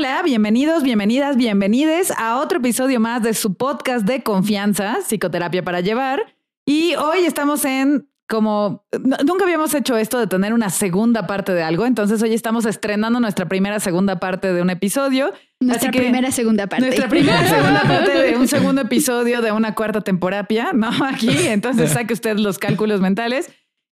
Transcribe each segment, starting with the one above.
Hola, bienvenidos, bienvenidas, bienvenides a otro episodio más de su podcast de confianza, Psicoterapia para Llevar. Y hoy estamos en como nunca habíamos hecho esto de tener una segunda parte de algo, entonces hoy estamos estrenando nuestra primera segunda parte de un episodio. Nuestra primera segunda parte. Nuestra primera segunda parte de un segundo episodio de una cuarta temporapia, ¿no? Aquí, entonces saque usted los cálculos mentales.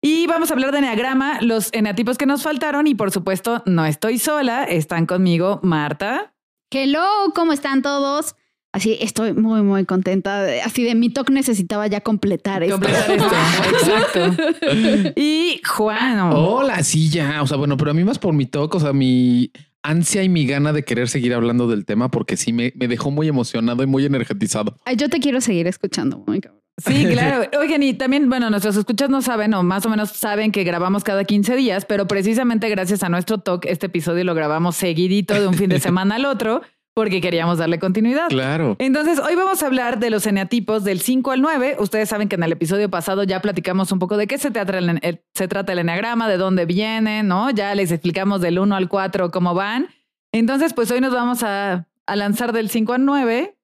Y vamos a hablar de Enneagrama, los eneatipos que nos faltaron y por supuesto no estoy sola, están conmigo Marta. Hello, ¿cómo están todos? Así estoy muy, muy contenta. Así de mi talk necesitaba ya completar esto. Completar esto, exacto. Y Juan. Hola, sí, ya. O sea, bueno, pero a mí más por mi talk, o sea, mi ansia y mi gana de querer seguir hablando del tema, porque sí me, me dejó muy emocionado y muy energetizado. Ay, yo te quiero seguir escuchando, muy cabrón. Sí, claro. Oigan, y también, bueno, nuestros escuchas no saben o más o menos saben que grabamos cada 15 días, pero precisamente gracias a nuestro talk, este episodio lo grabamos seguidito de un fin de semana al otro porque queríamos darle continuidad. Claro. Entonces, hoy vamos a hablar de los eneatipos del 5 al 9. Ustedes saben que en el episodio pasado ya platicamos un poco de qué se trata el, se trata el eneagrama, de dónde viene, ¿no? Ya les explicamos del 1 al 4 cómo van. Entonces, pues hoy nos vamos a, a lanzar del 5 al 9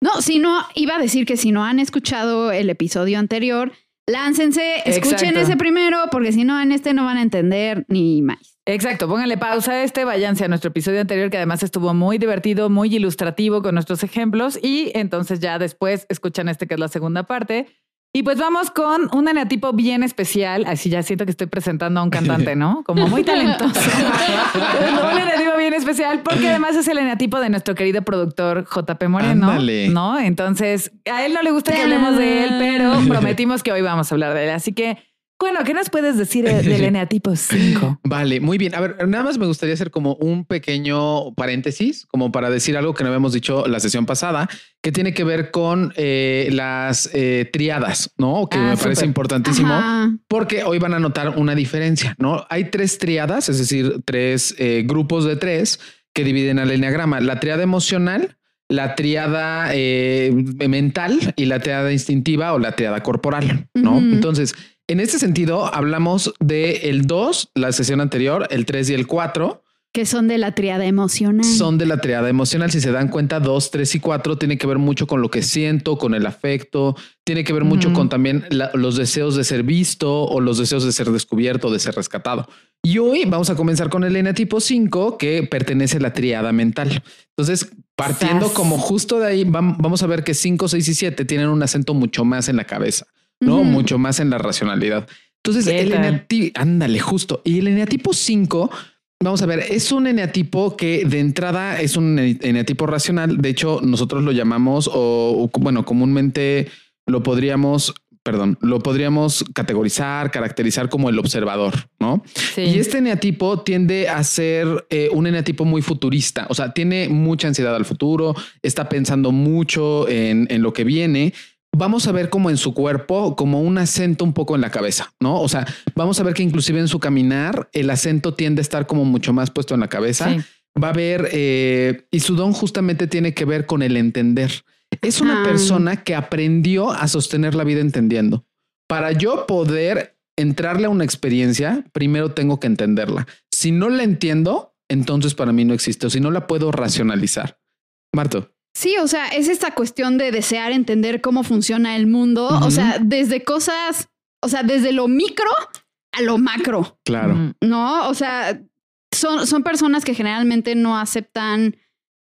no, si no, iba a decir que si no han escuchado el episodio anterior, láncense, escuchen ese primero, porque si no, en este no van a entender ni más. Exacto, pónganle pausa a este, váyanse a nuestro episodio anterior, que además estuvo muy divertido, muy ilustrativo con nuestros ejemplos, y entonces ya después escuchan este, que es la segunda parte. Y pues vamos con un eneatipo bien especial. Así ya siento que estoy presentando a un cantante, ¿no? Como muy talentoso. un eneatipo bien especial porque además es el eneatipo de nuestro querido productor JP Moreno. ¿No? Entonces, a él no le gusta que hablemos de él, pero prometimos que hoy vamos a hablar de él. Así que bueno, ¿qué nos puedes decir del eneatipo 5? Vale, muy bien. A ver, nada más me gustaría hacer como un pequeño paréntesis, como para decir algo que no habíamos dicho la sesión pasada, que tiene que ver con eh, las eh, triadas, ¿no? Que ah, me parece importantísimo, porque hoy van a notar una diferencia, ¿no? Hay tres triadas, es decir, tres eh, grupos de tres que dividen al eneagrama. La triada emocional, la triada mental y la triada instintiva o la triada corporal, ¿no? Entonces, en este sentido, hablamos de el 2, la sesión anterior, el 3 y el 4. Que son de la triada emocional. Son de la triada emocional. Si se dan cuenta, 2, 3 y 4 tiene que ver mucho con lo que siento, con el afecto, tiene que ver mucho con también los deseos de ser visto o los deseos de ser descubierto, de ser rescatado. Y hoy vamos a comenzar con el eneatipo 5, que pertenece a la triada mental. Entonces, partiendo como justo de ahí, vamos a ver que 5, 6 y 7 tienen un acento mucho más en la cabeza. ¿No? Mucho más en la racionalidad. Entonces, el eneatipo, ándale, justo. Y el eneatipo 5, vamos a ver, es un eneatipo que de entrada es un eneatipo racional. De hecho, nosotros lo llamamos, o, bueno, comúnmente lo podríamos perdón, lo podríamos categorizar, caracterizar como el observador, ¿no? Y este eneatipo tiende a ser eh, un eneatipo muy futurista, o sea, tiene mucha ansiedad al futuro, está pensando mucho en, en lo que viene, vamos a ver como en su cuerpo, como un acento un poco en la cabeza, ¿no? O sea, vamos a ver que inclusive en su caminar el acento tiende a estar como mucho más puesto en la cabeza. Va a ver, eh, y su don justamente tiene que ver con el entender. Es una persona que aprendió a sostener la vida entendiendo. Para yo poder entrarle a una experiencia, primero tengo que entenderla. Si no la entiendo, entonces para mí no existe o si no la puedo racionalizar. Marto. Sí, o sea, es esta cuestión de desear entender cómo funciona el mundo, o sea, desde cosas, o sea, desde lo micro a lo macro. Claro. No, o sea, son, son personas que generalmente no aceptan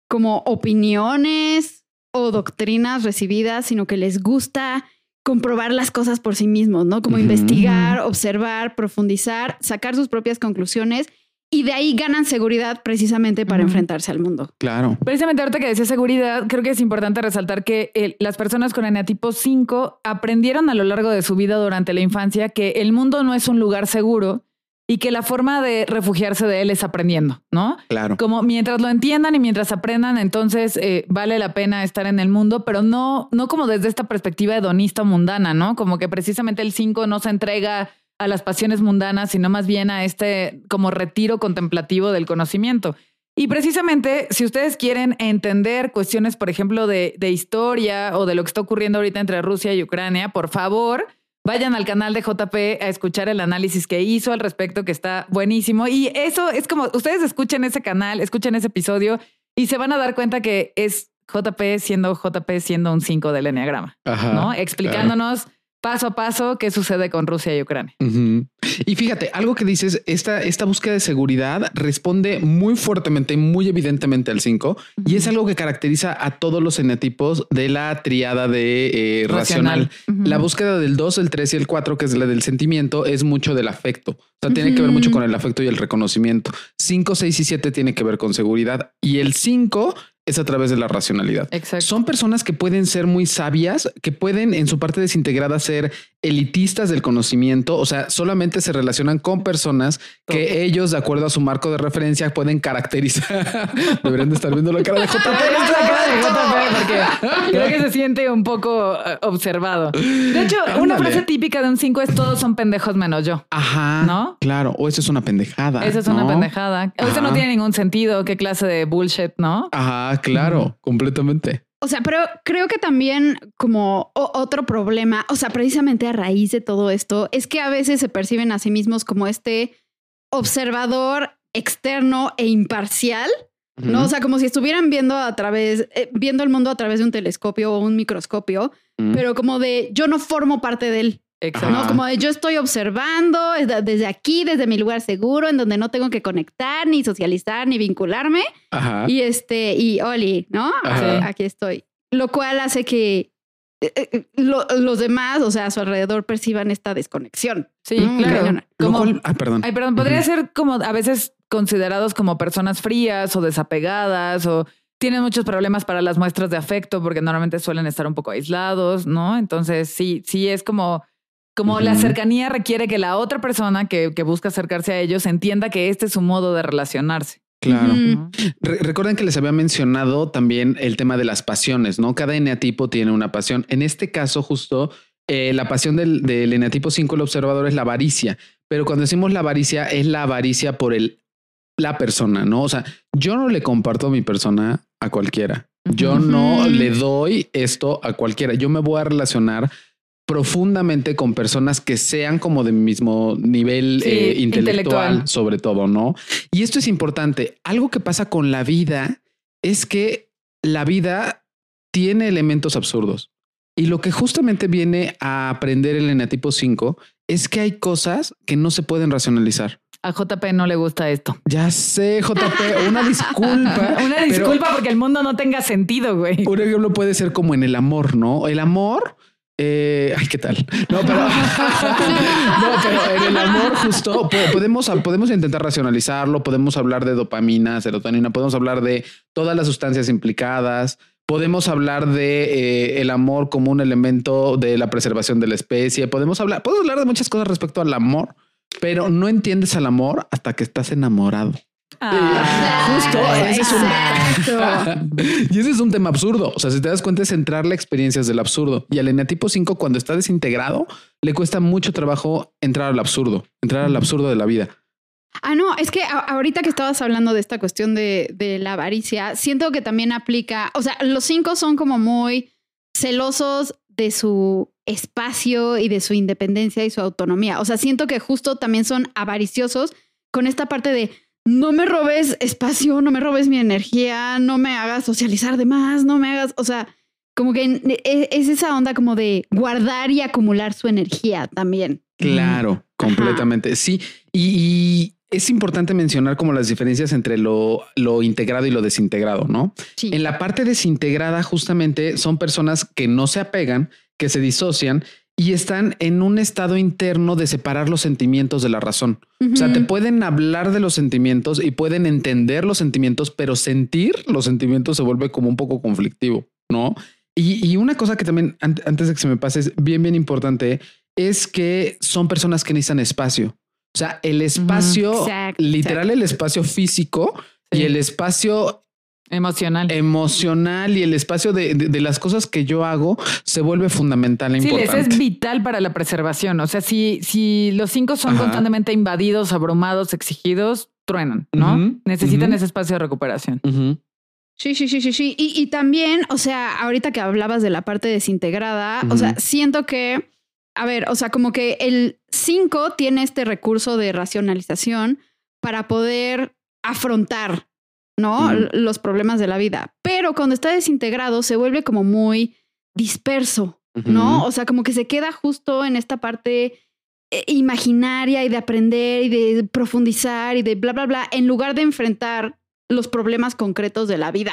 como opiniones o doctrinas recibidas, sino que les gusta comprobar las cosas por sí mismos, ¿no? Como investigar, observar, profundizar, sacar sus propias conclusiones y de ahí ganan seguridad precisamente para enfrentarse al mundo. Claro. Precisamente ahorita que decía seguridad, creo que es importante resaltar que las personas con eneatipo 5 aprendieron a lo largo de su vida durante la infancia que el mundo no es un lugar seguro y que la forma de refugiarse de él es aprendiendo, ¿no? Claro. Como mientras lo entiendan y mientras aprendan, entonces eh, vale la pena estar en el mundo, pero no, no como desde esta perspectiva hedonista mundana, ¿no? Como que precisamente el 5 no se entrega a las pasiones mundanas, sino más bien a este como retiro contemplativo del conocimiento. Y precisamente, si ustedes quieren entender cuestiones, por ejemplo, de, de, historia o de lo que está ocurriendo ahorita entre Rusia y Ucrania, por favor, vayan al canal de JP a escuchar el análisis que hizo al respecto, que está buenísimo. Y eso es como, ustedes escuchen ese canal, escuchen ese episodio y se van a dar cuenta que es JP siendo JP siendo un 5 del Enneagrama, ¿no? Explicándonos paso a paso qué sucede con Rusia y Ucrania. Y fíjate, algo que dices, esta, esta búsqueda de seguridad responde muy fuertemente y muy evidentemente al 5 y es algo que caracteriza a todos los eneatipos de la triada de eh, racional. La búsqueda del 2, el 3 y el 4, que es la del sentimiento, es mucho del afecto. O sea, tiene que ver mucho con el afecto y el reconocimiento. 5, 6 y 7 tiene que ver con seguridad y el 5 es a través de la racionalidad. Exacto. Son personas que pueden ser muy sabias, que pueden en su parte desintegrada ser elitistas del conocimiento, o sea, solamente se relacionan con personas que ellos, de acuerdo a su marco de referencia, pueden caracterizar. Deberían de estar viendo la cara de JP. porque creo que se siente un poco eh, observado. De hecho, una frase típica de un 5 es todos son pendejos menos yo. Ajá. ¿No? Claro. O eso es una pendejada. Eso es una pendejada. O eso no tiene ningún sentido. Qué clase de bullshit, ¿no? Ajá, claro, completamente. O sea, pero creo que también como otro problema, o sea, precisamente a raíz de todo esto, es que a veces se perciben a sí mismos como este observador externo e imparcial, ¿no? O sea, como si estuvieran viendo a través, eh, viendo el mundo a través de un telescopio o un microscopio, pero como de yo no formo parte de él. ¿No? Como de yo estoy observando desde aquí, desde mi lugar seguro, en donde no tengo que conectar, ni socializar, ni vincularme. Y este, y Oli, ¿no? Aquí estoy. Lo cual hace que eh, eh, los demás, o sea, a su alrededor perciban esta desconexión. Sí, claro. Como, ah, perdón. Ay, perdón. Podría ser como a veces considerados como personas frías o desapegadas o tienen muchos problemas para las muestras de afecto porque normalmente suelen estar un poco aislados, ¿no? Entonces sí, sí es como como la cercanía requiere que la otra persona que, busca acercarse a ellos entienda que este es su modo de relacionarse. Claro. recuerden que les había mencionado también el tema de las pasiones, ¿no? Cada eneatipo tiene una pasión. En este caso, justo eh, la pasión del, del eneatipo 5, el observador, es la avaricia. Pero cuando decimos la avaricia, es la avaricia por el, la persona, ¿no? O sea, yo no le comparto mi persona a cualquiera. Yo no le doy esto a cualquiera. Yo me voy a relacionar profundamente con personas que sean como de mismo nivel eh, intelectual, sobre todo, ¿no? Y esto es importante. Algo que pasa con la vida es que la vida tiene elementos absurdos. Y lo que justamente viene a aprender el enatipo 5 es que hay cosas que no se pueden racionalizar. A JP no le gusta esto. Ya sé, JP, una disculpa. una disculpa porque el mundo no tenga sentido, güey. Un ejemplo puede ser como en el amor, ¿no? El amor eh, ay, ¿qué tal? No, pero, en el amor justo podemos, podemos intentar racionalizarlo, podemos hablar de dopamina, serotonina, podemos hablar de todas las sustancias implicadas, podemos hablar de eh, el amor como un elemento de la preservación de la especie, podemos hablar, podemos hablar de muchas cosas respecto al amor, pero no entiendes al amor hasta que estás enamorado. Ah, justo ese es un... y ese es un tema absurdo. O sea, si te das cuenta, es centrar la experiencias del absurdo. Y al eneatipo 5, cuando está desintegrado, le cuesta mucho trabajo entrar al absurdo, entrar al absurdo de la vida. Ah, no, es que ahorita que estabas hablando de esta cuestión de, de la avaricia, siento que también aplica, o sea, los cinco son como muy celosos de su espacio y de su independencia y su autonomía. O sea, siento que justo también son avariciosos con esta parte de no me robes espacio, no me robes mi energía, no me hagas socializar de más, no me hagas, o sea, como que e, es esa onda como de guardar y acumular su energía también. Claro, completamente. Sí, y, es importante mencionar como las diferencias entre lo, lo integrado y lo desintegrado, ¿no? Sí. En la parte desintegrada justamente son personas que no se apegan, que se disocian y están en un estado interno de separar los sentimientos de la razón. O sea, te pueden hablar de los sentimientos y pueden entender los sentimientos, pero sentir los sentimientos se vuelve como un poco conflictivo, ¿no? Y, una cosa que también, antes de que se me pase, es bien, bien importante, es que son personas que necesitan espacio. O sea, el espacio, literal, el espacio físico y el espacio Emocional. Emocional y el espacio de, las cosas que yo hago se vuelve fundamental e sí, importante. es vital para la preservación. O sea, si, si los cinco son constantemente invadidos, abrumados, exigidos, truenan, ¿no? Necesitan ese espacio de recuperación. Sí, sí, sí, sí, sí. Y, y, también, o sea, ahorita que hablabas de la parte desintegrada, o sea, siento que a ver, o sea, como que el 5 tiene este recurso de racionalización para poder afrontar, ¿no? Los problemas de la vida. Pero cuando está desintegrado se vuelve como muy disperso, ¿no? O sea, como que se queda justo en esta parte eh, imaginaria y de aprender y de profundizar y de bla, bla, bla, en lugar de enfrentar los problemas concretos de la vida.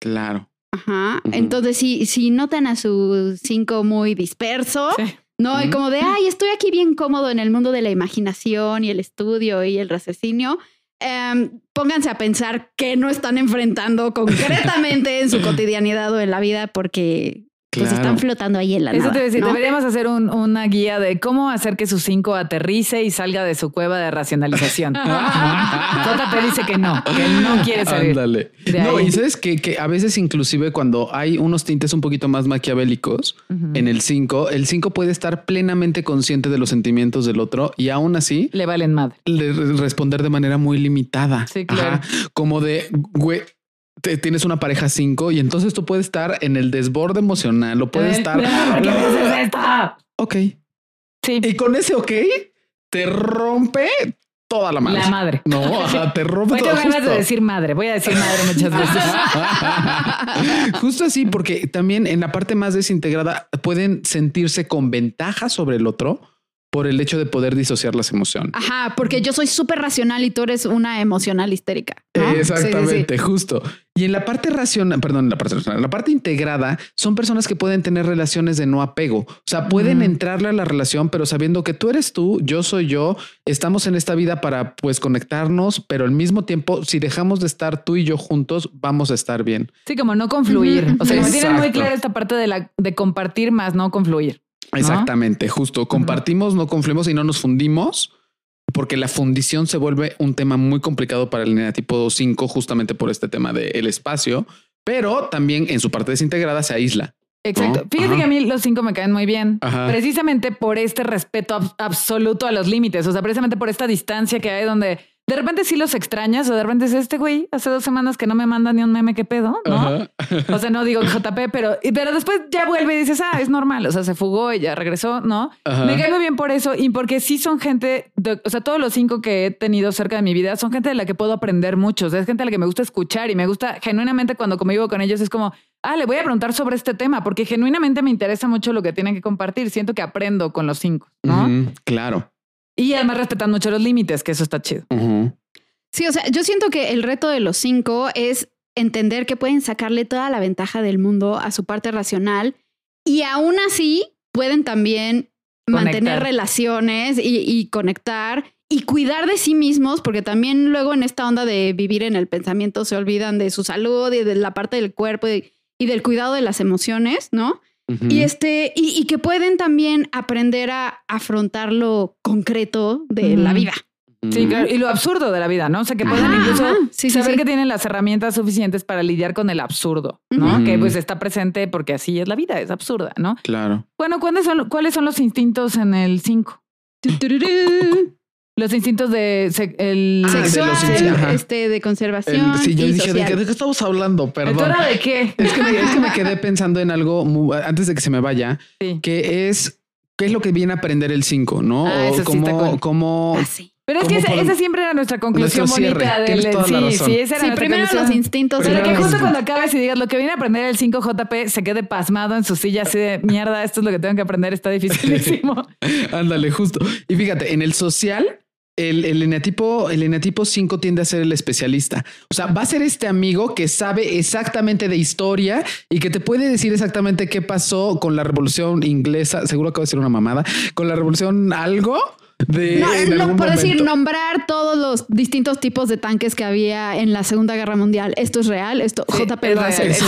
Claro. Ajá. Entonces, si, si notan a su cinco muy disperso, Sí. no, y como de, ay, estoy aquí bien cómodo en el mundo de la imaginación y el estudio y el raciocinio, em, pónganse a pensar que no están enfrentando concretamente en su cotidianidad o en la vida porque pues están flotando ahí en la Eso nada. te iba a decir, ¿no? deberíamos hacer un- una guía de cómo hacer que su 5 aterrice y salga de su cueva de racionalización. JP dice que no, que no quiere salir. Ándale. No, ahí. y sabes que, que a veces inclusive cuando hay unos tintes un poquito más maquiavélicos en el 5, el 5 puede estar plenamente consciente de los sentimientos del otro y aún así Le valen madre. le responder de manera muy limitada. Sí, claro. Como de, güey, te- tienes una pareja 5 y entonces tú puedes estar en el desborde emocional o puedes Eh, estar... "No, ¿por qué me haces esto?" Ok. Sí, Y con ese ok, te rompe toda la madre. la madre. No, ajá, te rompe tengo todo ganas justo. de decir madre. Voy a decir madre muchas veces. Justo así, porque también en la parte más desintegrada pueden sentirse con ventaja sobre el otro por el hecho de poder disociar las emociones. Ajá, porque yo soy súper racional y tú eres una emocional histérica. ¿no? Sí, sí, sí. Exactamente, justo. Y en la parte racional, perdón, en la parte racional, en la parte integrada, son personas que pueden tener relaciones de no apego. O sea, pueden entrarle a la relación, pero sabiendo que tú eres tú, yo soy yo, estamos en esta vida para pues conectarnos, pero al mismo tiempo, si dejamos de estar tú y yo juntos, vamos a estar bien. Sí, como no confluir. O sea, como tienen muy clara esta parte de la de compartir más, no confluir. Exactamente, justo. Compartimos, no confluimos y no nos fundimos, porque la fundición se vuelve un tema muy complicado para el eneatipo 5, justamente por este tema del espacio, pero también en su parte desintegrada se aísla. Exacto. ¿No? Fíjate Ajá. que a mí los cinco me caen muy bien. Ajá. Precisamente por este respeto ab- absoluto a los límites. O sea, precisamente por esta distancia que hay donde de repente sí los extrañas o de repente es este güey hace dos semanas que no me manda ni un meme, ¿qué pedo? ¿No? Ajá. O sea, no digo JP, pero, pero después ya vuelve y dices, ah, es normal. O sea, se fugó y ya regresó, ¿no? Ajá. Me cae muy bien por eso y porque sí son gente, de- o sea, todos los cinco que he tenido cerca de mi vida son gente de la que puedo aprender mucho. O sea, es gente a la que me gusta escuchar y me gusta genuinamente cuando convivo con ellos es como, ah, le voy a preguntar sobre este tema porque genuinamente me interesa mucho lo que tienen que compartir. Siento que aprendo con los cinco, ¿no? Claro. Y además respetan mucho los límites, que eso está chido. Sí, o sea, yo siento que el reto de los cinco es entender que pueden sacarle toda la ventaja del mundo a su parte racional y aún así pueden también mantener relaciones y, y conectar y cuidar de sí mismos, porque también luego en esta onda de vivir en el pensamiento se olvidan de su salud y de la parte del cuerpo y, y del cuidado de las emociones, ¿no? Y este, y, y que pueden también aprender a afrontar lo concreto de la vida. Sí, claro. Y lo absurdo de la vida, ¿no? O sea, que pueden Ajá, incluso ajá. Sí, sí, saber sí. que tienen las herramientas suficientes para lidiar con el absurdo, ¿no? Que pues está presente porque así es la vida, es absurda, ¿no? Claro. Bueno, ¿cuáles son, ¿cuáles son los instintos en el 5? Los instintos de se- el Ah, de Sexual, los instintos, ajá. este, de conservación. El- sí, yo y dije, ¿de social. qué, de qué estamos hablando? ¿Tú Perdón. de qué? Es que, me, es que me quedé pensando en algo muy- antes de que se me vaya, Sí. que es qué es lo que viene a aprender el 5, ¿no? Ah, eso sí cómo, está cool. cómo Ah, sí. Pero es que ¿Cómo esa, siempre era nuestra conclusión bonita del sí, sí, esa era Sí, primero conclusión. los instintos. Pero Primero que justo cuando acabes y digas lo que viene a aprender el 5 JP se quede pasmado en su silla así de mierda, esto es lo que tengo que aprender, está dificilísimo. Ándale, justo. Y fíjate, en el social, el, el eneatipo, el eneatipo 5 tiende a ser el especialista. O sea, va a ser este amigo que sabe exactamente de historia y que te puede decir exactamente qué pasó con la revolución inglesa. Seguro acabo de decir una mamada. Con la revolución algo de. No, en no, algún por decir, nombrar todos los distintos tipos de tanques que había en la Segunda Guerra Mundial. Esto es real, esto Sí, JP es lo hace. real, es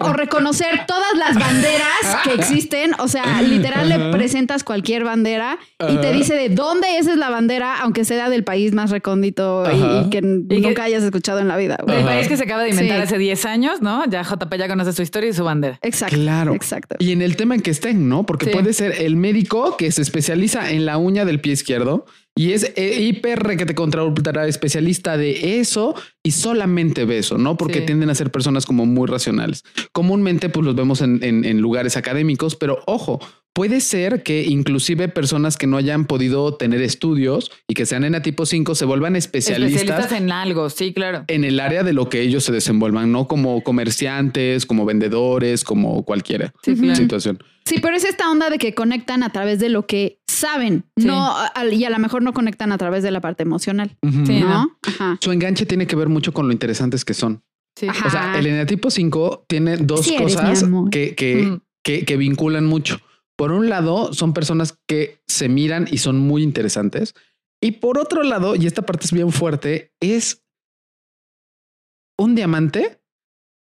O, o reconocer todas las banderas que existen. O sea, literal le presentas cualquier bandera y te dice de dónde esa es la bandera, aunque sea del país más recóndito y- que que- nunca hayas escuchado en la vida. Del país que se acaba de inventar Sí. hace 10 años, ¿no? Ya JP ya conoce su historia y su bandera. Exacto. Claro. Exacto. Y en el tema en que estén, ¿no? Porque Sí. puede ser el médico que se especializa en la uña del pie izquierdo y es eh, hiper que te contra ultra especialista de eso y solamente ve eso, ¿no? Porque Sí. tienden a ser personas como muy racionales. Comúnmente, pues los vemos en, en- en lugares académicos, pero ojo, puede ser que inclusive personas que no hayan podido tener estudios y que sean en tipo 5 se vuelvan especialistas, Especialistas en algo, sí, claro. en el área de lo que ellos se desenvuelvan, no como comerciantes, como vendedores, como cualquiera Sí, claro. situación. Sí, pero es esta onda de que conectan a través de lo que saben, Sí. no y a lo mejor no conectan a través de la parte emocional. Sí. ¿no? Ajá. Su enganche tiene que ver mucho con lo interesantes que son. Sí. O sea, el eneatipo 5 tiene dos Sí cosas que, que, Mm. que, que vinculan mucho. Por un lado, son personas que se miran y son muy interesantes. Y por otro lado, y esta parte es bien fuerte, es un diamante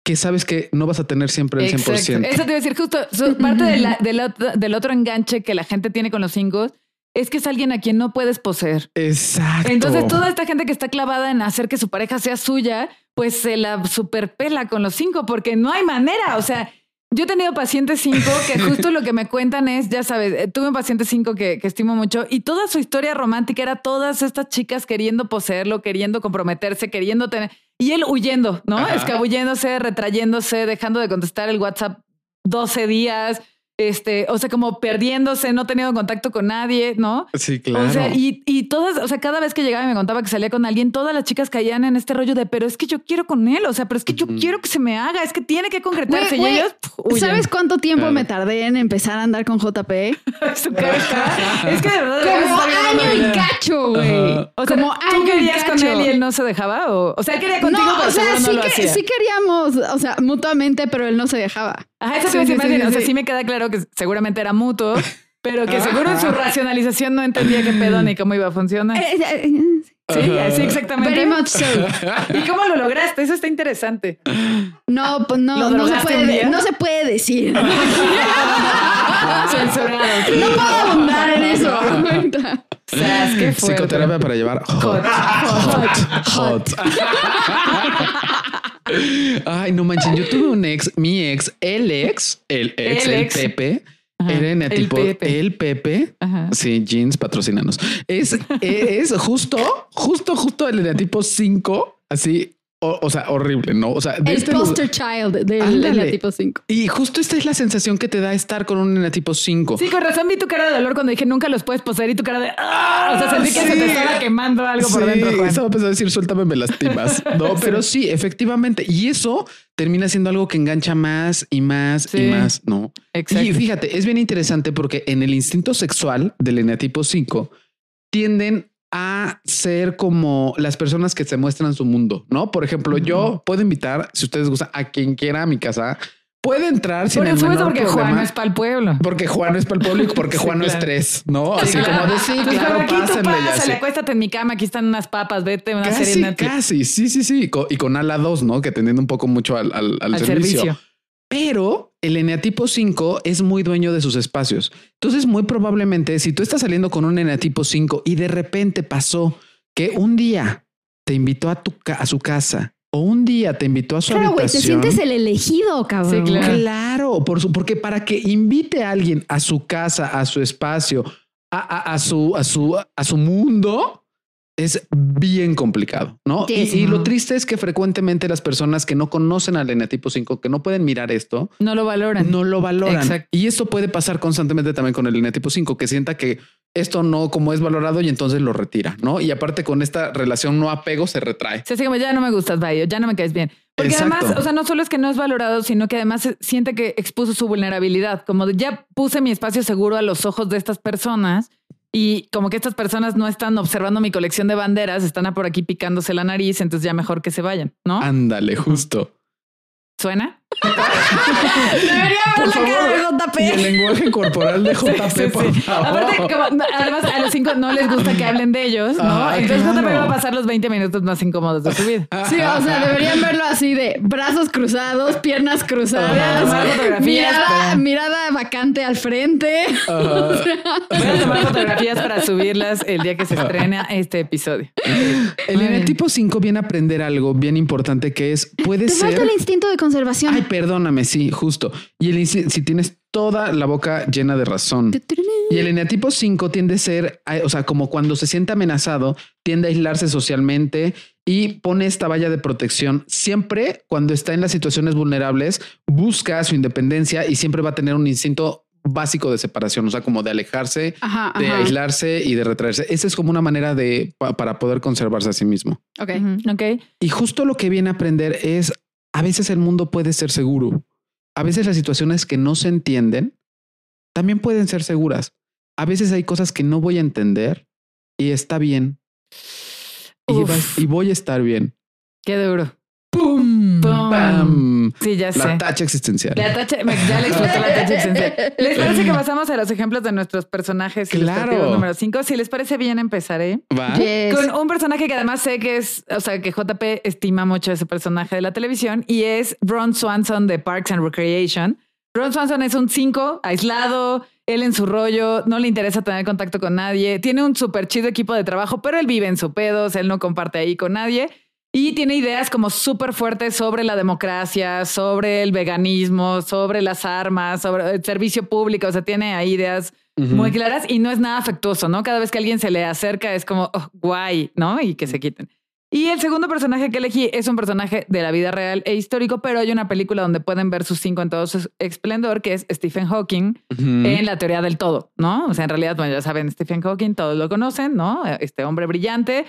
que sabes que no vas a tener siempre el 100%. Exacto. Eso te iba a decir justo. parte de la- del, otro, del otro enganche que la gente tiene con los cinco es que es alguien a quien no puedes poseer. Exacto. Entonces, toda esta gente que está clavada en hacer que su pareja sea suya, pues se la superpela con los cinco porque no hay manera. O sea, yo he tenido pacientes cinco que justo lo que me cuentan es, ya sabes, eh, tuve un paciente cinco que, que estimo mucho y toda su historia romántica era todas estas chicas queriendo poseerlo, queriendo comprometerse, queriendo tener, y él huyendo, ¿no? Ajá. Escabulléndose, retrayéndose, dejando de contestar el WhatsApp 12 días, este, o sea, como perdiéndose, no teniendo contacto con nadie, ¿no? Sí, claro. O sea, y, y todas, o sea, cada vez que llegaba y me contaba que salía con alguien, todas las chicas caían en este rollo de, pero es que yo quiero con él, o sea, pero es que yo quiero que se me haga, es que tiene que concretarse. Y ellos pf, huyen. ¿Sabes cuánto tiempo Claro. me tardé en empezar a andar con JP? Su Es que de verdad. Como año y cacho, güey. O sea, Como ¿tú año y querías con cacho. él y él no se dejaba? O, o sea, él quería contigo, no, pero o sea, seguro no sí, lo que- hacía. sí queríamos, o sea, mutuamente, pero él no se dejaba. Ajá, eso Sí, sí, sí. O sea, sí. sí me queda claro que seguramente era mutuo, pero que seguro en su racionalización no entendía qué pedo ni cómo iba a funcionar. Eh, eh, Sí, así exactamente. Very much so. ¿Y cómo lo lograste? Eso está interesante. No, pues no, ¿Lo no se, puede, no se puede decir. Censurado. No puedo abundar en eso. fuerte. Psicoterapia para llevar hot. Hot. Hot. Ay, no manchen. Yo tuve un ex, mi ex, el ex, el ex, El el, ex. Pepe. Ajá, el tipo Pepe. el Pepe. Ajá. Sí, jeans, patrocinanos. Es, es justo, justo, justo el eneatipo 5, así, o, o sea, horrible, ¿no? O sea, de El este lugar- poster child del Ándale. del tipo 5. Y justo esta es la sensación que te da estar con un eneatipo 5. Sí, con razón vi tu cara de dolor cuando dije nunca los puedes poseer y tu cara de ¡Ah! O sea, sentí que se te estaba quemando algo por Sí, dentro, Juan. Estaba pensando decir, suéltame, me lastimas. No, pero sí, efectivamente. Y eso termina siendo algo que engancha más y más Sí. y más, ¿no? Exacto. Y fíjate, es bien interesante porque en el instinto sexual del eneatipo 5 tienden a ser como las personas que se muestran su mundo, ¿no? Por ejemplo, yo puedo invitar, si ustedes gustan, a quien quiera a mi casa, puede entrar sin Por el menor porque Juan no es para el pueblo. Porque Juan es para el público, porque Sí, Juan no es tres, ¿no? Así claro. como de sí, Pues, claro, aquí tú pásenle así. pásale, acuéstate en mi cama, aquí están unas papas, vete una serie Casi, Netflix. casi, sí, sí, sí. Y con, y con ala 2, ¿no? Que tendiendo un poco mucho al, al- al al servicio. servicio. Pero el eneatipo 5 es muy dueño de sus espacios. Entonces, muy probablemente, si tú estás saliendo con un eneatipo 5 y de repente pasó que un día te invitó a, tu, a su casa o un día te invitó a su Claro, güey, te habitación. sientes el elegido, cabrón. Sí, claro. Claro, por su, porque para que invite a alguien a su casa, a su espacio, a, a- a su, a su, a su mundo, es bien complicado, ¿no? Sí, Y, sí. y lo triste es que frecuentemente las personas que no conocen al eneatipo 5, que no pueden mirar esto, No lo valoran. no lo valoran. Exacto. Y esto puede pasar constantemente también con el eneatipo 5, que sienta que esto no como es valorado y entonces lo retira, ¿no? Y aparte con esta relación no apego se retrae. Se hace como ya no me gustas, vaya, ya no me caes bien. Porque Exacto. además, o sea, no solo es que no es valorado, sino que además siente que expuso su vulnerabilidad, como de ya puse mi espacio seguro a los ojos de estas personas y como que estas personas no están observando mi colección de banderas, están a por aquí picándose la nariz, entonces ya mejor que se vayan, ¿no? Ándale, justo. ¿Suena? Debería ver Por la cara de. JP. Y el lenguaje corporal de JP, Sí, sí, por sí. favor. Aparte, como- además, a los cinco no les gusta que hablen de ellos, ¿no? Ah, Entonces claro. JP va a pasar los 20 minutos más incómodos de su vida. Sí, o sea, deberían verlo así de brazos cruzados, piernas cruzadas, mirada, pero- mirada vacante al frente. Voy a tomar fotografías para subirlas el día que se estrena este episodio. El Muy bien. eneatipo 5 viene a aprender algo bien importante que es, puede Te ser... falta el instinto de conservación. Ay, perdóname, sí, justo. Y el si tienes toda la boca llena de razón. Y el eneatipo 5 tiende a ser, o sea, como cuando se siente amenazado, tiende a aislarse socialmente y pone esta valla de protección. Siempre cuando está en las situaciones vulnerables, busca su independencia y siempre va a tener un instinto básico de separación, o sea, como de alejarse, Ajá, de ajá. aislarse y de retraerse. Esa es como una manera de pa- para poder conservarse a sí mismo. Ok. Ok. Y justo lo que viene a aprender es a veces el mundo puede ser seguro. A veces las situaciones que no se entienden también pueden ser seguras. A veces hay cosas que no voy a entender y está bien. Y, Uf. va- y voy a estar bien. Qué duro. ¡Pum! Pum. ¡Pam! Sí, ya La sé. tacha existencial. La tacha, me- ya le explotó la tacha existencial. ¿Les parece que pasamos a los ejemplos de nuestros personajes Claro. número 5? Si les parece bien, empezaré. ¿Va? Yes. Con un personaje que además sé que es, o sea, que JP estima mucho ese personaje de la televisión y es Ron Swanson de Parks and Recreation. Ron Swanson es un 5, aislado, él en su rollo, no le interesa tener contacto con nadie, tiene un súper chido equipo de trabajo, pero él vive en su pedos, él no comparte ahí con nadie y tiene ideas como súper fuertes sobre la democracia, sobre el veganismo, sobre las armas, sobre el servicio público, o sea, tiene ahí ideas muy claras y no es nada afectuoso, ¿no? Cada vez que alguien se le acerca es como, oh, guay, ¿no? Y que se quiten. Y el segundo personaje que elegí es un personaje de la vida real e histórico, pero hay una película donde pueden ver sus cinco en todo su esplendor, que es Stephen Hawking en la teoría del todo, ¿no? O sea, en realidad, bueno, ya saben, Stephen Hawking, todos lo conocen, ¿no? Este hombre brillante.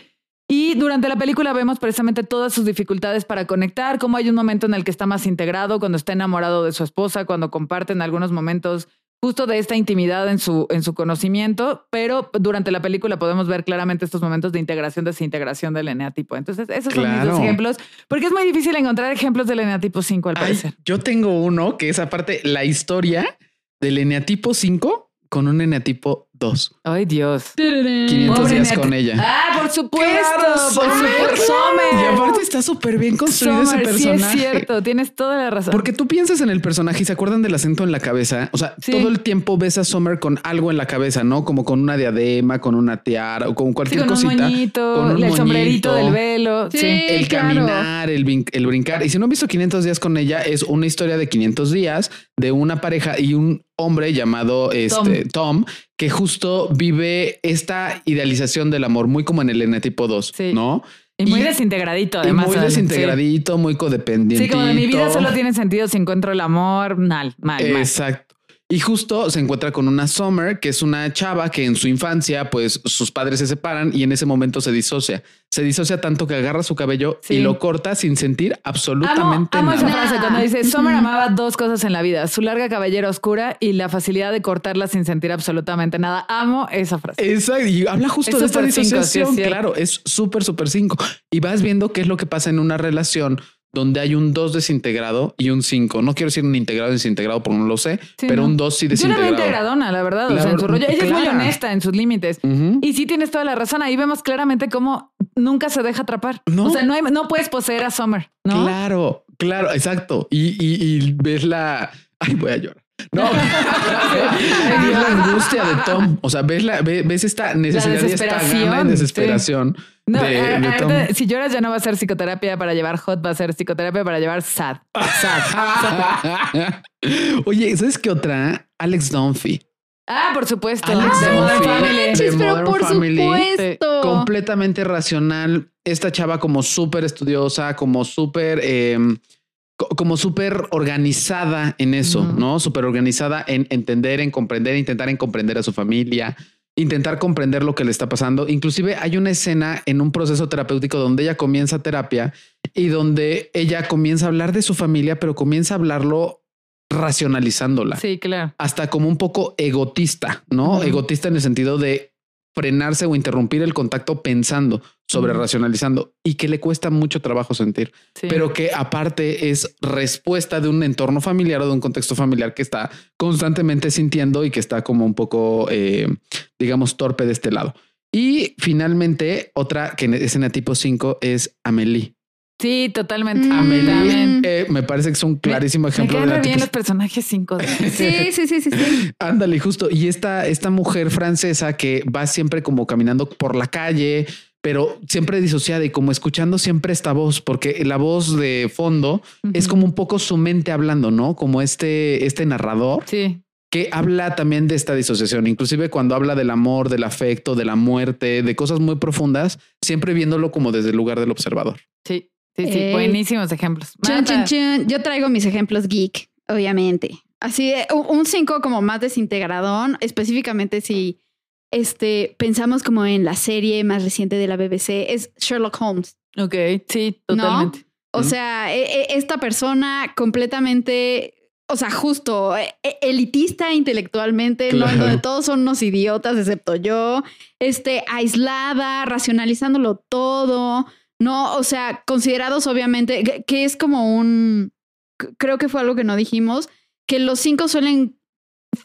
Y durante la película vemos precisamente todas sus dificultades para conectar, cómo hay un momento en el que está más integrado, cuando está enamorado de su esposa, cuando comparten algunos momentos justo de esta intimidad en su, en su conocimiento, pero durante la película podemos ver claramente estos momentos de integración, desintegración del eneatipo. Entonces, esos son mis dos ejemplos, porque es muy difícil encontrar ejemplos del eneatipo 5 al Ay, parecer. yo tengo uno que es aparte la historia del eneatipo 5 con un eneatipo 2. Ay, Dios. 500 Pobre días con ella. Ah, por supuesto, Claro, por supuesto. Summer. Y aparte está súper bien construido Summer, ese sí es personaje. cierto, tienes toda la razón. Porque tú piensas en el personaje y se acuerdan del acento en la cabeza. O sea, Sí. todo el tiempo ves a Summer con algo en la cabeza, ¿no? Como con una diadema, con una tiara o con Sí, cualquier con un cosita. moñito, con un el sombrerito moñito. del velo. Sí. Sí. El claro. caminar, el brincar. Y si no han visto 500 días con ella, es una historia de 500 días de una pareja y un hombre llamado este, Tom. Que justo vive esta idealización del amor, muy como en el eneatipo 2, Sí. ¿no? Y muy Y- desintegradito, además. muy sí. desintegradito, muy codependiente. Sí, como de mi vida solo tiene sentido si encuentro el amor. Mal, mal, mal. Y justo se encuentra con una Summer, que es una chava que en su infancia, pues sus padres se separan y en ese momento se disocia. Se disocia tanto que agarra su cabello Sí. y lo corta sin sentir Amo, absolutamente amo esa nada. frase cuando dice. Summer amaba dos cosas en la vida, su larga cabellera oscura y la facilidad de cortarla sin sentir absolutamente nada. Amo esa frase. Exacto. Y habla justo Es de esta súper cinco, sí, es disociación. claro, es súper, súper cinco. Y vas viendo qué es lo que pasa en una relación donde hay un 2 desintegrado y un 5. No quiero decir un integrado desintegrado porque no lo sé, Sí, pero no. un 2 sí Yo la veo desintegrado. integradona, la verdad. o sea, en su rollo. Ella es muy honesta en sus límites. Y sí tienes toda la razón. Ahí vemos claramente cómo nunca se deja atrapar. No. O sea, no, hay- no puedes poseer a Summer, ¿no? Claro, claro, exacto. Y, y, y ves la. Ay, voy a llorar. No, ves la angustia de Tom. O sea, ves, la, ve- ves esta necesidad y esta desesperación, gana y desesperación No, de, a- de ahorita, Tom. si lloras ya no va a ser psicoterapia para llevar hot, va a ser psicoterapia para llevar sad. Sad. Oye, ¿sabes qué otra? Alex Dunphy. Ah, por supuesto. Alex Dunphy. Family. De Sí, pero Modern por Family. supuesto. Completamente racional. Esta chava como súper estudiosa, como súper... eh, co- como súper organizada en eso, Ujú. ¿no? Súper organizada en entender, en comprender, intentar en comprender a su familia, intentar comprender lo que le está pasando. Inclusive hay una escena en un proceso terapéutico donde ella comienza terapia y donde ella comienza a hablar de su familia, pero comienza a hablarlo racionalizándola Sí, claro. hasta como un poco egotista, ¿no? Egotista en el sentido de frenarse o interrumpir el contacto pensando sobre racionalizando y que le cuesta mucho trabajo sentir, Sí. pero que aparte es respuesta de un entorno familiar o de un contexto familiar que está constantemente sintiendo y que está como un poco, eh, digamos, torpe de este lado. Y finalmente, otra que es en el tipo 5 es Amelie. Sí, totalmente. Mm. Amelie eh, me parece que es un clarísimo Me ejemplo de la bien los personajes 5. Sí, sí, sí, sí, sí. Ándale, justo. Y esta, esta mujer francesa que va siempre como caminando por la calle, pero siempre disociada y como escuchando siempre esta voz, porque la voz de fondo es como un poco su mente hablando, ¿no? Como este, este narrador Sí, que habla también de esta disociación, inclusive cuando habla del amor, del afecto, de la muerte, de cosas muy profundas, siempre viéndolo como desde el lugar del observador. sí, sí, sí. Ey. Buenísimos ejemplos. Chun, chun, chun. Yo traigo mis ejemplos geek, obviamente. Así, de- un- un 5 como más desintegradón, específicamente si este, pensamos como en la serie más reciente de la BBC, es Sherlock Holmes. Ok, sí, totalmente. O sea, e- e- esta persona completamente, o sea, justo, e- elitista intelectualmente, ¿no? En donde todos son unos idiotas, excepto yo, este, aislada, racionalizándolo todo, ¿no? O sea, considerados obviamente, que, que es como un, creo que fue algo que no dijimos, que los cinco suelen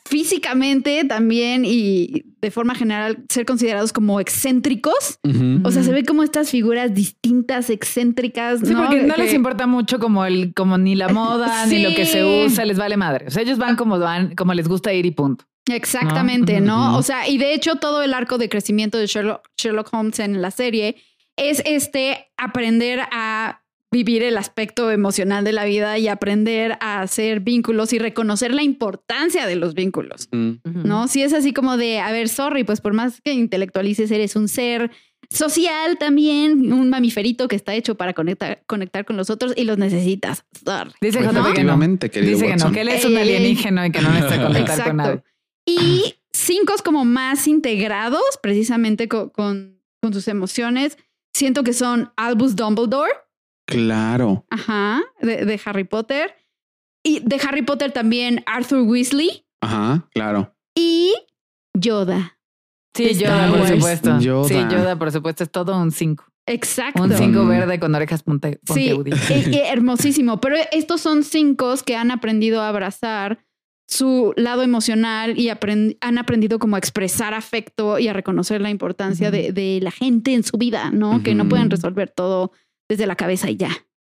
físicamente también y de forma general ser considerados como excéntricos. O sea, se ve como estas figuras distintas, excéntricas. Sí, ¿no? porque no Que- les importa mucho como el, como ni la moda, ni lo que se usa, les vale madre. O sea, ellos van como van, como les gusta ir y punto. Exactamente, ¿No? O sea, y de hecho todo el arco de crecimiento de Sherlock, Sherlock Holmes en la serie es este aprender a vivir el aspecto emocional de la vida y aprender a hacer vínculos y reconocer la importancia de los vínculos. Mm. ¿no? Si es así como de, a ver, sorry, pues por más que intelectualices, eres un ser social también, un mamiferito que está hecho para conectar, conectar con los otros y los necesitas. Sorry. Dice Pues JP que no. efectivamente, querido Dice que no, que él es un alienígena y que no necesita conectar con nadie. Exacto. Y cinco como más integrados, precisamente co- con, con sus emociones. Siento que son Albus Dumbledore, Claro. ajá, de, de Harry Potter. Y de Harry Potter también Arthur Weasley Ajá, claro. y Yoda. Sí, Yoda, por supuesto. Yoda. Sí, Yoda, por supuesto, es todo un 5. Exacto. Un 5 Mm. verde con orejas punte- Sí, eh, eh, hermosísimo. Pero estos son cinco que han aprendido a abrazar su lado emocional y aprend- han aprendido como a expresar afecto y a reconocer la importancia de, de la gente en su vida, ¿no? Que no pueden resolver todo desde la cabeza y ya.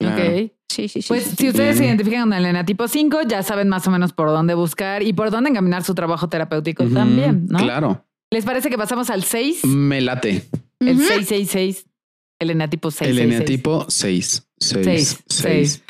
Ok. Sí, sí, sí. Pues sí, si ustedes se identifican con el enatipo 5, ya saben más o menos por dónde buscar y por dónde encaminar su trabajo terapéutico Ujú, también, ¿no? Claro. ¿Les parece que pasamos al 6? Me late. El Ujú. 666. El enatipo 6. El eneatipo 6. 6. 6. 6.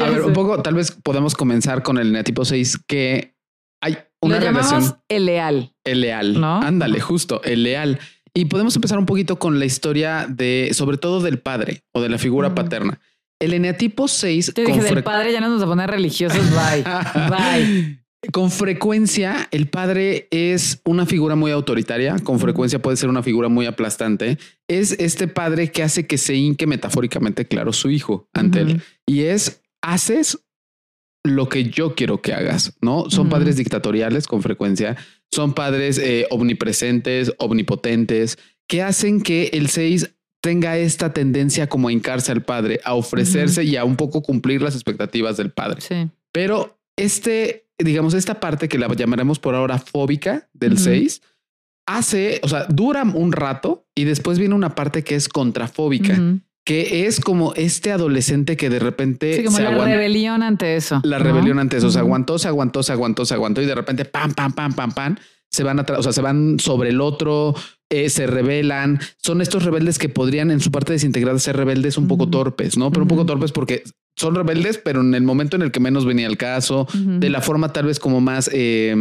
A ver, un poco, tal vez podemos comenzar con el eneatipo 6, que hay una Lo relación. el leal. El leal. ¿No? Ándale, justo, el leal. Y podemos empezar un poquito con la historia de, sobre todo del padre o de la figura paterna. El eneatipo 6 Te dije del padre, ya no nos vamos a poner religiosos. Bye. Bye. con frecuencia el padre es una figura muy autoritaria, con frecuencia puede ser una figura muy aplastante. Es este padre que hace que se hinque metafóricamente, claro, su hijo ante él. Y es, haces lo que yo quiero que hagas, ¿no? Son padres dictatoriales con frecuencia, son padres eh, omnipresentes, omnipotentes, que hacen que el 6 tenga esta tendencia como a hincarse al padre, a ofrecerse y a un poco cumplir las expectativas del padre. Sí. Pero este, digamos, esta parte que la llamaremos por ahora fóbica del Ujú. 6, hace, o sea, dura un rato y después viene una parte que es contrafóbica. Que es como este adolescente que de repente Sí, como se la aguanta- rebelión ante eso. la ¿no? rebelión ante eso. Se aguantó, se aguantó, se aguantó, se aguantó y de repente pam, pam, pam, pam, pam. Se van atrás, o sea, se van sobre el otro, eh, se rebelan. Son estos rebeldes que podrían en su parte desintegrada ser rebeldes un poco torpes, no? Pero un poco torpes porque son rebeldes, pero en el momento en el que menos venía el caso, de la forma tal vez como más eh,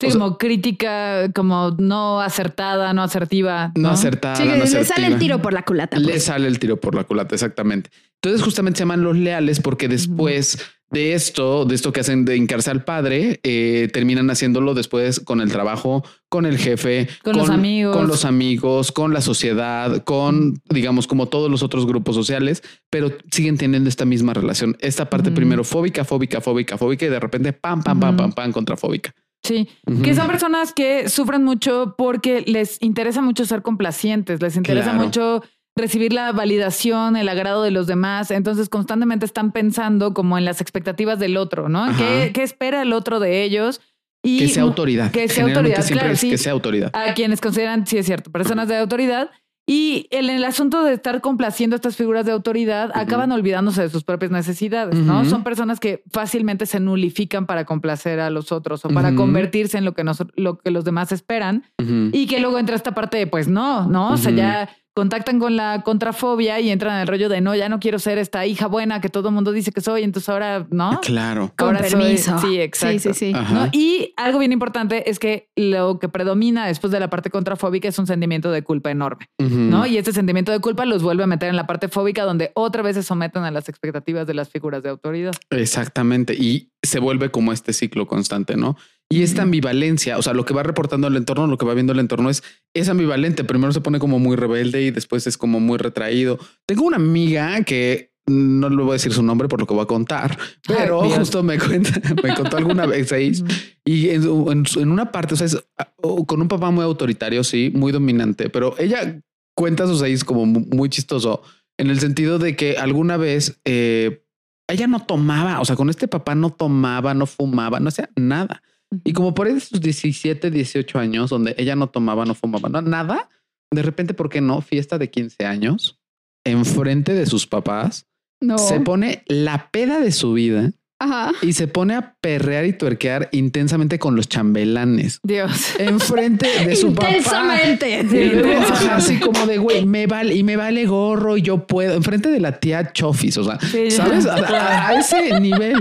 Sí, o sea- como crítica, como no acertada, no asertiva. no, No, acertada. Sí, no le sale el tiro por la culata. Le pues. sale el tiro por la culata, exactamente. Entonces, justamente se llaman los leales porque después de esto, de esto que hacen de hincarse al padre, eh, terminan haciéndolo después con el trabajo, con el jefe, Con los amigos. con los amigos, con la sociedad, con, digamos, como todos los otros grupos sociales, pero siguen teniendo esta misma relación. Esta parte primero fóbica, fóbica, fóbica, fóbica y de repente pam, pam, pam, Ujú. pam, pam, contrafóbica. Sí, que son personas que sufren mucho porque les interesa mucho ser complacientes, les interesa Claro. mucho recibir la validación, el agrado de los demás, entonces constantemente están pensando como en las expectativas del otro, ¿no? ¿Qué, qué espera el otro de ellos? Y Que sea autoridad. que sea autoridad, claro, sí. que sea autoridad. a quienes consideran, sí es cierto, personas de autoridad. Y en el asunto de estar complaciendo a estas figuras de autoridad, acaban olvidándose de sus propias necesidades, ¿no? Son personas que fácilmente se nulifican para complacer a los otros o para convertirse en lo que, nos, lo que los demás esperan y que luego entra esta parte de, pues no, ¿no? O sea, ya contactan con la contrafobia y entran en el rollo de no, ya no quiero ser esta hija buena que todo el mundo dice que soy, entonces ahora no. Ah, Claro. Con soy- permiso. sí, exacto. Sí, sí, sí. Ajá. ¿no? Y algo bien importante es que lo que predomina después de la parte contrafóbica es un sentimiento de culpa enorme. ¿no? Y este sentimiento de culpa los vuelve a meter en la parte fóbica donde otra vez se someten a las expectativas de las figuras de autoridad. Exactamente. Y se vuelve como este ciclo constante, ¿no? Y esta ambivalencia, o sea, lo que va reportando el entorno, lo que va viendo el entorno es, es ambivalente. Primero se pone como muy rebelde y después es como muy retraído. Tengo una amiga que no le voy a decir su nombre por lo que voy a contar, pero justo me cuenta, me contó alguna vez ahí y en, una parte, o sea, es ah, con un papá muy autoritario, sí, muy dominante, pero ella cuenta sus seis como mu- muy chistoso en el sentido de que alguna vez eh, ella no tomaba, o sea, con este papá no tomaba, no fumaba, no hacía nada. Y como por ahí de sus 17, 18 años, donde ella no tomaba, no fumaba, no, nada, de repente, ¿por qué no? Fiesta de 15 años, enfrente de sus papás, No. se pone la peda de su vida Ajá. y se pone a perrear y tuerquear intensamente con los chambelanes Dios. enfrente de su papá. Intensamente. Así como de güey, me vale y me vale gorro y yo puedo enfrente de la tía Chofis. O sea, Sí, sabes a, a- a ese nivel.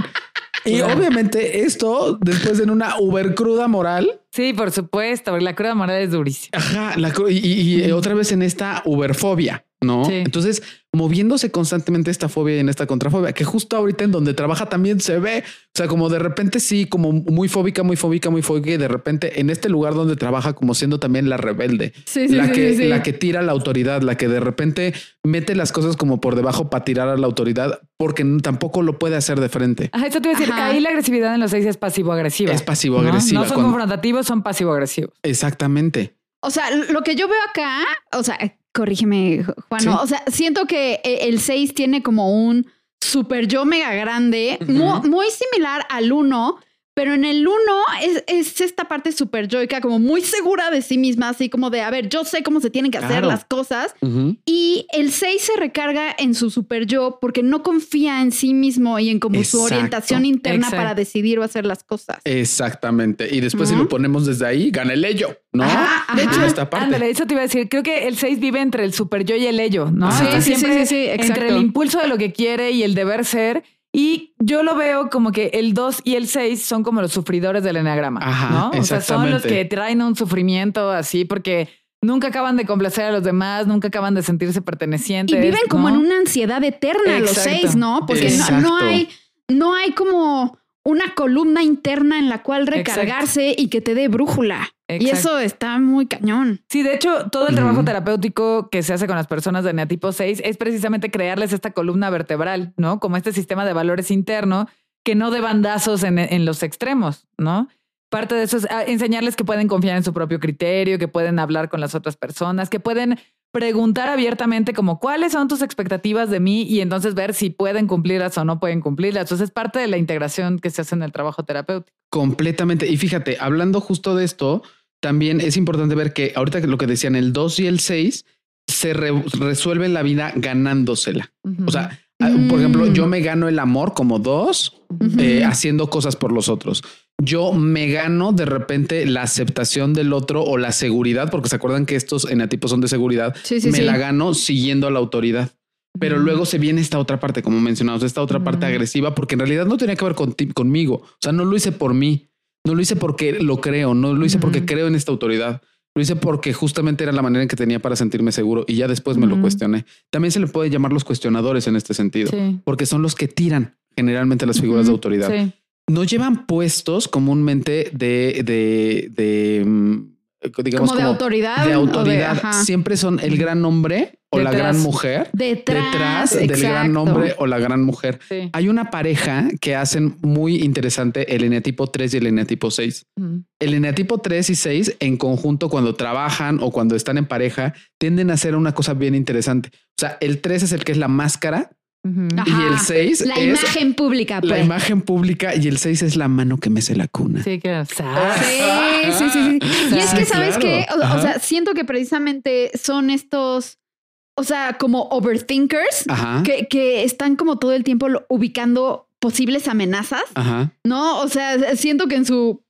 Y Claro. obviamente esto después en una uber cruda moral. Sí, por supuesto, porque la cruda moral es durísima. Ajá, la y- y otra vez en esta uberfobia, ¿no? Sí. Entonces, moviéndose constantemente esta fobia y en esta contrafobia, que justo ahorita en donde trabaja también se ve, o sea, como de repente sí, como muy fóbica, muy fóbica, muy fóbica, y de repente en este lugar donde trabaja como siendo también la rebelde, Sí, sí, la, sí, que, la que tira a la autoridad, la que de repente mete las cosas como por debajo para tirar a la autoridad, porque tampoco lo puede hacer de frente. Ajá, eso te iba a decir, Ajá. ahí la agresividad en los seis es pasivo-agresiva. Es pasivo-agresiva. No, No son Cuando- confrontativos, son pasivo-agresivos. Exactamente. O sea, lo que yo veo acá, o sea, corrígeme, Juan, Sí. o sea, siento que eh, el 6 tiene como un super yo mega grande, mu- muy, similar al 1, pero en el 1 es, es esta parte super yoica, como muy segura de sí misma, así como de, a ver, yo sé cómo se tienen que hacer Claro. las cosas. Y el 6 se recarga en su super yo porque no confía en sí mismo y en como su orientación interna Exacto. para decidir o hacer las cosas. Exactamente. Y después, si lo ponemos desde ahí, gana el ello, ¿no? Ajá, de ajá. hecho, esta parte. Ándale, eso te iba a decir. Creo que el 6 vive entre el super yo y el ello, ¿no? Sí, sí, sí, siempre sí, sí, entre el impulso de lo que quiere y el deber ser. Y yo lo veo como que el 2 y el 6 son como los sufridores del enagrama, Ajá, ¿no? O sea, son los que traen un sufrimiento así porque nunca acaban de complacer a los demás, nunca acaban de sentirse pertenecientes. Y viven como ¿no? en una ansiedad eterna los seis, ¿no? Porque no, hay, no hay como una columna interna en la cual recargarse y que te dé brújula. Y eso está muy cañón. Sí, de hecho, todo el trabajo terapéutico que se hace con las personas de neatipo 6 es precisamente crearles esta columna vertebral, ¿no? Como este sistema de valores interno que no de bandazos en, en los extremos, ¿no? Parte de eso es ah, enseñarles que pueden confiar en su propio criterio, que pueden hablar con las otras personas, que pueden preguntar abiertamente como cuáles son tus expectativas de mí y entonces ver si pueden cumplirlas o no pueden cumplirlas. Entonces es parte de la integración que se hace en el trabajo terapéutico. Completamente. Y fíjate, hablando justo de esto, también es importante ver que ahorita lo que decían el 2 y el 6 se re- resuelven la vida ganándosela. O sea, por ejemplo, yo me gano el amor como dos eh, haciendo cosas por los otros. Yo me gano de repente la aceptación del otro o la seguridad, porque se acuerdan que estos enatipos son de seguridad. Sí, sí, me sí. la gano siguiendo a la autoridad. Pero luego se viene esta otra parte, como mencionamos, esta otra parte agresiva, porque en realidad no tenía que ver conti- conmigo. O sea, no lo hice por mí, no lo hice porque lo creo, no lo hice porque creo en esta autoridad. Lo hice porque justamente era la manera en que tenía para sentirme seguro y ya después me lo cuestioné. También se le puede llamar los cuestionadores en este sentido, Sí. porque son los que tiran generalmente las figuras de autoridad. Sí. No llevan puestos comúnmente de, de, de, mm, digamos, como de autoridad. de autoridad. Siempre son el gran hombre o la gran mujer Detrás, detrás del gran hombre o la gran mujer. Sí. Hay una pareja que hacen muy interesante el eneatipo 3 y el eneatipo 6. Ujú. El eneatipo 3 y 6 en conjunto cuando trabajan o cuando están en pareja tienden a hacer una cosa bien interesante. O sea, el 3 es el que es la máscara Ujú. Ajá. y el 6 La es imagen pública, la pues. imagen pública y el 6 es la mano que mece la cuna. Sí, que Sí, sí, sí, sí. Y es que, ¿sabes claro. qué? O, sea, siento que precisamente son estos, o sea, como overthinkers que, que están como todo el tiempo ubicando posibles amenazas, Ajá. ¿no? O sea, siento que en su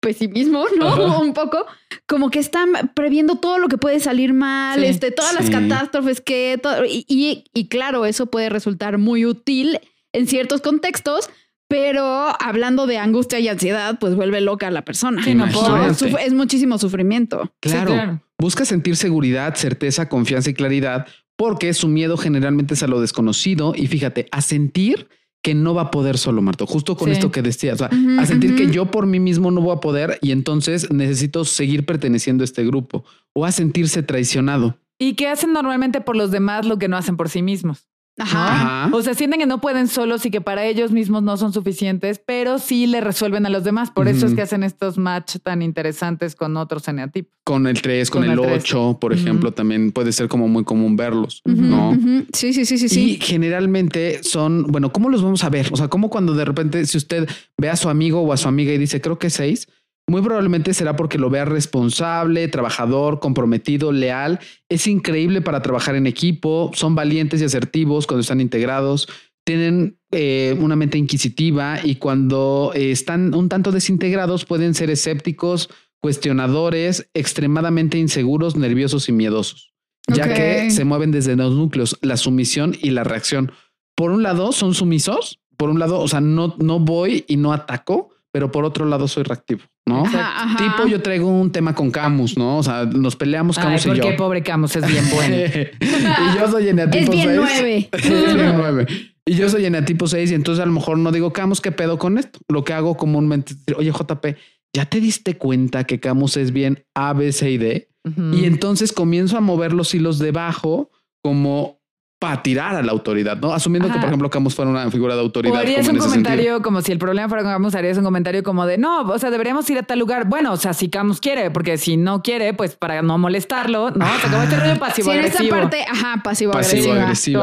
pesimismo, ¿no? Ajá. Un poco, como que están previendo todo lo que puede salir mal, Sí. este, todas las catástrofes que todo, y, y- y claro, eso puede resultar muy útil en ciertos contextos, pero hablando de angustia y ansiedad, pues vuelve loca a la persona. Sí, no puedo. Imagínate. Suf- es muchísimo sufrimiento. Sí, claro. Busca sentir seguridad, certeza, confianza y claridad porque su miedo generalmente es a lo desconocido y fíjate, a sentir que no va a poder solo, Marto, justo con Sí. esto que decías, o sea, a sentir que yo por mí mismo no voy a poder y entonces necesito seguir perteneciendo a este grupo o a sentirse traicionado. Y que hacen normalmente por los demás lo que no hacen por sí mismos. Ajá. Ajá. O sea, sienten que no pueden solos y que para ellos mismos no son suficientes, pero sí le resuelven a los demás. Por eso es que hacen estos match tan interesantes con otros eneatipos. Con el 3, con, Con el el tres. 8, por ejemplo, también puede ser como muy común verlos, ¿no? ujú. Sí, sí, sí, sí, Y sí. generalmente son, bueno, ¿cómo los vamos a ver? O sea, como cuando de repente, si usted ve a su amigo o a su amiga y dice, creo que seis, muy probablemente será porque lo vea responsable, trabajador, comprometido, leal. Es increíble para trabajar en equipo, son valientes y asertivos cuando están integrados, tienen eh, una mente inquisitiva y cuando eh, están un tanto desintegrados pueden ser escépticos, cuestionadores, extremadamente inseguros, nerviosos y miedosos. Ya que se mueven desde los núcleos, la sumisión y la reacción. Por un lado, son sumisos, por un lado, o sea, no, no voy y no ataco, pero por otro lado soy reactivo, ¿no? Ajá, ajá. Tipo, yo traigo un tema con Camus, ¿no? O sea, nos peleamos Ay, Camus y yo. porque pobre Camus es bien bueno. y yo soy eneatipo Es bien 6. nueve. Es bien nueve. Y yo soy eneatipo 6 y entonces a lo mejor no digo Camus, ¿qué pedo con esto? Lo que hago comúnmente es decir, oye, JP, ¿ya te diste cuenta que Camus es bien A, B, C y D? Y entonces comienzo a mover los hilos debajo como para tirar a la autoridad, ¿no? Asumiendo que, por ejemplo, Camus fuera una figura de autoridad. O harías como un comentario sentido. como si el problema fuera con Camus, harías un comentario como de no, o sea, deberíamos ir a tal lugar. Bueno, o sea, si Camus quiere, porque si no quiere, pues para no molestarlo, ¿no? O sea, como este rollo pasivo Sí, en agresivo. parte, ajá, pasivo Pasivo.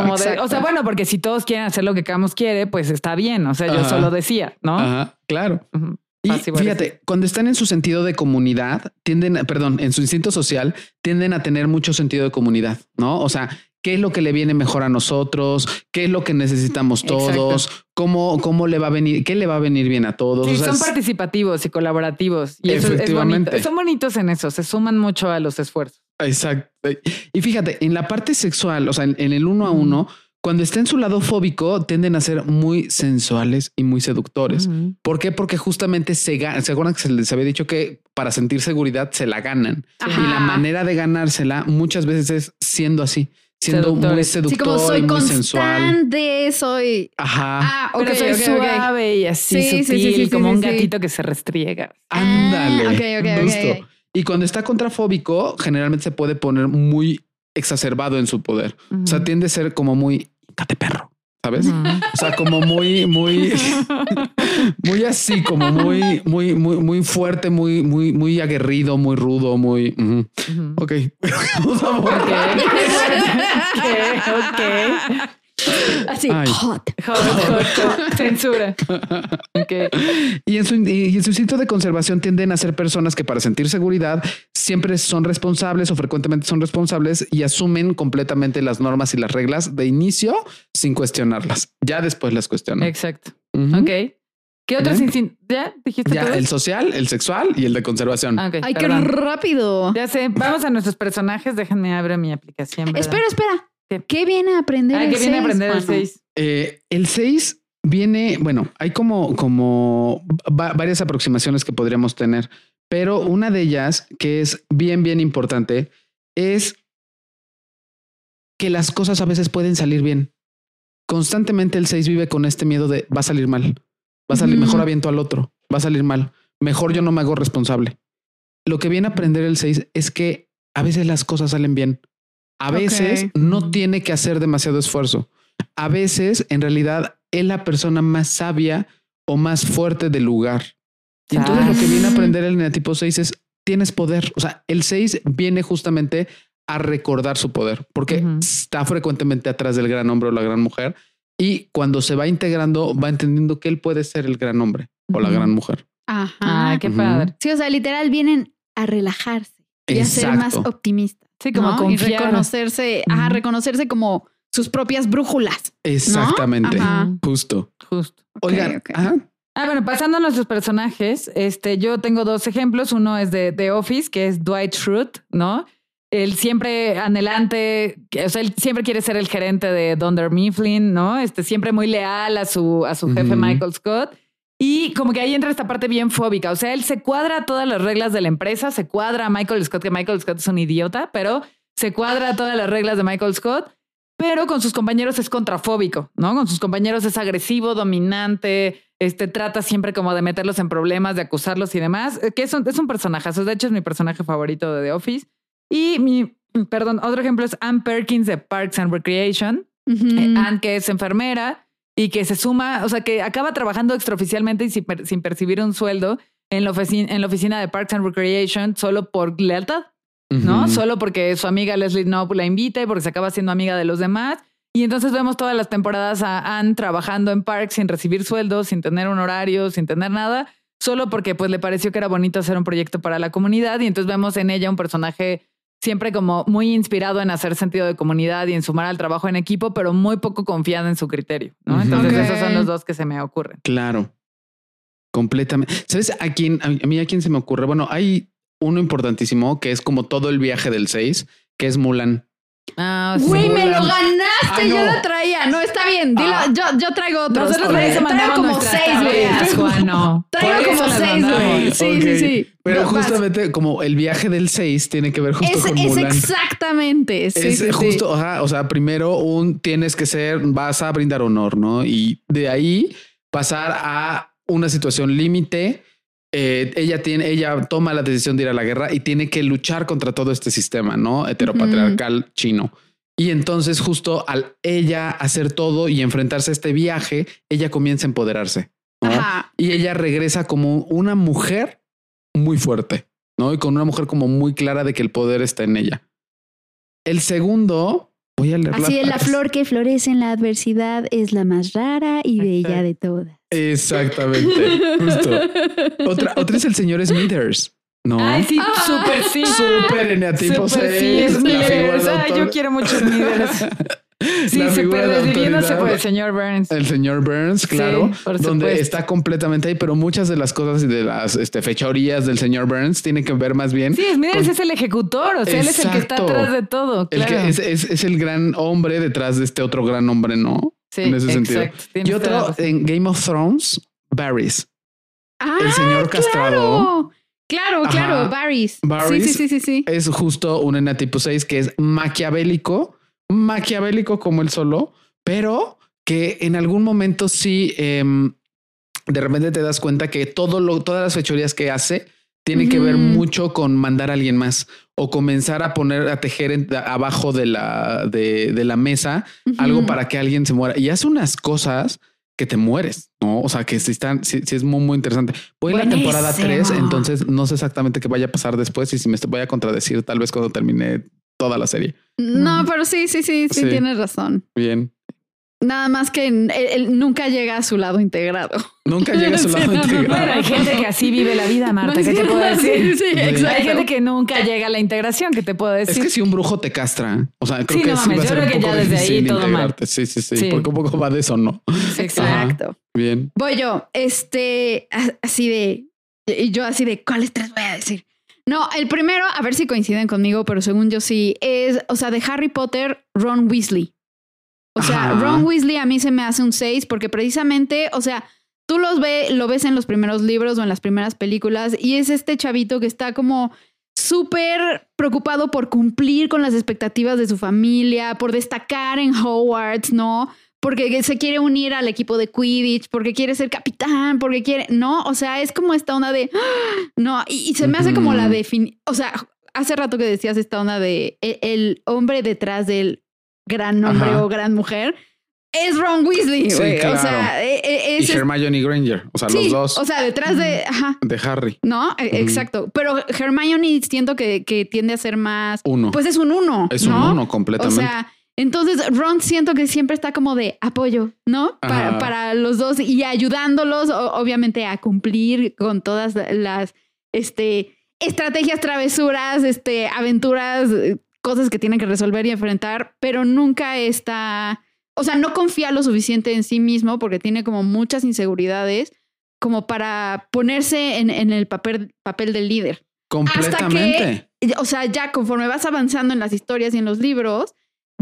Como de- o sea, bueno, porque si todos quieren hacer lo que Camus quiere, pues está bien. O sea, yo Ajá. solo decía, ¿no? Ajá, claro. Y fíjate, cuando están en su sentido de comunidad, tienden, perdón, en su instinto social, tienden a tener mucho sentido de comunidad, ¿no? O sea, ¿qué es lo que le viene mejor a nosotros? ¿Qué es lo que necesitamos todos? ¿Cómo, cómo le va a venir? ¿Qué le va a venir bien a todos? Sí, O sea, son es- participativos y colaborativos. Y eso es- bonito. Son bonitos en eso, se suman mucho a los esfuerzos. Exacto. Y fíjate, en la parte sexual, o sea, en, en el uno a uno, cuando está en su lado fóbico, tienden a ser muy sensuales y muy seductores. ¿Por qué? Porque justamente se ganan. ¿Se acuerdan que se les había dicho que para sentir seguridad se la ganan? Y la manera de ganársela muchas veces es siendo así, siendo muy. Sí, seductor como soy y muy sensual. soy. Ajá. Ah, ok, Pero soy suave y así Sí, sí, sutil, sí, sí, sí, como sí, un sí. gatito que se restriega. Ándale. Ah, ok, ok, ok, justo. ok. Y cuando está contrafóbico, generalmente se puede poner muy exacerbado en su poder. O sea, tiende a ser como muy cate perro, ¿sabes? O sea, como muy, muy, muy así, como muy, muy, muy, muy fuerte, muy, muy, muy aguerrido, muy rudo, muy. ujú. Ujú. Ok. Vamos a borrar. Ok, ok. Así, Ay. hot. Hot, hot, hot. Censura. Ok. Y en, su, y en su instinto de conservación tienden a ser personas que para sentir seguridad siempre son responsables o frecuentemente son responsables y asumen completamente las normas y las reglas de inicio sin cuestionarlas. Ya después las cuestionan. Exacto. Ok. ¿Qué otros instintos? ¿Ya dijiste Ya todos? el social, el sexual y el de conservación. Ah, ok, Ay, qué perdón. rápido. Ya sé, vamos a nuestros personajes. Déjenme abrir mi aplicación. ¿verdad? Espera, espera. ¿Qué? ¿Qué viene a aprender Ah, el que viene a seis, aprender el mano? 6. Eh, el 6 viene, bueno, hay como, como va- varias aproximaciones que podríamos tener, pero una de ellas que es bien, bien importante es que las cosas a veces pueden salir bien. Constantemente el 6 vive con este miedo de va a salir mal, va a salir mejor aviento al otro, va a salir mal, mejor yo no me hago responsable. Lo que viene a aprender el 6 es que a veces las cosas salen bien. A veces no tiene que hacer demasiado esfuerzo. A veces, en realidad, es la persona más sabia o más fuerte del lugar. Y entonces lo que viene a aprender el tipo 6 es tienes poder. O sea, el 6 viene justamente a recordar su poder porque Ujú. está frecuentemente atrás del gran hombre o la gran mujer. Y cuando se va integrando, va entendiendo que él puede ser el gran hombre o la gran mujer. Ajá. Ay, qué Ujú. padre. Sí, o sea, literal vienen a relajarse y a ser más Exacto. optimistas. Sí, como ¿no? confiar. Y reconocerse, ajá, reconocerse como sus propias brújulas. Exactamente. Ajá. Justo. Justo. Oigan, ajá. Ah, bueno, pasando a nuestros personajes, este, yo tengo dos ejemplos. Uno es de The Office, que es Dwight Schrute, ¿no? Él siempre anhelante, o sea, él siempre quiere ser el gerente de Dunder Mifflin, ¿no? Este, siempre muy leal a su, a su jefe Michael Scott. Y como que ahí entra esta parte bien fóbica. O sea, él se cuadra a todas las reglas de la empresa, se cuadra a Michael Scott, que Michael Scott es un idiota, pero se cuadra a todas las reglas de Michael Scott, pero con sus compañeros es contrafóbico, ¿no? Con sus compañeros es agresivo, dominante, este, trata siempre como de meterlos en problemas, de acusarlos y demás, eh, que es un, es un personaje. de hecho es mi personaje favorito de The Office. Y mi, perdón, otro ejemplo es Ann Perkins de Parks and Recreation. Eh, Ann, que es enfermera, y que se suma, o sea, que acaba trabajando extraoficialmente y sin, percibir un sueldo en la, oficina, en la oficina de Parks and Recreation solo por lealtad, ¿no? Solo porque su amiga Leslie Knope la invita y porque se acaba siendo amiga de los demás. Y entonces vemos todas las temporadas a Anne trabajando en Parks sin recibir sueldo, sin tener un horario, sin tener nada, solo porque pues le pareció que era bonito hacer un proyecto para la comunidad y entonces vemos en ella un personaje siempre como muy inspirado en hacer sentido de comunidad y en sumar al trabajo en equipo, pero muy poco confiado en su criterio, ¿no? Entonces esos son los dos que se me ocurren. Claro. Completamente. ¿Sabes a quién, a mí a quién se me ocurre? Bueno, hay uno importantísimo que es como todo el viaje del 6, que es Mulan. Ah, Güey, me lo ganaste, yo lo traía. No, está bien, dilo, ah. yo, yo traigo otros. Nosotros traigo como seis, güey. Juan, no. Traigo como seis, güey. Sí, sí, sí. Pero justamente como el viaje del 6 tiene que ver justo con Mulan. Es exactamente. Sí, es justo, o sea, primero un tienes que ser, vas a brindar honor, ¿no? Y de ahí pasar a una situación límite eh, ella tiene, ella toma la decisión de ir a la guerra y tiene que luchar contra todo este sistema, ¿no? Heteropatriarcal chino. Y entonces justo al ella hacer todo y enfrentarse a este viaje, ella comienza a empoderarse. Y ella regresa como una mujer muy fuerte, ¿no? Y con una mujer como muy clara de que el poder está en ella. El segundo, voy a leer Así es, la flor que florece en la adversidad es la más rara y bella de todas. Exactamente, justo. Otra, otra es el señor Smithers. No. Ay, sí, ah. súper sí. Súper eneatipo super sí, Smithers. Ay, yo quiero mucho Smithers. Sí, súper desviviéndose por el señor Burns. El señor Burns, claro, donde está completamente ahí, pero muchas de las cosas y de las este, fechorías del señor Burns tienen que ver más bien. Sí, Smithers es el ejecutor, o sea, él es el que está atrás de todo. El que es, es, es, el gran hombre detrás de este otro gran hombre, ¿no? Sí, en ese sentido. Y otro en Game of Thrones, Varys. Ah, el señor castrado. Claro, claro. Varys. Sí, sí, sí, sí, Es justo un enatipo 6 que es maquiavélico, maquiavélico como él solo, pero que en algún momento sí, em, de repente te das cuenta que todo lo, todas las fechorías que hace tiene que ver mucho con mandar a alguien más o comenzar a poner a tejer abajo de la, de, la mesa algo para que alguien se muera y hace unas cosas que te mueres, no? O sea, que si están, si, es muy, muy interesante. Voy en la temporada 3, entonces no sé exactamente qué vaya a pasar después y si me voy a contradecir tal vez cuando termine toda la serie. No, pero sí, sí, sí, sí, tienes razón. Bien. Nada más que él, nunca llega a su lado integrado. Nunca llega a su lado integrado. Hay gente que así vive la vida, Marta. ¿Qué te puedo decir? Sí, sí, hay gente que nunca llega a la integración. ¿Qué te puedo decir? Es que si un brujo te castra, o sea, creo que sí va a ser un poco ya desde ahí todo mal. Sí, sí, sí, Porque un poco va de eso, ¿no? Exacto. Bien. Voy yo, este, así de, y yo así de, ¿cuáles tres voy a decir? No, el primero, a ver si coinciden conmigo, pero según yo sí, es, o sea, de Harry Potter, Ron Weasley. O sea, Ron Weasley a mí se me hace un 6 porque precisamente, o sea, tú los ve, lo ves en los primeros libros o en las primeras películas y es este chavito que está como súper preocupado por cumplir con las expectativas de su familia, por destacar en Hogwarts, ¿no? Porque se quiere unir al equipo de Quidditch, porque quiere ser capitán, porque quiere, ¿no? O sea, es como esta onda de, no, y, se me hace como la definición, o sea, hace rato que decías esta onda de e, el hombre detrás del gran hombre o gran mujer, es Ron Weasley, güey. O sea, e, e, es, y Hermione Granger, o sea, los dos. O sea, detrás de, ajá. De Harry. No, exacto. Pero Hermione siento que, que, tiende a ser más. Uno. Pues es un uno. Es un uno completamente. O sea, entonces Ron siento que siempre está como de apoyo, ¿no? Para, para, los dos y ayudándolos, obviamente, a cumplir con todas las este, estrategias, travesuras, este, aventuras cosas que tienen que resolver y enfrentar, pero nunca está, o sea, no confía lo suficiente en sí mismo porque tiene como muchas inseguridades como para ponerse en, en el papel, papel del líder. Completamente. o sea, ya conforme vas avanzando en las historias y en los libros,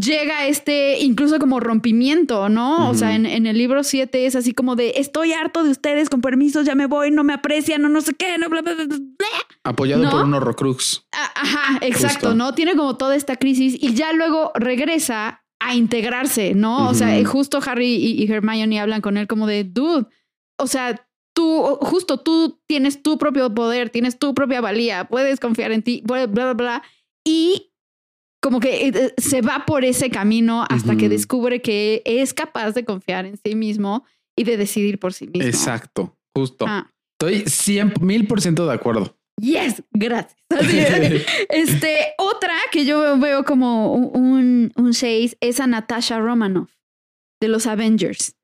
llega este incluso como rompimiento, ¿no? O sea, en, en, el libro 7 es así como de estoy harto de ustedes, con permisos, ya me voy, no me aprecian, no no sé qué, no bla, bla, bla, bla. Apoyado por un horrocrux. Ajá, exacto, ¿no? Tiene como toda esta crisis y ya luego regresa a integrarse, ¿no? O sea, justo Harry y, y Hermione hablan con él como de, dude, o sea, tú, justo tú tienes tu propio poder, tienes tu propia valía, puedes confiar en ti, bla, bla, bla. Y como que eh, eh, se va por ese camino hasta que descubre que es capaz de confiar en sí mismo y de decidir por sí mismo. Exacto, justo. Ah. Estoy cien mil por ciento de acuerdo. Yes, gracias. este, otra que yo veo como un, un seis es a Natasha Romanoff de los Avengers.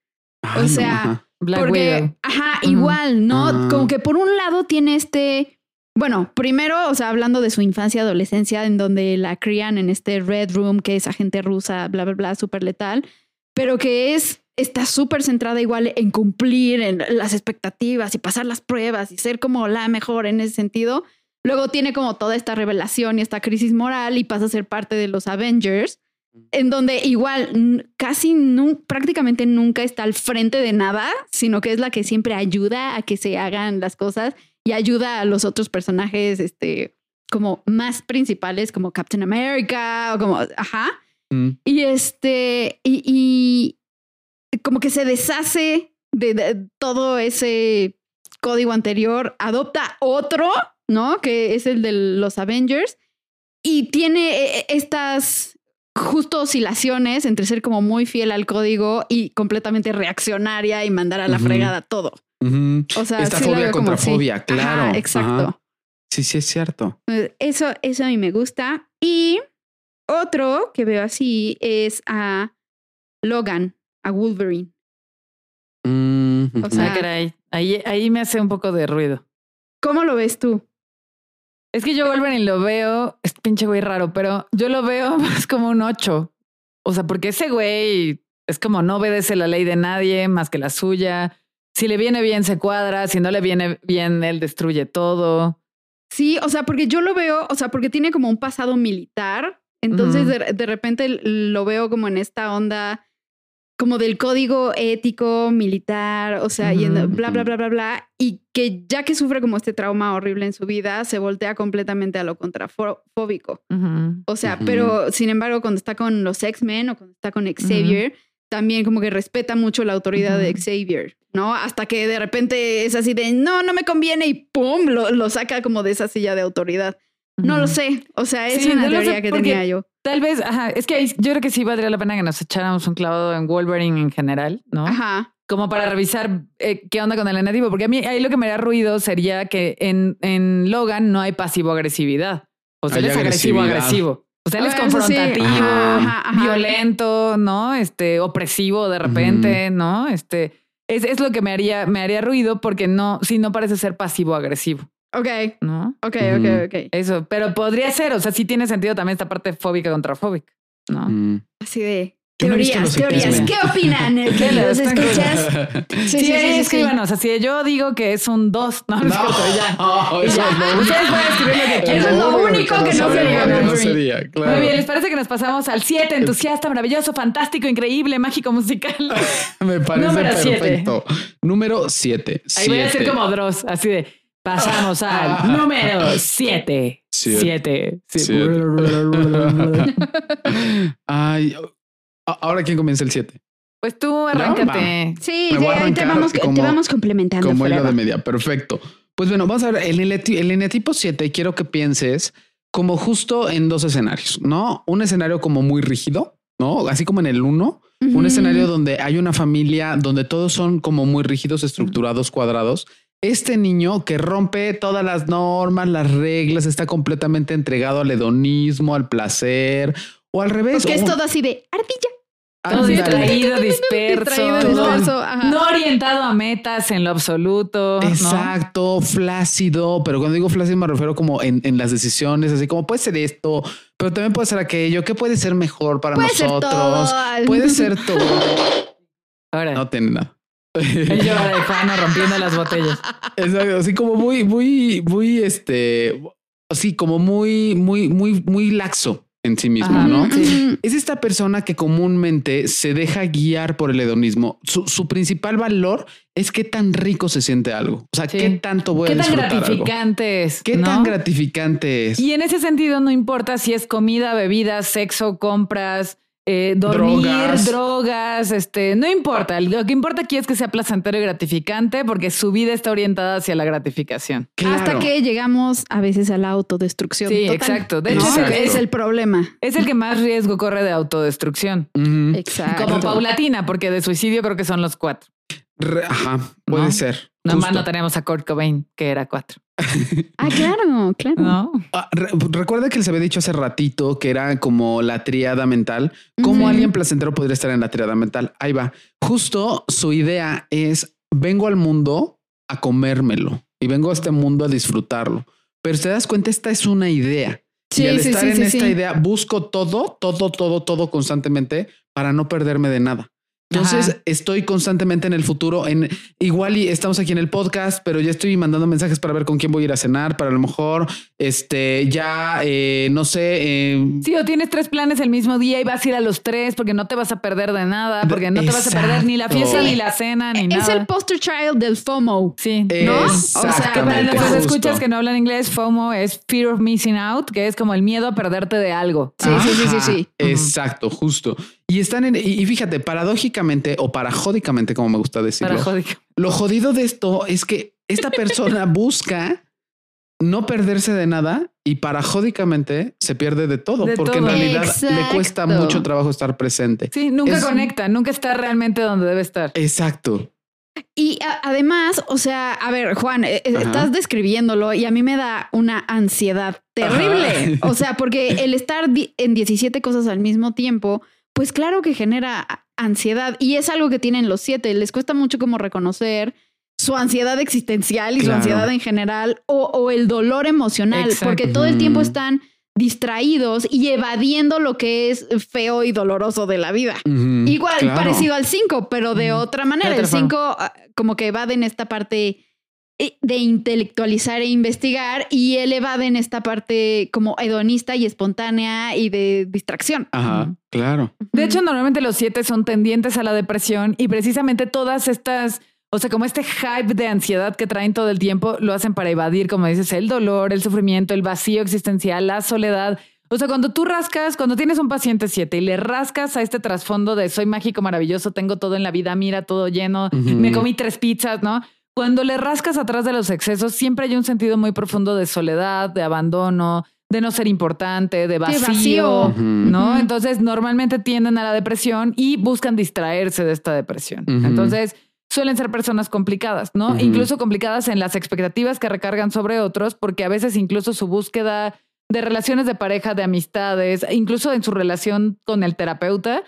Ah, o sea, porque, ajá, igual, ¿no? Ah. Como que por un lado tiene este, bueno, primero, o sea, hablando de su infancia, adolescencia, en donde la crían en este Red Room, que es agente rusa, bla, bla, bla, súper letal, pero que es, está súper centrada igual en cumplir en las expectativas y pasar las pruebas y ser como la mejor en ese sentido. Luego tiene como toda esta revelación y esta crisis moral y pasa a ser parte de los Avengers en donde igual casi prácticamente nunca está al frente de nada, sino que es la que siempre ayuda a que se hagan las cosas y ayuda a los otros personajes, este, como más principales, como Captain America o como, ajá. Mm. Y este, y, como que se deshace de, todo ese código anterior, adopta otro, ¿no? Que es el de los Avengers y tiene eh, estas justo oscilaciones entre ser como muy fiel al código y completamente reaccionaria y mandar a la fregada todo. O sea, esta fobia contra fobia, claro. exacto. Sí, sí, es cierto. Eh, eso, eso a mí me gusta. Y otro que veo así es a Logan, a Wolverine. O sea, ah, ahí, ahí me hace un poco de ruido. ¿Cómo lo ves tú? Es que yo Wolverine lo veo, es pinche güey raro, pero yo lo veo más como un ocho. O sea, porque ese güey es como no obedece la ley de nadie más que la suya. Si le viene bien, se cuadra. Si no le viene bien, él destruye todo. Sí, o sea, porque yo lo veo, o sea, porque tiene como un pasado militar. Entonces, de, repente lo veo como en esta onda como del código ético militar, o sea, yendo bla, bla, bla, bla, bla, y que ya que sufre como este trauma horrible en su vida, se voltea completamente a lo contrafóbico. O sea, pero sin embargo, cuando está con los X-Men o cuando está con Xavier, también como que respeta mucho la autoridad de Xavier, ¿no? Hasta que de repente es así de, no, no me conviene y ¡pum! Lo, lo saca como de esa silla de autoridad. No lo sé. O sea, es una teoría que tenía yo. Tal vez, ajá, es que yo creo que sí valdría la pena que nos echáramos un clavado en Wolverine en general, ¿no? Ajá. Como para revisar eh, qué onda con el nativo, porque a mí ahí lo que me da ruido sería que en, en Logan no hay pasivo-agresividad. O sea, él es agresivo-agresivo. O sea, él es ah, confrontativo, violento, ¿no? Este, opresivo de repente, ¿no? Este, es, es, lo que me haría, me haría ruido porque no, si no parece ser pasivo-agresivo. Ok. ¿No? Ok, ok, ok. Eso, pero podría ser, o sea, sí tiene sentido también esta parte fóbica contra fóbica, ¿no? Mm. Así de. Teorías, teorías. ¿Qué opinan? ¿Qué los escuchas? Sí, sí, sí, es que bueno, o sea, si yo digo que es un 2, no, no, ya. No, eso ya. Es Ustedes pueden escribir lo que quieran. Eso es lo único que no, sería. No sería, claro. Muy bien, ¿les parece que nos pasamos al 7? Entusiasta, maravilloso, fantástico, increíble, mágico, musical. Me parece Número perfecto. Número 7. Ahí voy a ser como Dross, así de Pasamos al número 7. 7. Ay, ahora quién comienza el 7. Pues tú arráncate. sí, te, vamos, te vamos complementando. Como hilo de media. Perfecto. Pues bueno, vamos a ver el, el eneatipo 7. Quiero que pienses como justo en dos escenarios, ¿no? Un escenario como muy rígido, ¿no? Así como en el 1. Un escenario donde hay una familia donde todos son como muy rígidos, estructurados, cuadrados este niño que rompe todas las normas, las reglas, está completamente entregado al hedonismo, al placer o al revés. Porque es todo así de ardilla. Todo distraído, disperso, no, orientado a metas en lo absoluto. Exacto, flácido, pero cuando digo flácido me refiero como en, las decisiones, así como puede ser esto, pero también puede ser aquello, ¿qué puede ser mejor para nosotros? puede ser todo. Ahora. No tiene nada. De Juana rompiendo las botellas. Exacto, así como muy, muy, muy, este, así como muy, muy, muy, muy laxo en sí mismo, Ajá, ¿no? sí. Es esta persona que comúnmente se deja guiar por el hedonismo. Su, su principal valor es qué tan rico se siente algo. O sea, Sí. qué tanto voy Qué a tan disfrutar algo. gratificante es. Qué ¿no? tan gratificante es. Y en ese sentido no importa si es comida, bebida, sexo, compras, eh, dormir, Drogas. drogas. este, no importa. Lo que importa aquí es que sea placentero y gratificante porque su vida está orientada hacia la gratificación. Claro. Hasta que llegamos a veces a la autodestrucción. Sí, total, exacto. De ¿no? hecho, Exacto. es el problema. Es el que más riesgo corre de autodestrucción. Exacto. Como paulatina, porque de suicidio creo que son los cuatro. Re- Ajá, puede ¿No? ser. Nomás no tenemos a Kurt Cobain, que era cuatro. Ah, claro, claro. ¿No? Ah, re- recuerda que les había dicho hace ratito que era como la triada mental. ¿Cómo alguien placentero podría estar en la triada mental? Ahí va. Justo su idea es vengo al mundo a comérmelo y vengo a este mundo a disfrutarlo. Pero te das cuenta, esta es una idea. Sí, y al sí, estar sí, en sí, esta sí. idea, busco todo, todo, todo, todo constantemente para no perderme de nada. Entonces Ajá. estoy constantemente en el futuro, en igual y estamos aquí en el podcast, pero ya estoy mandando mensajes para ver con quién voy a ir a cenar, para a lo mejor este ya eh, no sé. eh, Sí, o tienes tres planes el mismo día y vas a ir a los tres porque no te vas a perder de nada, porque no te vas a perder ni la fiesta, ni la cena, ni es nada. el poster child del FOMO. Sí. ¿No? O sea, Que para nuestros Justo. escuchas que no hablan inglés, FOMO es Fear of Missing Out, que es como el miedo a perderte de algo. Sí, sí, sí, sí, sí. Exacto, justo. Y están en, y, y fíjate, paradójicamente o parajódicamente, como me gusta decirlo, lo jodido de esto es que esta persona busca no perderse de nada y parajódicamente se pierde de todo, De porque todo. en realidad le cuesta mucho trabajo estar presente. Sí, nunca Es- conecta, nunca está realmente donde debe estar. Exacto. Y a- además, o sea, a ver, Juan, eh, eh, Ajá. estás describiéndolo y a mí me da una ansiedad terrible. Ajá. O sea, porque el estar en 17 cosas al mismo tiempo, pues claro que genera ansiedad y es algo que tienen los siete. Les cuesta mucho como reconocer su ansiedad existencial y su ansiedad en general o, o el dolor emocional, Exacto. porque todo el tiempo están distraídos y evadiendo lo que es feo y doloroso de la vida. Igual, claro. parecido al 5, pero de otra manera. El otra 5 como que evaden esta parte de intelectualizar e investigar y él evade en esta parte como hedonista y espontánea y de distracción. Ajá, claro. De hecho, normalmente los siete son tendientes a la depresión y precisamente todas estas, o sea, como este hype de ansiedad que traen todo el tiempo, lo hacen para evadir, como dices, el dolor, el sufrimiento, el vacío existencial, la soledad. O sea, cuando tú rascas, cuando tienes un paciente siete y le rascas a este trasfondo de soy mágico, maravilloso, tengo todo en la vida, mira todo lleno, me comí tres pizzas, ¿no? Cuando le rascas atrás de los excesos, siempre hay un sentido muy profundo de soledad, de abandono, de no ser importante, de vacío. ¿no? Entonces, normalmente tienden a la depresión y buscan distraerse de esta depresión. Entonces, suelen ser personas complicadas, ¿no? Incluso complicadas en las expectativas que recargan sobre otros, porque a veces incluso su búsqueda de relaciones de pareja, de amistades, incluso en su relación con el terapeuta,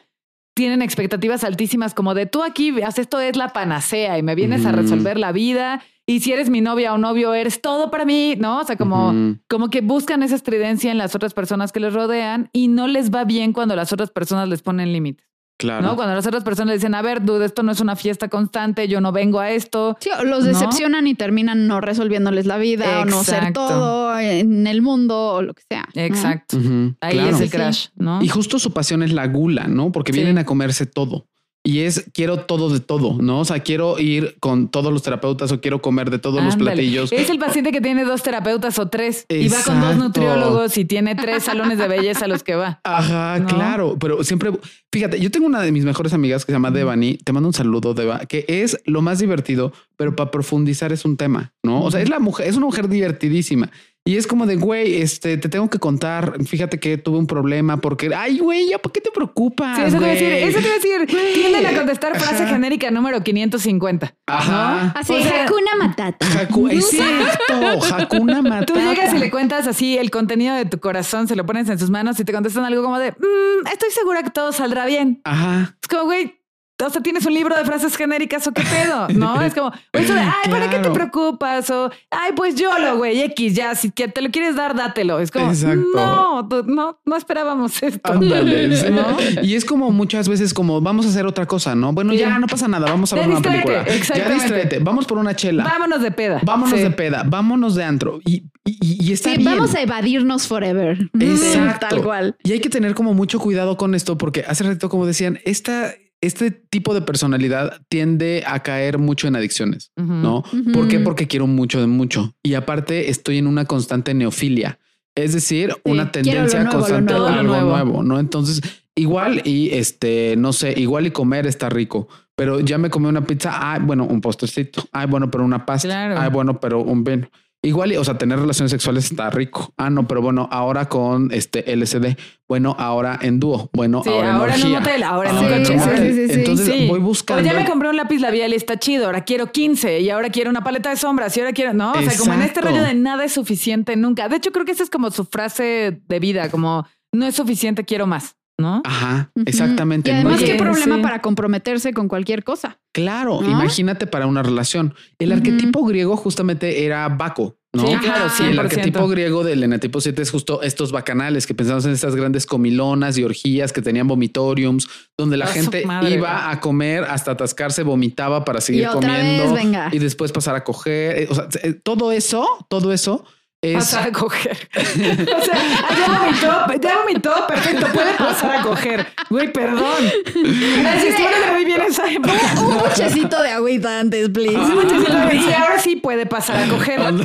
tienen expectativas altísimas como de tú aquí, veas, esto es la panacea y me vienes a resolver la vida. Y si eres mi novia o novio, eres todo para mí, ¿no? O sea, como como que buscan esa estridencia en las otras personas que les rodean y no les va bien cuando las otras personas les ponen límites, Claro. ¿no? Cuando las otras personas dicen, a ver, dude, esto no es una fiesta constante, yo no vengo a esto. Sí, los ¿No? decepcionan y terminan no resolviéndoles la vida o no ser Exacto. todo en el mundo o lo que sea. ¿no? Exacto. Ahí claro. es el sí. crash, ¿no? Y justo su pasión es la gula, ¿no? Porque Sí. vienen a comerse todo. Y es quiero todo de todo, ¿no? O sea, quiero ir con todos los terapeutas o quiero comer de todos los platillos. Es el paciente que tiene dos terapeutas o tres y va con dos nutriólogos y tiene tres salones de belleza a los que va. Ajá, ¿no? claro, pero siempre, fíjate, yo tengo una de mis mejores amigas que se llama Devani, te mando un saludo, Deva, que es lo más divertido, pero para profundizar es un tema, ¿no? O sea, es la mujer, es una mujer divertidísima. Y es como de, güey, este, te tengo que contar, fíjate que tuve un problema porque, ay, güey, ya, ¿por qué te preocupas? Sí, eso te iba a decir, eso te iba a decir. Tienden a contestar frase Ajá. genérica número 550. Ajá. Así, O sea, Hakuna Matata. Haku- exacto, Hakuna Matata. Tú llegas y le cuentas así el contenido de tu corazón, se lo pones en sus manos y te contestan algo como de, "Mm, estoy segura que todo saldrá bien. Ajá. Es como, güey, o sea, tienes un libro de frases genéricas o qué pedo, ¿no? Es como, eso de, ay, ¿para qué te preocupas? O, ay, pues yo lo, güey, X, ya, si te lo quieres dar, dátelo. Es como, Exacto. no, no, no esperábamos esto. Ándale, sí. ¿No? Y es como muchas veces como vamos a hacer otra cosa, ¿no? Bueno, ya, Ya. no pasa nada, vamos a ver una película. Ya distráete, vamos por una chela. Vámonos de peda. Vámonos Sí. de peda, vámonos de antro. Y, y, y está Sí, bien. vamos a evadirnos forever. Exacto. Tal cual. Y hay que tener como mucho cuidado con esto, porque hace rato, como decían, esta, este tipo de personalidad tiende a caer mucho en adicciones. ¿no? ¿Por qué? Porque quiero mucho de mucho. Y aparte estoy en una constante neofilia. Es decir, una tendencia nuevo, constante nuevo. a algo nuevo. ¿no? Entonces, igual y este, no sé, igual y comer está rico, pero ya me comí una pizza. Ay, bueno, un postrecito. Ay, bueno, pero una pasta. Claro. Ay, bueno, pero un vino. Igual, o sea, tener relaciones sexuales está rico. Ah, no, pero bueno, ahora con este LCD. Bueno, ahora en dúo. Bueno, Sí, ahora, ahora en en un hotel, ahora en Ahora coche. un hotel. sí, sí. Entonces voy buscando. ya me compré un lápiz labial y está chido. Ahora quiero 15 y ahora quiero una paleta de sombras y ahora quiero, no, o sea, como en este rollo de nada es suficiente nunca. De hecho, creo que esa es como su frase de vida, como no es suficiente, quiero más, ¿no? Ajá, exactamente. Y además, No qué problema sí. para comprometerse con cualquier cosa. Claro, ¿No? imagínate para una relación. El arquetipo griego justamente era Baco, ¿no? Sí, claro. Y el 100%. arquetipo griego del enetipo 7 es justo estos bacanales que pensamos en estas grandes comilonas y orgías que tenían vomitoriums, donde la gente madre, iba a comer hasta atascarse, vomitaba para seguir Y comiendo vez, venga. y después pasar a coger. Eh, O sea, eh, todo eso, todo eso es Pasar a coger. o sea, ya vomitó, ya vomitó, perfecto, puede pasar a coger. Güey, perdón. Muy bien esa época. Un buchecito de agüita antes, please. Un muchachito, Y ahora sí puede pasar a coger. ¿no?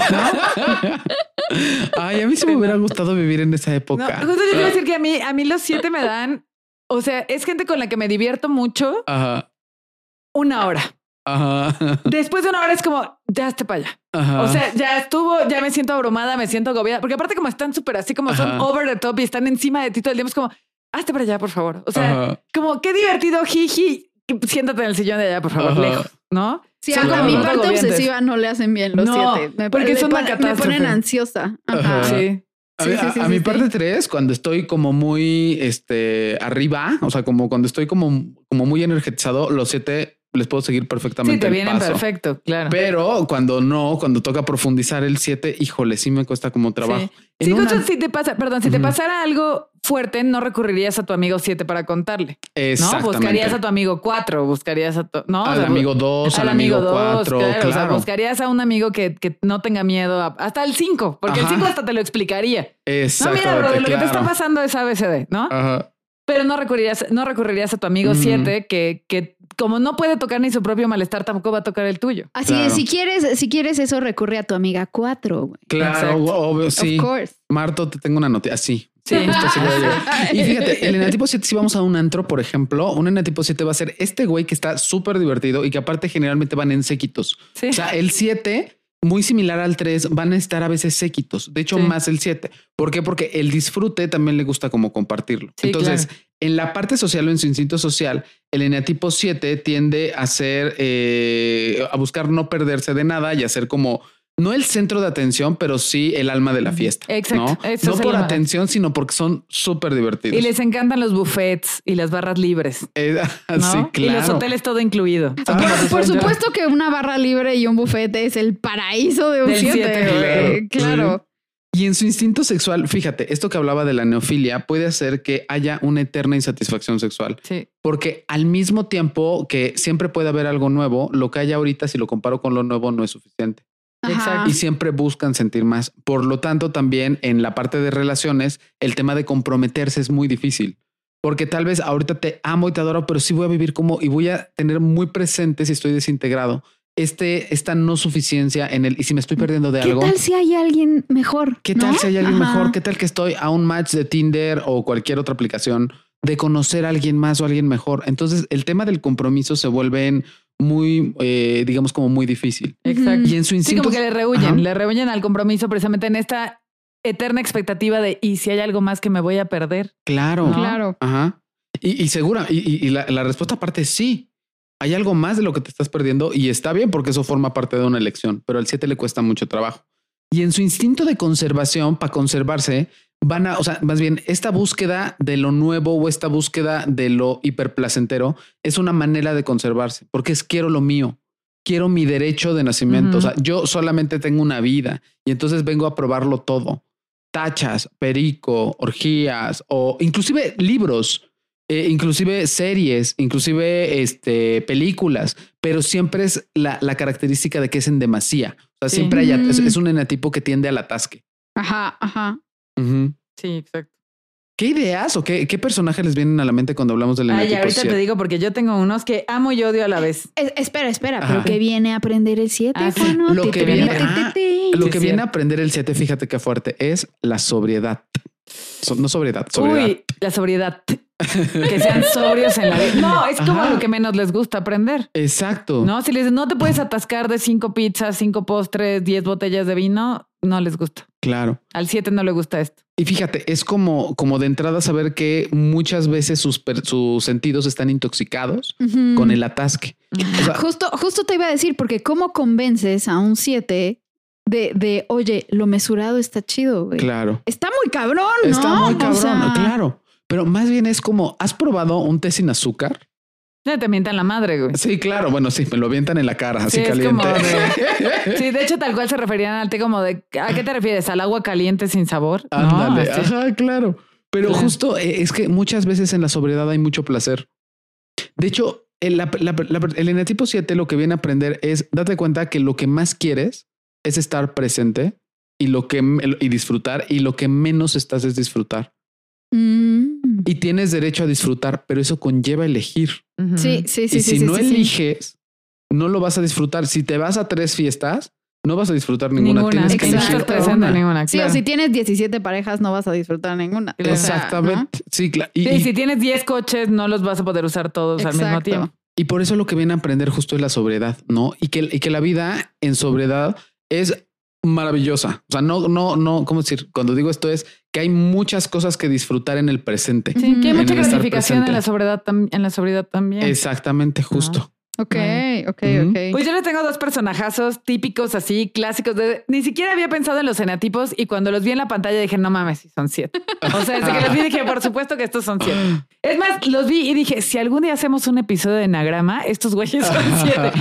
Ay, a mí sí me hubiera gustado vivir en esa No, época. justo yo te iba a decir que a mí, a mí los siete me dan, o sea, es gente con la que me divierto mucho Ajá, una hora. Ajá, Después de una hora es como, ya esté para allá. ajá. O sea, ya estuvo, ya me siento abrumada, me siento agobiada. Porque aparte como están súper así, como son Ajá. over the top y están encima de ti todo el tiempo, es como, hazte para allá, por favor. O sea, Ajá. como, qué divertido, jiji. Siéntate en el sillón de allá, por favor, Ajá. lejos, ¿no? Sí, Son a, mi parte obsesiva no le hacen bien los No, siete. Me, porque son una me ponen ansiosa. Ajá. Ajá. Sí. A, Sí, sí, a- sí, a sí, mi sí. parte tres, cuando estoy como muy este arriba, o sea, como cuando estoy como, como muy energetizado, los siete les puedo seguir perfectamente. Sí, te el vienen paso. perfecto, claro. Pero cuando no, cuando toca profundizar el siete, híjole, sí me cuesta como trabajo. Sí. Sí, una- si te pasa, perdón, si te pasara algo fuerte, no recurrirías a tu amigo siete para contarle. ¿No? Exactamente. Buscarías a tu amigo cuatro, buscarías a tu, no, O al sea, amigo dos, al, al amigo amigo, dos, cuatro, claro, claro. O sea, buscarías a un amigo que, que no tenga miedo a- hasta el cinco, porque el Ajá. cinco hasta te lo explicaría. No, Exactamente, mira, bro, lo que te está pasando es ABCD, ¿no? Ajá. Pero no recurrirías, no recurrirías a tu amigo Ujú. siete, que, que como no puede tocar ni su propio malestar, tampoco va a tocar el tuyo. Así Claro. es, si quieres, si quieres eso, recurre a tu amiga cuatro, güey. Claro, Exacto. obvio, sí. Of course. Marto, te tengo una noticia. Así. Sí. Justo así llegar. Y fíjate, el enatipo 7, si vamos a un antro, por ejemplo, un enatipo 7 va a ser este güey que está súper divertido y que aparte generalmente van en séquitos. Sí. O sea, el 7, muy similar al 3, van a estar a veces séquitos. De hecho, Sí. más el 7. ¿Por qué? Porque el disfrute también le gusta como compartirlo. Sí, Entonces, claro. en la parte social o en su instinto social, el eneatipo 7 tiende a ser, eh, a buscar no perderse de nada y a ser como, no el centro de atención, pero sí el alma de la fiesta. Exacto, No, eso no es el por atención, sino porque son súper divertidos. Y les encantan los buffets y las barras libres. Eh, ¿no? sí, Y los claro. hoteles todo incluido. Ah, Por, por supuesto que una barra libre y un buffet es el paraíso de un Del siete, claro. Claro. Y en su instinto sexual, fíjate, esto que hablaba de la neofilia puede hacer que haya una eterna insatisfacción sexual. Sí. Porque al mismo tiempo que siempre puede haber algo nuevo, lo que hay ahorita, si lo comparo con lo nuevo, no es suficiente. Exacto. Y siempre buscan sentir más. Por lo tanto, también en la parte de relaciones, el tema de comprometerse es muy difícil. Porque tal vez ahorita te amo y te adoro, pero sí voy a vivir como y voy a tener muy presente si estoy desintegrado este, esta no suficiencia en el y si me estoy perdiendo de ¿Qué algo. tal si hay alguien mejor? ¿Qué tal si hay alguien Ajá. mejor? ¿Qué tal que estoy a un match de Tinder o cualquier otra aplicación de conocer a alguien más o alguien mejor? Entonces el tema del compromiso se vuelve en muy, eh, digamos, como muy difícil. Exacto. Y en su Sí, instinto. como que le rehuyen, Ajá. le rehuyen al compromiso precisamente en esta eterna expectativa de y si hay algo más que me voy a perder. Claro. ¿no? Claro. Ajá. Y, y segura, y, y- y la, la respuesta aparte es sí. Hay algo más de lo que te estás perdiendo y está bien porque eso forma parte de una elección, pero al 7 le cuesta mucho trabajo. Y en su instinto de conservación, para conservarse, van a, o sea, más bien esta búsqueda de lo nuevo o esta búsqueda de lo hiperplacentero es una manera de conservarse, porque es quiero lo mío, quiero mi derecho de nacimiento. O sea, yo solamente tengo una vida y entonces vengo a probarlo todo. Tachas, perico, orgías o inclusive libros. Eh, inclusive series, inclusive este, películas, pero siempre es la, característica de que es en demasía. O sea, siempre hay, es, un enatipo que tiende al atasque. Ajá, ajá. Sí, exacto. ¿Qué ideas o qué, qué personajes les vienen a la mente cuando hablamos del Ay, ahorita te digo porque yo tengo unos que amo y odio a la vez. espera, espera, pero que viene a aprender el 7, ah, Lo que viene, lo que viene a aprender el 7, fíjate qué fuerte, es la sobriedad. no sobriedad, sobriedad. Uy, la sobriedad. que sean sobrios en la vida. No, es como lo que menos les gusta aprender. Exacto. No, si les no te puedes atascar de cinco pizzas, cinco postres, diez botellas de vino, no les gusta. Claro. Al siete no le gusta esto. Y fíjate, es como, como de entrada saber que muchas veces sus, sus sentidos están intoxicados con el atasque. justo, justo te iba a decir, porque ¿cómo convences a un siete de, de, oye, lo mesurado está chido, güey? Claro. Está muy cabrón, ¿no? Está muy cabrón, claro. Pero más bien es como, ¿has probado un té sin azúcar? Te mientan la madre, güey. Sí, claro. Bueno, sí, me lo avientan en la cara, así caliente. sí, de hecho, tal cual se referían al té como de, ¿a qué te refieres? ¿Al agua caliente sin sabor? Ándale, ajá, claro. Pero justo eh, es que muchas veces en la sobriedad hay mucho placer. De hecho, el, el enetipo 7 lo que viene a aprender es, date cuenta que lo que más quieres es estar presente y lo que y disfrutar y lo que menos estás es disfrutar. Mm. Y tienes derecho a disfrutar, pero eso conlleva elegir. Sí, sí, sí. Y si no eliges, no lo vas a disfrutar. Si te vas a tres fiestas, no vas a disfrutar ninguna. Tienes que elegir ninguna. Sí, o si tienes 17 parejas, no vas a disfrutar ninguna. Exactamente. Sí, claro. Y, si tienes 10 coches, no los vas a poder usar todos al mismo tiempo. Y por eso lo que viene a aprender justo es la sobriedad, ¿no? Y que, y que la vida en sobriedad es maravillosa. O sea, no, no, no, ¿cómo decir? Cuando digo esto es que hay muchas cosas que disfrutar en el presente. Sí, que hay mucha gratificación en la sobriedad, en la sobriedad también. Exactamente, justo. Ok, ok, ok. Pues yo le tengo dos personajazos típicos así, clásicos. De, ni siquiera había pensado en los enatipos y cuando los vi en la pantalla dije, no mames, si son siete. O sea, desde que los vi dije, por supuesto que estos son siete. Es más, los vi y dije, si algún día hacemos un episodio de Enagrama, estos güeyes son siete.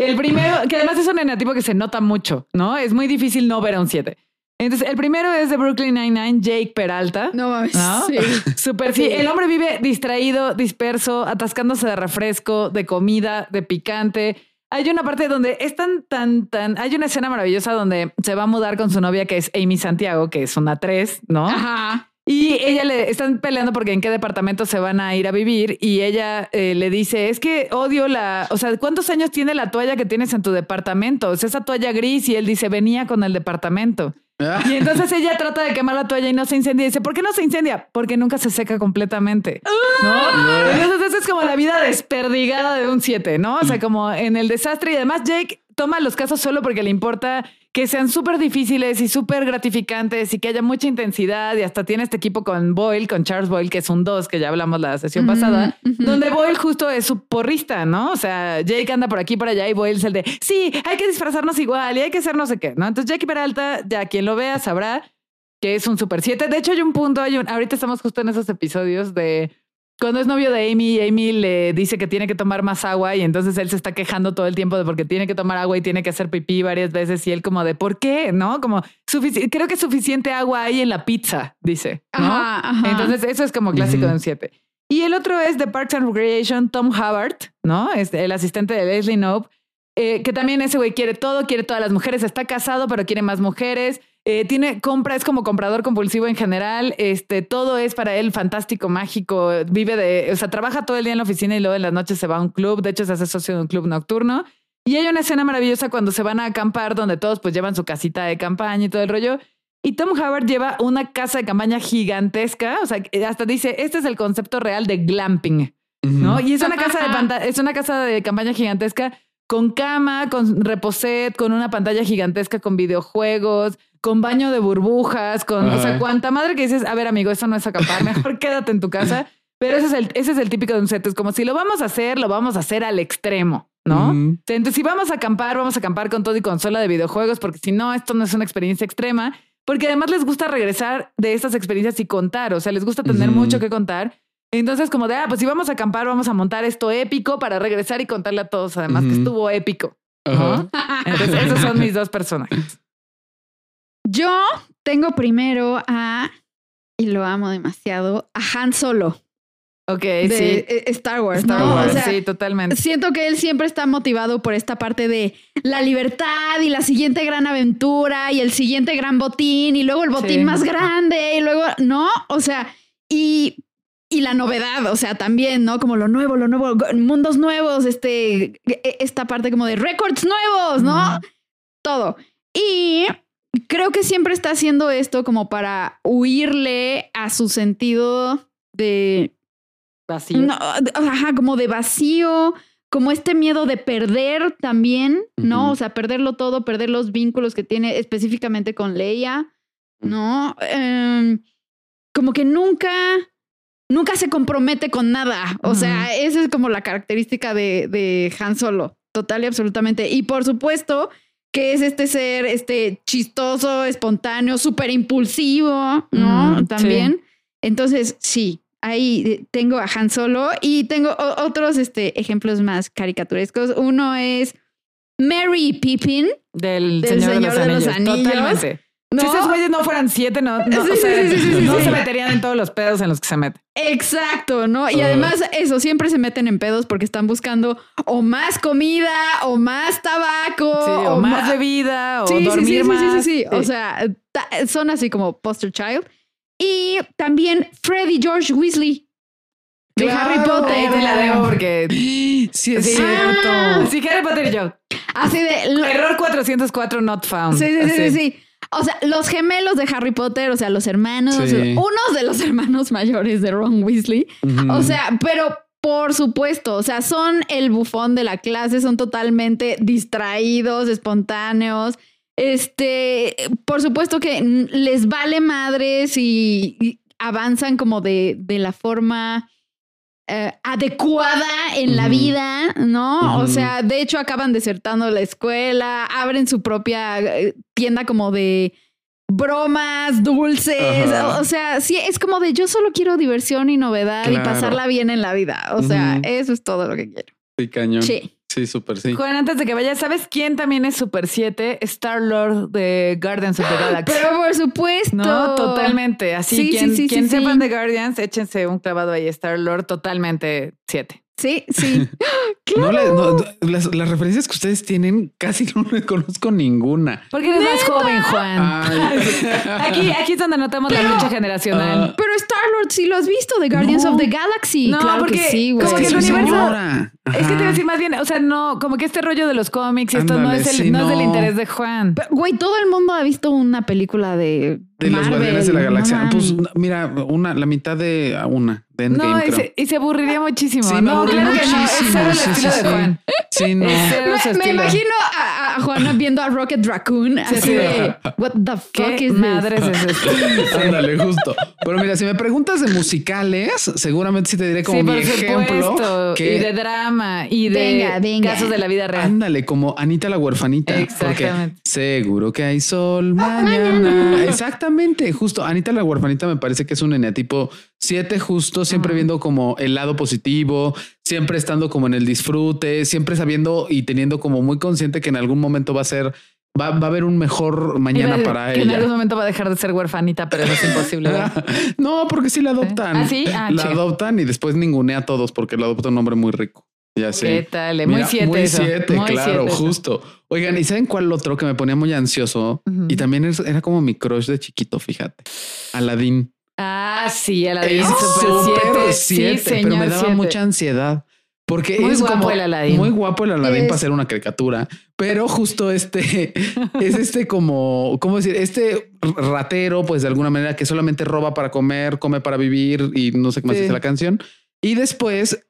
El primero, que además es un enatipo que se nota mucho, ¿no? Es muy difícil no ver a un 7. Entonces, el primero es de Brooklyn Nine-Nine, Jake Peralta. No mames. Sí. Súper, sí. El hombre vive distraído, disperso, atascándose de refresco, de comida, de picante. Hay una parte donde es tan, tan, tan. Hay una escena maravillosa donde se va a mudar con su novia, que es Amy Santiago, que es una tres, ¿no? Ajá. Y ella le están peleando porque en qué departamento se van a ir a vivir y ella eh, le dice, es que odio la, o sea, ¿cuántos años tiene la toalla que tienes en tu departamento? O sea, esa toalla gris y él dice, venía con el departamento. Ah. Y entonces ella trata de quemar la toalla y no se incendia. Y dice, ¿por qué no se incendia? Porque nunca se seca completamente. ¿No? Entonces, esa es como la vida desperdigada de un 7, ¿no? O sea, como en el desastre. Y además, Jake toma los casos solo porque le importa que sean súper difíciles y súper gratificantes y que haya mucha intensidad y hasta tiene este equipo con Boyle, con Charles Boyle, que es un 2, que ya hablamos la sesión pasada, donde Boyle justo es su porrista, ¿no? O sea, Jake anda por aquí, por allá y Boyle es el de, sí, hay que disfrazarnos igual y hay que hacer no sé qué, ¿no? Entonces Jake Peralta, ya quien lo vea sabrá que es un super 7. De hecho, hay un punto, hay un, ahorita estamos justo en esos episodios de cuando es novio de Amy, Amy le dice que tiene que tomar más agua y entonces él se está quejando todo el tiempo de porque tiene que tomar agua y tiene que hacer pipí varias veces y él como de ¿por qué? ¿No? Como creo que suficiente agua hay en la pizza, dice. ¿no? Entonces eso es como clásico de un 7. Y el otro es de Parks and Recreation, Tom Hubbard, ¿no? Es el asistente de Leslie Knope, eh, que también ese güey quiere todo, quiere todas las mujeres, está casado pero quiere más mujeres eh, tiene compra, es como comprador compulsivo en general. Este, todo es para él fantástico, mágico. Vive de, o sea, trabaja todo el día en la oficina y luego en las noches se va a un club. De hecho, se hace socio de un club nocturno. Y hay una escena maravillosa cuando se van a acampar, donde todos pues llevan su casita de campaña y todo el rollo. Y Tom Howard lleva una casa de campaña gigantesca. O sea, hasta dice, este es el concepto real de glamping, ¿no? Y es una casa de es una casa de campaña gigantesca con cama, con reposet, con una pantalla gigantesca con videojuegos, con baño de burbujas, con, o sea, cuánta madre que dices, a ver, amigo, eso no es acampar, mejor quédate en tu casa. Pero ese es el, ese es el típico de un set. Es como si lo vamos a hacer, lo vamos a hacer al extremo, ¿no? Entonces, si vamos a acampar, vamos a acampar con todo y consola de videojuegos, porque si no, esto no es una experiencia extrema. porque además les gusta regresar de estas experiencias y contar, o sea, les gusta tener mucho que contar. Entonces, como de, ah, pues si vamos a acampar, vamos a montar esto épico para regresar y contarle a todos, además que estuvo épico. Entonces, esos son mis dos personajes. Yo tengo primero a, y lo amo demasiado, a Han Solo Ok, de sí. eh, Star Wars, Star ¿no? Wars, O sea, sí, totalmente. Siento que él siempre está motivado por esta parte de la libertad y la siguiente gran aventura y el siguiente gran botín y luego el botín Sí. más grande y luego, ¿no? O sea, y, y la novedad, o sea, también, ¿no? Como lo nuevo, lo nuevo, mundos nuevos, este, e- esta parte como de récords nuevos, ¿no? Todo. Y creo que siempre está haciendo esto como para huirle a su sentido de Vacío. no, ajá, como de vacío, como este miedo de perder también, ¿no? O sea, perderlo todo, perder los vínculos que tiene específicamente con Leia, ¿no? Em, como que nunca, nunca se compromete con nada. O sea, esa es como la característica de, de Han Solo, total y absolutamente. Y por supuesto que es este ser, este chistoso, espontáneo, súper impulsivo, ¿no? Mm, sí. También. Entonces, sí, ahí tengo a Han Solo y tengo otros este, ejemplos más caricaturescos. Uno es Mary Pippin, Del, Del Señor, Señor de, de los los Anillos. Anillos. Totalmente. ¿No? Si esos güeyes no fueran siete, no, no, Sí, o sea, sí, sí, sí, no sí. se meterían en todos los pedos en los que se meten. Exacto, ¿no? Y además eso, siempre se meten en pedos porque están buscando o más comida o más tabaco Sí, o, o más bebida, o Sí, sí, dormir sí, sí, más. Sí, sí, sí. O sea, ta- son así como poster child. Y también Freddy George Weasley de Claro. Harry Potter. Ahí te la debo porque... Sí, es Sí, cierto. sí, Harry Potter y yo. Así de... Error 404 not found. Sí, sí, sí, sí. O sea, los gemelos de Harry Potter, o sea, los hermanos, Sí. unos de los hermanos mayores de Ron Weasley. O sea, pero por supuesto, o sea, son el bufón de la clase, son totalmente distraídos, espontáneos. Este, por supuesto que les vale madres y, y avanzan como de, de la forma eh, adecuada en la vida, ¿no? O sea, de hecho acaban desertando la escuela, abren su propia eh, tienda como de bromas, dulces, Ajá. o, sea, sí, es como de yo solo quiero diversión y novedad y pasarla bien en la vida, o sea, eso es todo lo que quiero. Sí, cañón. Sí. Sí, súper sí. Juan, antes de que vayas, ¿sabes quién también es Super 7? Star Lord de Guardians of the Galaxy. Pero por supuesto. no, totalmente. Así, Sí, quien, sí, sí, quien sí, sea sí. fan de Guardians, échense un clavado ahí. Star Lord, totalmente 7. Sí, sí. No, le- no, las, las referencias que ustedes tienen casi no le conozco ninguna. Porque eres más joven, Juan. Ay. Aquí, aquí es donde notamos la lucha generacional. Ah, Pero Star Lord sí lo has visto de Guardians No. of the Galaxy. No, claro porque que sí, güey. como que el universo-. Es que te iba a decir más bien, o sea, no, como que este rollo de los cómics y esto no es el, sí, no, es del interés de Juan. Pero, Güey, todo el mundo ha visto una película de. De los Guardianes de la Galaxia. pues mira, una, la mitad de a una, Endgame, No, y se, y se aburriría muchísimo. Sí, no, claro que no. Es muchísimo. cero el Sí, estilo sí, de. Juan. No. Me, imagino a, a Juana viendo a Rocket Raccoon así sí. de What the fuck ¿Qué is madres es esto? Ándale, justo. Pero mira, si me preguntas de musicales, seguramente sí te diré como sí, mi por ejemplo. supuesto. que- Y de drama y de Venga, venga. casos de la vida real. Ándale, como Anita la huerfanita. Exactamente. Porque seguro que hay sol mañana. Exactamente, justo. Anita la huerfanita me parece que es un eneatipo 7 justo, siempre viendo como el lado positivo, siempre estando como en el disfrute, siempre sabiendo y teniendo como muy consciente que en algún momento va a ser, va, va a haber un mejor mañana para que en algún ella. momento va a dejar de ser huerfanita, pero eso es imposible. no, porque sí la adoptan. ¿Ah, sí? Ah, la adoptan y después ningunea a todos porque la adopta un hombre muy rico. Ya sé. ¿Qué tal? Muy siete Muy eso. siete, Muy claro, siete eso. justo. Oigan, ¿y saben cuál otro que me ponía muy ansioso? Y también era como mi crush de chiquito, fíjate. Aladín. Ah, sí, a la de Es Super súper 7. Sí, señor. pero me daba siete. mucha ansiedad. Porque Muy es guapo como el Aladín. muy guapo el Aladín Es- para ser una caricatura, pero justo este es este como, ¿cómo decir? Este ratero, pues de alguna manera que solamente roba para comer, come para vivir y no sé qué más Sí. dice la canción. Y después,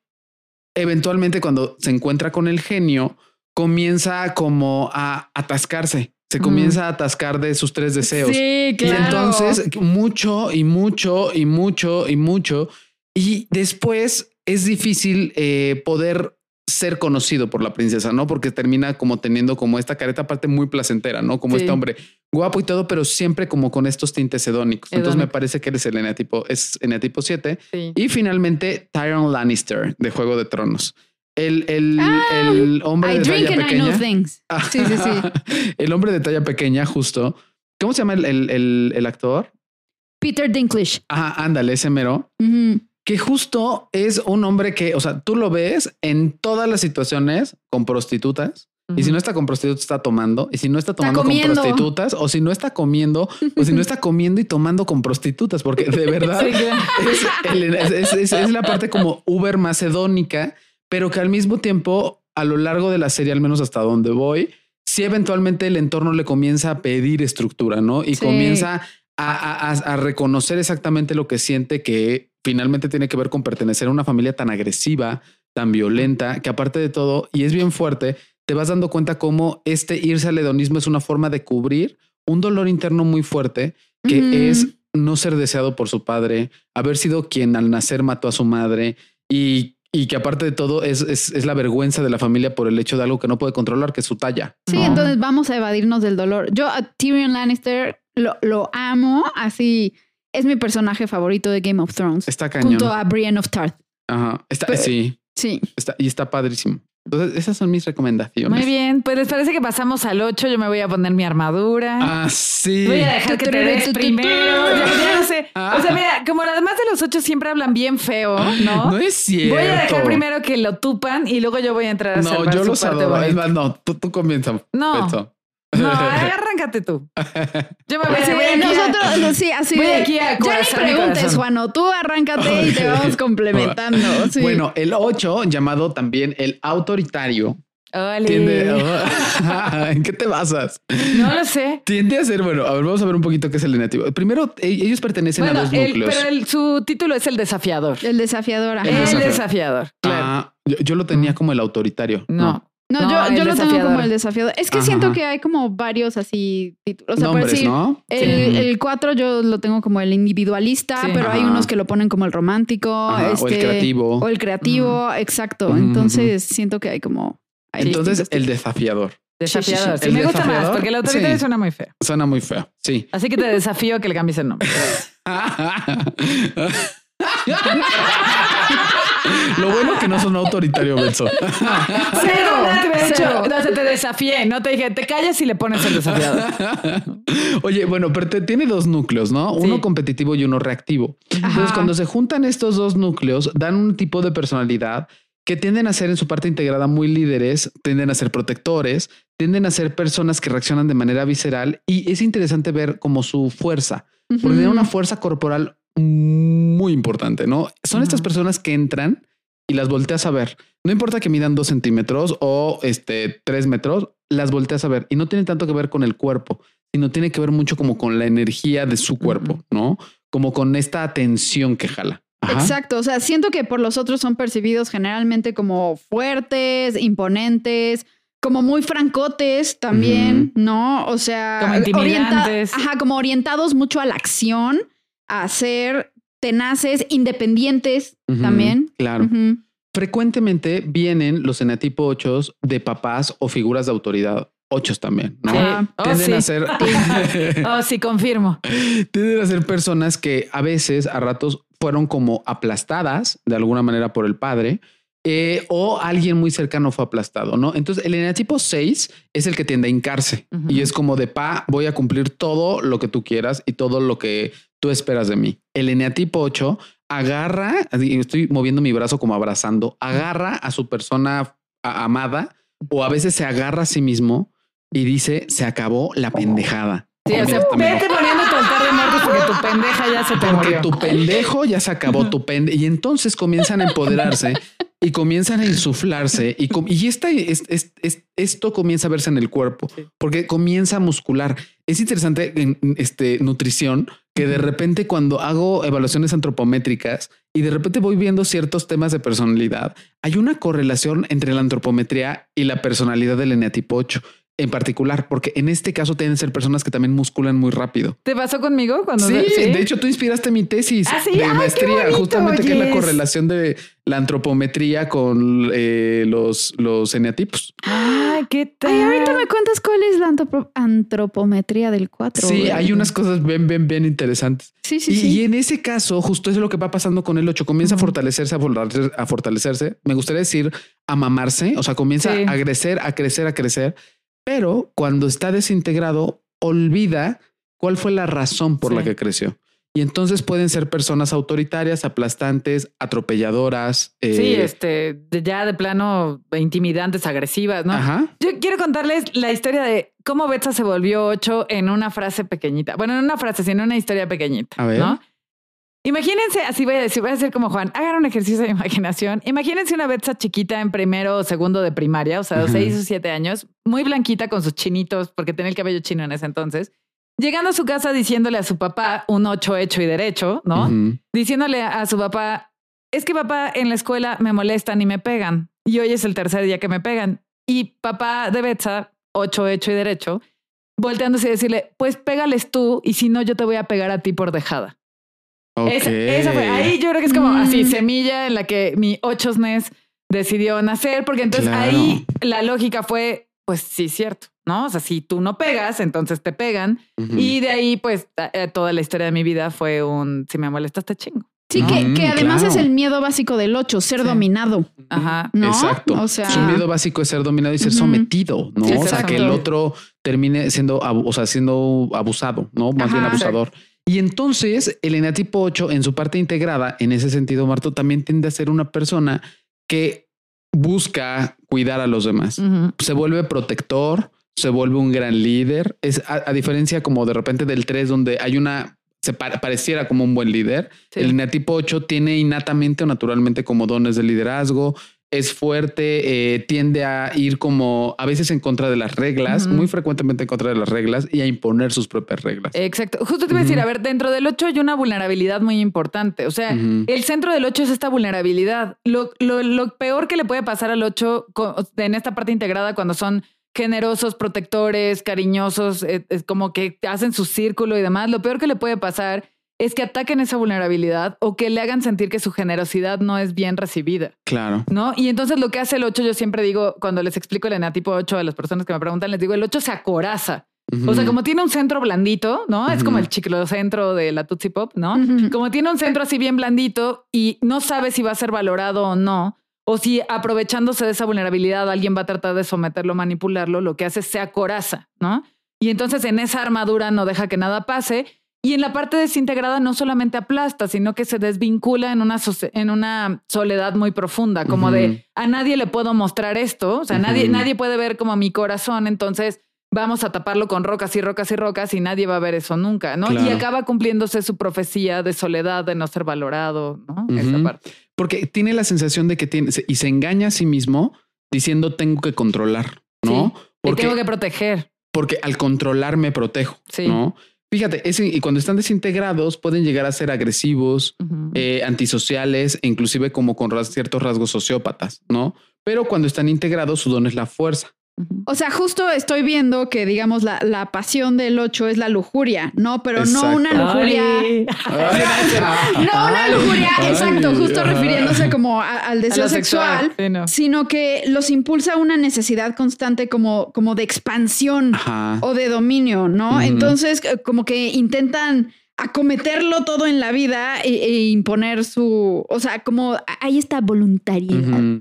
eventualmente, cuando se encuentra con el genio, comienza como a atascarse. Se comienza a atascar de sus tres deseos. Sí, claro. Y entonces mucho y mucho y mucho y mucho. Y después es difícil eh, poder ser conocido por la princesa, ¿no? Porque termina como teniendo como esta careta aparte muy placentera, ¿no? Como Sí. este hombre guapo y todo, pero siempre como con estos tintes hedónicos. Entonces me parece que eres el eneatipo, es eneatipo 7. Sí. Y finalmente Tyrion Lannister de Juego de Tronos. El, el, Ah, el hombre I de drink talla and I know pequeña. things. Sí, sí, sí. el hombre de talla pequeña, justo. ¿Cómo se llama el, el, el- actor? Peter Dinklage. Ajá, ándale, ese mero. Que justo es un hombre que, o sea, tú lo ves en todas las situaciones con prostitutas. Y si no está con prostitutas, está tomando. Y si no está tomando con prostitutas, o si no está comiendo, o si no está comiendo y tomando con prostitutas, porque de verdad Sí, claro. es, el- es- es- es- es la parte como Uber macedónica, pero que al mismo tiempo, a lo largo de la serie, al menos hasta donde voy, si eventualmente el entorno le comienza a pedir estructura, ¿no? Y Sí. comienza a, a- a- a reconocer exactamente lo que siente que finalmente tiene que ver con pertenecer a una familia tan agresiva, tan violenta, que aparte de todo, y es bien fuerte, te vas dando cuenta cómo este irse al hedonismo es una forma de cubrir un dolor interno muy fuerte que es no ser deseado por su padre, haber sido quien al nacer mató a su madre y, y que aparte de todo es, es, es la vergüenza de la familia por el hecho de algo que no puede controlar, que es su talla. Sí, ¿no? entonces vamos a evadirnos del dolor. Yo a Tyrion Lannister lo, lo amo, así es mi personaje favorito de Game of Thrones, está cañón. junto a Brienne of Tarth. Ajá. Está, Pero- sí, Sí. está, y está padrísimo. Entonces, esas son mis recomendaciones. Muy bien, pues les parece que pasamos al 8. Yo me voy a poner mi armadura. Ah, sí. Voy a dejar que te des primero. Ya, ya no sé. O sea, mira, como las demás de los ocho siempre hablan bien feo, ¿no? No es cierto. Voy a dejar primero que lo tupan y luego yo voy a entrar a No, yo los adoro. Es más, no, tú, tú comienza. No. Beto. No, arráncate tú. Yo me voy, Sí, voy aquí a- nosotros, sí, así voy de, aquí a ya ni preguntes. Juano, tú arráncate y te vamos complementando. sí. Bueno, el 8, llamado también el autoritario, tiende. ¿En qué te basas? No lo sé. Tiende a ser, bueno, a ver, vamos a ver un poquito qué es el negativo. Primero, e- ellos pertenecen Bueno, a dos el- núcleos. pero el- su título es el desafiador. el desafiador. ajá. El desafiador. desafiador. Claro. Ah, yo, yo lo tenía como el autoritario. no. No, No, yo, yo lo tengo como el desafiador. Es que Ajá, siento que hay como varios así títulos. O sea, por Nombres, decir, ¿no? El, Sí. el 4 yo lo tengo como el individualista, Sí. pero hay unos que lo ponen como el romántico. O el este, creativo. O el creativo, exacto. Entonces siento que hay como... hay Entonces, el desafiador. Desafiador. sí. Sí, El me gusta más porque el autoritario sí. suena muy feo. Suena muy feo. Sí. Así que te desafío a que le cambies el nombre. Lo bueno que no son autoritario, Benzo. Cero, Cero. no, se te desafié, no te dije, te callas y le pones el desafiador. Oye, bueno, pero te- tiene dos núcleos, ¿no? Uno Sí. competitivo y uno reactivo. Entonces, cuando se juntan estos dos núcleos, dan un tipo de personalidad que tienden a ser en su parte integrada muy líderes, tienden a ser protectores, tienden a ser personas que reaccionan de manera visceral y es interesante ver como su fuerza, porque tienen una fuerza corporal muy importante, ¿no? Son estas personas que entran y las volteas a ver. No importa que midan dos centímetros o este tres metros, las volteas a ver y no tiene tanto que ver con el cuerpo, sino tiene que ver mucho como con la energía de su cuerpo. ¿no? Como con esta atención que jala. Ajá. Exacto, o sea, siento que por los otros son percibidos generalmente como fuertes, imponentes, como muy francotes también, ¿no? O sea, Como orienta- ajá, como orientados mucho a la acción, a ser tenaces, independientes también. Claro. Frecuentemente vienen los enatipo 8 de papás o figuras de autoridad. Ochos también, ¿no? Sí. Ah, Oh, Tienden sí. a ser Oh, sí, confirmo. tienden a ser personas que a veces a ratos fueron como aplastadas de alguna manera por el padre eh, o alguien muy cercano fue aplastado, ¿no? Entonces el eneatipo 6 es el que tiende a hincarse y es como de pa, voy a cumplir todo lo que tú quieras y todo lo que tú esperas de mí. El eneatipo 8 agarra, estoy moviendo mi brazo como abrazando, agarra a su persona amada o a veces se agarra a sí mismo y dice, se acabó la pendejada. Sí, o sea, vete poniendo tu altar de muertos porque tu pendeja ya se te Porque murió. tu pendejo ya se acabó tu pende y entonces comienzan a empoderarse y comienzan a insuflarse y, com- y esta, es- es- es- esto comienza a verse en el cuerpo Sí. porque comienza a muscular. Es interesante en en, este nutrición que de repente cuando hago evaluaciones antropométricas y de repente voy viendo ciertos temas de personalidad, hay una correlación entre la antropometría y la personalidad del eneatipo 8. En particular, porque en este caso tienen que ser personas que también musculan muy rápido. ¿Te pasó conmigo cuando Sí, de hecho tú inspiraste mi tesis ¿Ah, sí? de Ay, maestría, bonito, justamente que es la correlación de la antropometría con eh, los, los eneatipos. Ay, qué tal. Ay, ahorita me cuentas cuál es la antropo- antropometría del 4. Sí, hay unas cosas bien, bien, bien interesantes. Sí, sí, y, sí. y en ese caso, justo eso es lo que va pasando con el 8. Comienza a fortalecerse, a fortalecerse, a fortalecerse. Me gustaría decir a mamarse. O sea, comienza Sí. a crecer, a crecer, a crecer. Pero cuando está desintegrado, olvida cuál fue la razón por la que creció. Y entonces pueden ser personas autoritarias, aplastantes, atropelladoras. eh, Sí, este, de- ya de plano intimidantes, agresivas, ¿no? Ajá. Yo quiero contarles la historia de cómo Betsa se volvió ocho en una frase pequeñita. Bueno, en una frase, sino en una historia pequeñita. A ver. ¿no? Imagínense, así voy a decir, voy a decir como Juan, hagan un ejercicio de imaginación. Imagínense una Betsa chiquita en primero o segundo de primaria, o sea, Ajá. seis o siete años, muy blanquita con sus chinitos, porque tenía el cabello chino en ese entonces, llegando a su casa diciéndole a su papá un ocho hecho y derecho, ¿no? Diciéndole a su papá, es que papá en la escuela me molestan y me pegan. Y hoy es el tercer día que me pegan. Y papá de Betsa, ocho hecho y derecho, volteándose y decirle, pues pégales tú y si no yo te voy a pegar a ti por dejada. Esa fue, ahí yo creo que es como Mm. así, semilla en la que mi ochosness decidió nacer, porque entonces Claro. ahí la lógica fue, pues sí, cierto, ¿no? O sea, si tú no pegas, entonces te pegan. Y de ahí, pues, eh, toda la historia de mi vida fue un, si me molestas, te chingo. Sí, ¿no? que, que Mm, además claro. es el miedo básico del 8, ser Sí. dominado. Ajá. ¿no? Exacto. O sea- su miedo básico es ser dominado y ser sometido, ¿no? Sí, o sea, que el otro termine siendo, o sea, siendo abusado, ¿no? Más bien abusador. Y entonces el enatipo 8 en su parte integrada, en ese sentido, Marto, también tiende a ser una persona que busca cuidar a los demás. Se vuelve protector, se vuelve un gran líder. Es a, a diferencia como de repente del 3 donde hay una se pa- pareciera como un buen líder. Sí. El enatipo 8 tiene innatamente o naturalmente como dones de liderazgo, es fuerte, eh, tiende a ir como a veces en contra de las reglas, muy frecuentemente en contra de las reglas y a imponer sus propias reglas. Exacto. Justo te iba a decir, a ver, dentro del 8 hay una vulnerabilidad muy importante. O sea, el centro del 8 es esta vulnerabilidad. Lo, lo- lo peor que le puede pasar al 8 co- en esta parte integrada cuando son generosos, protectores, cariñosos, eh, es como que hacen su círculo y demás, lo peor que le puede pasar es que ataquen esa vulnerabilidad o que le hagan sentir que su generosidad no es bien recibida. Claro. ¿No? Y entonces lo que hace el 8, yo siempre digo, cuando les explico el enatipo 8 a las personas que me preguntan, les digo, el 8 se acoraza. O sea, como tiene un centro blandito, ¿no? Es como el ciclocentro de la Tootsie Pop, ¿no? Como tiene un centro así bien blandito y no sabe si va a ser valorado o no, o si aprovechándose de esa vulnerabilidad alguien va a tratar de someterlo, manipularlo, lo que hace es se acoraza, ¿no? Y entonces en esa armadura no deja que nada pase. Y en la parte desintegrada no solamente aplasta, sino que se desvincula en una, en una soledad muy profunda, como de a nadie le puedo mostrar esto, o sea, nadie, nadie puede ver como mi corazón, entonces vamos a taparlo con rocas y rocas y rocas y nadie va a ver eso nunca, ¿no? Y acaba cumpliéndose su profecía de soledad, de no ser valorado, ¿no? Esa Ujú. parte. Porque tiene la sensación de que tiene y se engaña a sí mismo diciendo tengo que controlar, ¿no? Sí. Porque Te tengo que proteger. porque al controlar me protejo, Sí. ¿no? Fíjate, ese, y cuando están desintegrados pueden llegar a ser agresivos, eh, antisociales, e inclusive como con ras- ciertos rasgos sociópatas, ¿no? Pero cuando están integrados, su don es la fuerza. O sea, justo estoy viendo que, digamos, la, la pasión del 8 es la lujuria, ¿no? Pero no una lujuria. Ay. No una lujuria, ay, exacto, justo refiriéndose como a- al deseo sexual, Sí, no. sino que los impulsa una necesidad constante como, como de expansión Ajá. o de dominio, ¿no? Entonces, eh, como que intentan acometerlo todo en la vida e, e imponer su, o sea, como hay esta voluntariedad,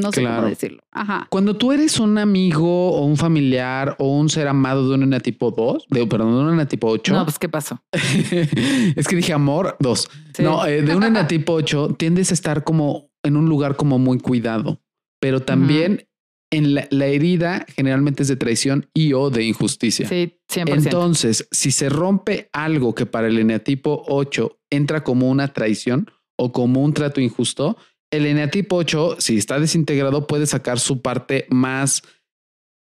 no sé Claro. cómo decirlo. Ajá. Cuando tú eres un amigo o un familiar o un ser amado de un enatipo 2, de, perdón, de un enatipo 8, No, pues ¿qué pasó? es que dije amor, dos. Sí. No, eh, de un enatipo 8 tiendes a estar como en un lugar como muy cuidado, pero también en la, la herida generalmente es de traición y o de injusticia. Sí, 100%. Entonces, si se rompe algo que para el eneatipo 8 entra como una traición o como un trato injusto, el eneatipo 8, si está desintegrado, puede sacar su parte más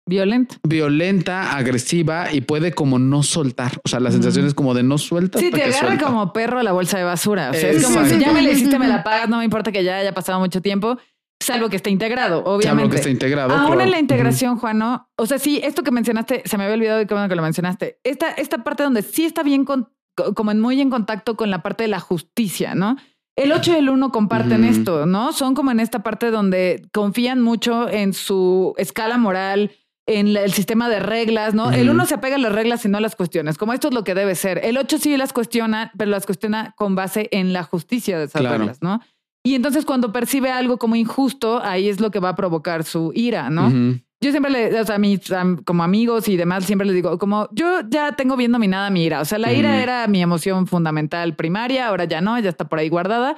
Violento. violenta, agresiva y puede como no soltar. O sea, la sensación es como de no suelta. Sí, te que agarra suelta. como perro a la bolsa de basura. O sea, es como si ya me la hiciste, me la pagas, no me importa que ya haya pasado mucho tiempo. Salvo que esté integrado, obviamente. Salvo que esté integrado. Aún claro. en la integración, Juano, o sea, sí, esto que mencionaste, se me había olvidado de cómo que lo mencionaste. Esta, esta parte donde sí está bien, con, como en muy en contacto con la parte de la justicia, ¿no? El 8 y el 1 comparten esto, ¿no? Son como en esta parte donde confían mucho en su escala moral, en el sistema de reglas, ¿no? El Ujú. 1 se apega a las reglas y no a las cuestiones, como esto es lo que debe ser. El 8 sí las cuestiona, pero las cuestiona con base en la justicia de esas Claro. reglas, ¿no? Y entonces cuando percibe algo como injusto, ahí es lo que va a provocar su ira, ¿no? Yo siempre le, o sea, a mis como amigos y demás, siempre les digo, como yo ya tengo bien dominada mi ira. O sea, la ira era mi emoción fundamental primaria, ahora ya no, ya está por ahí guardada.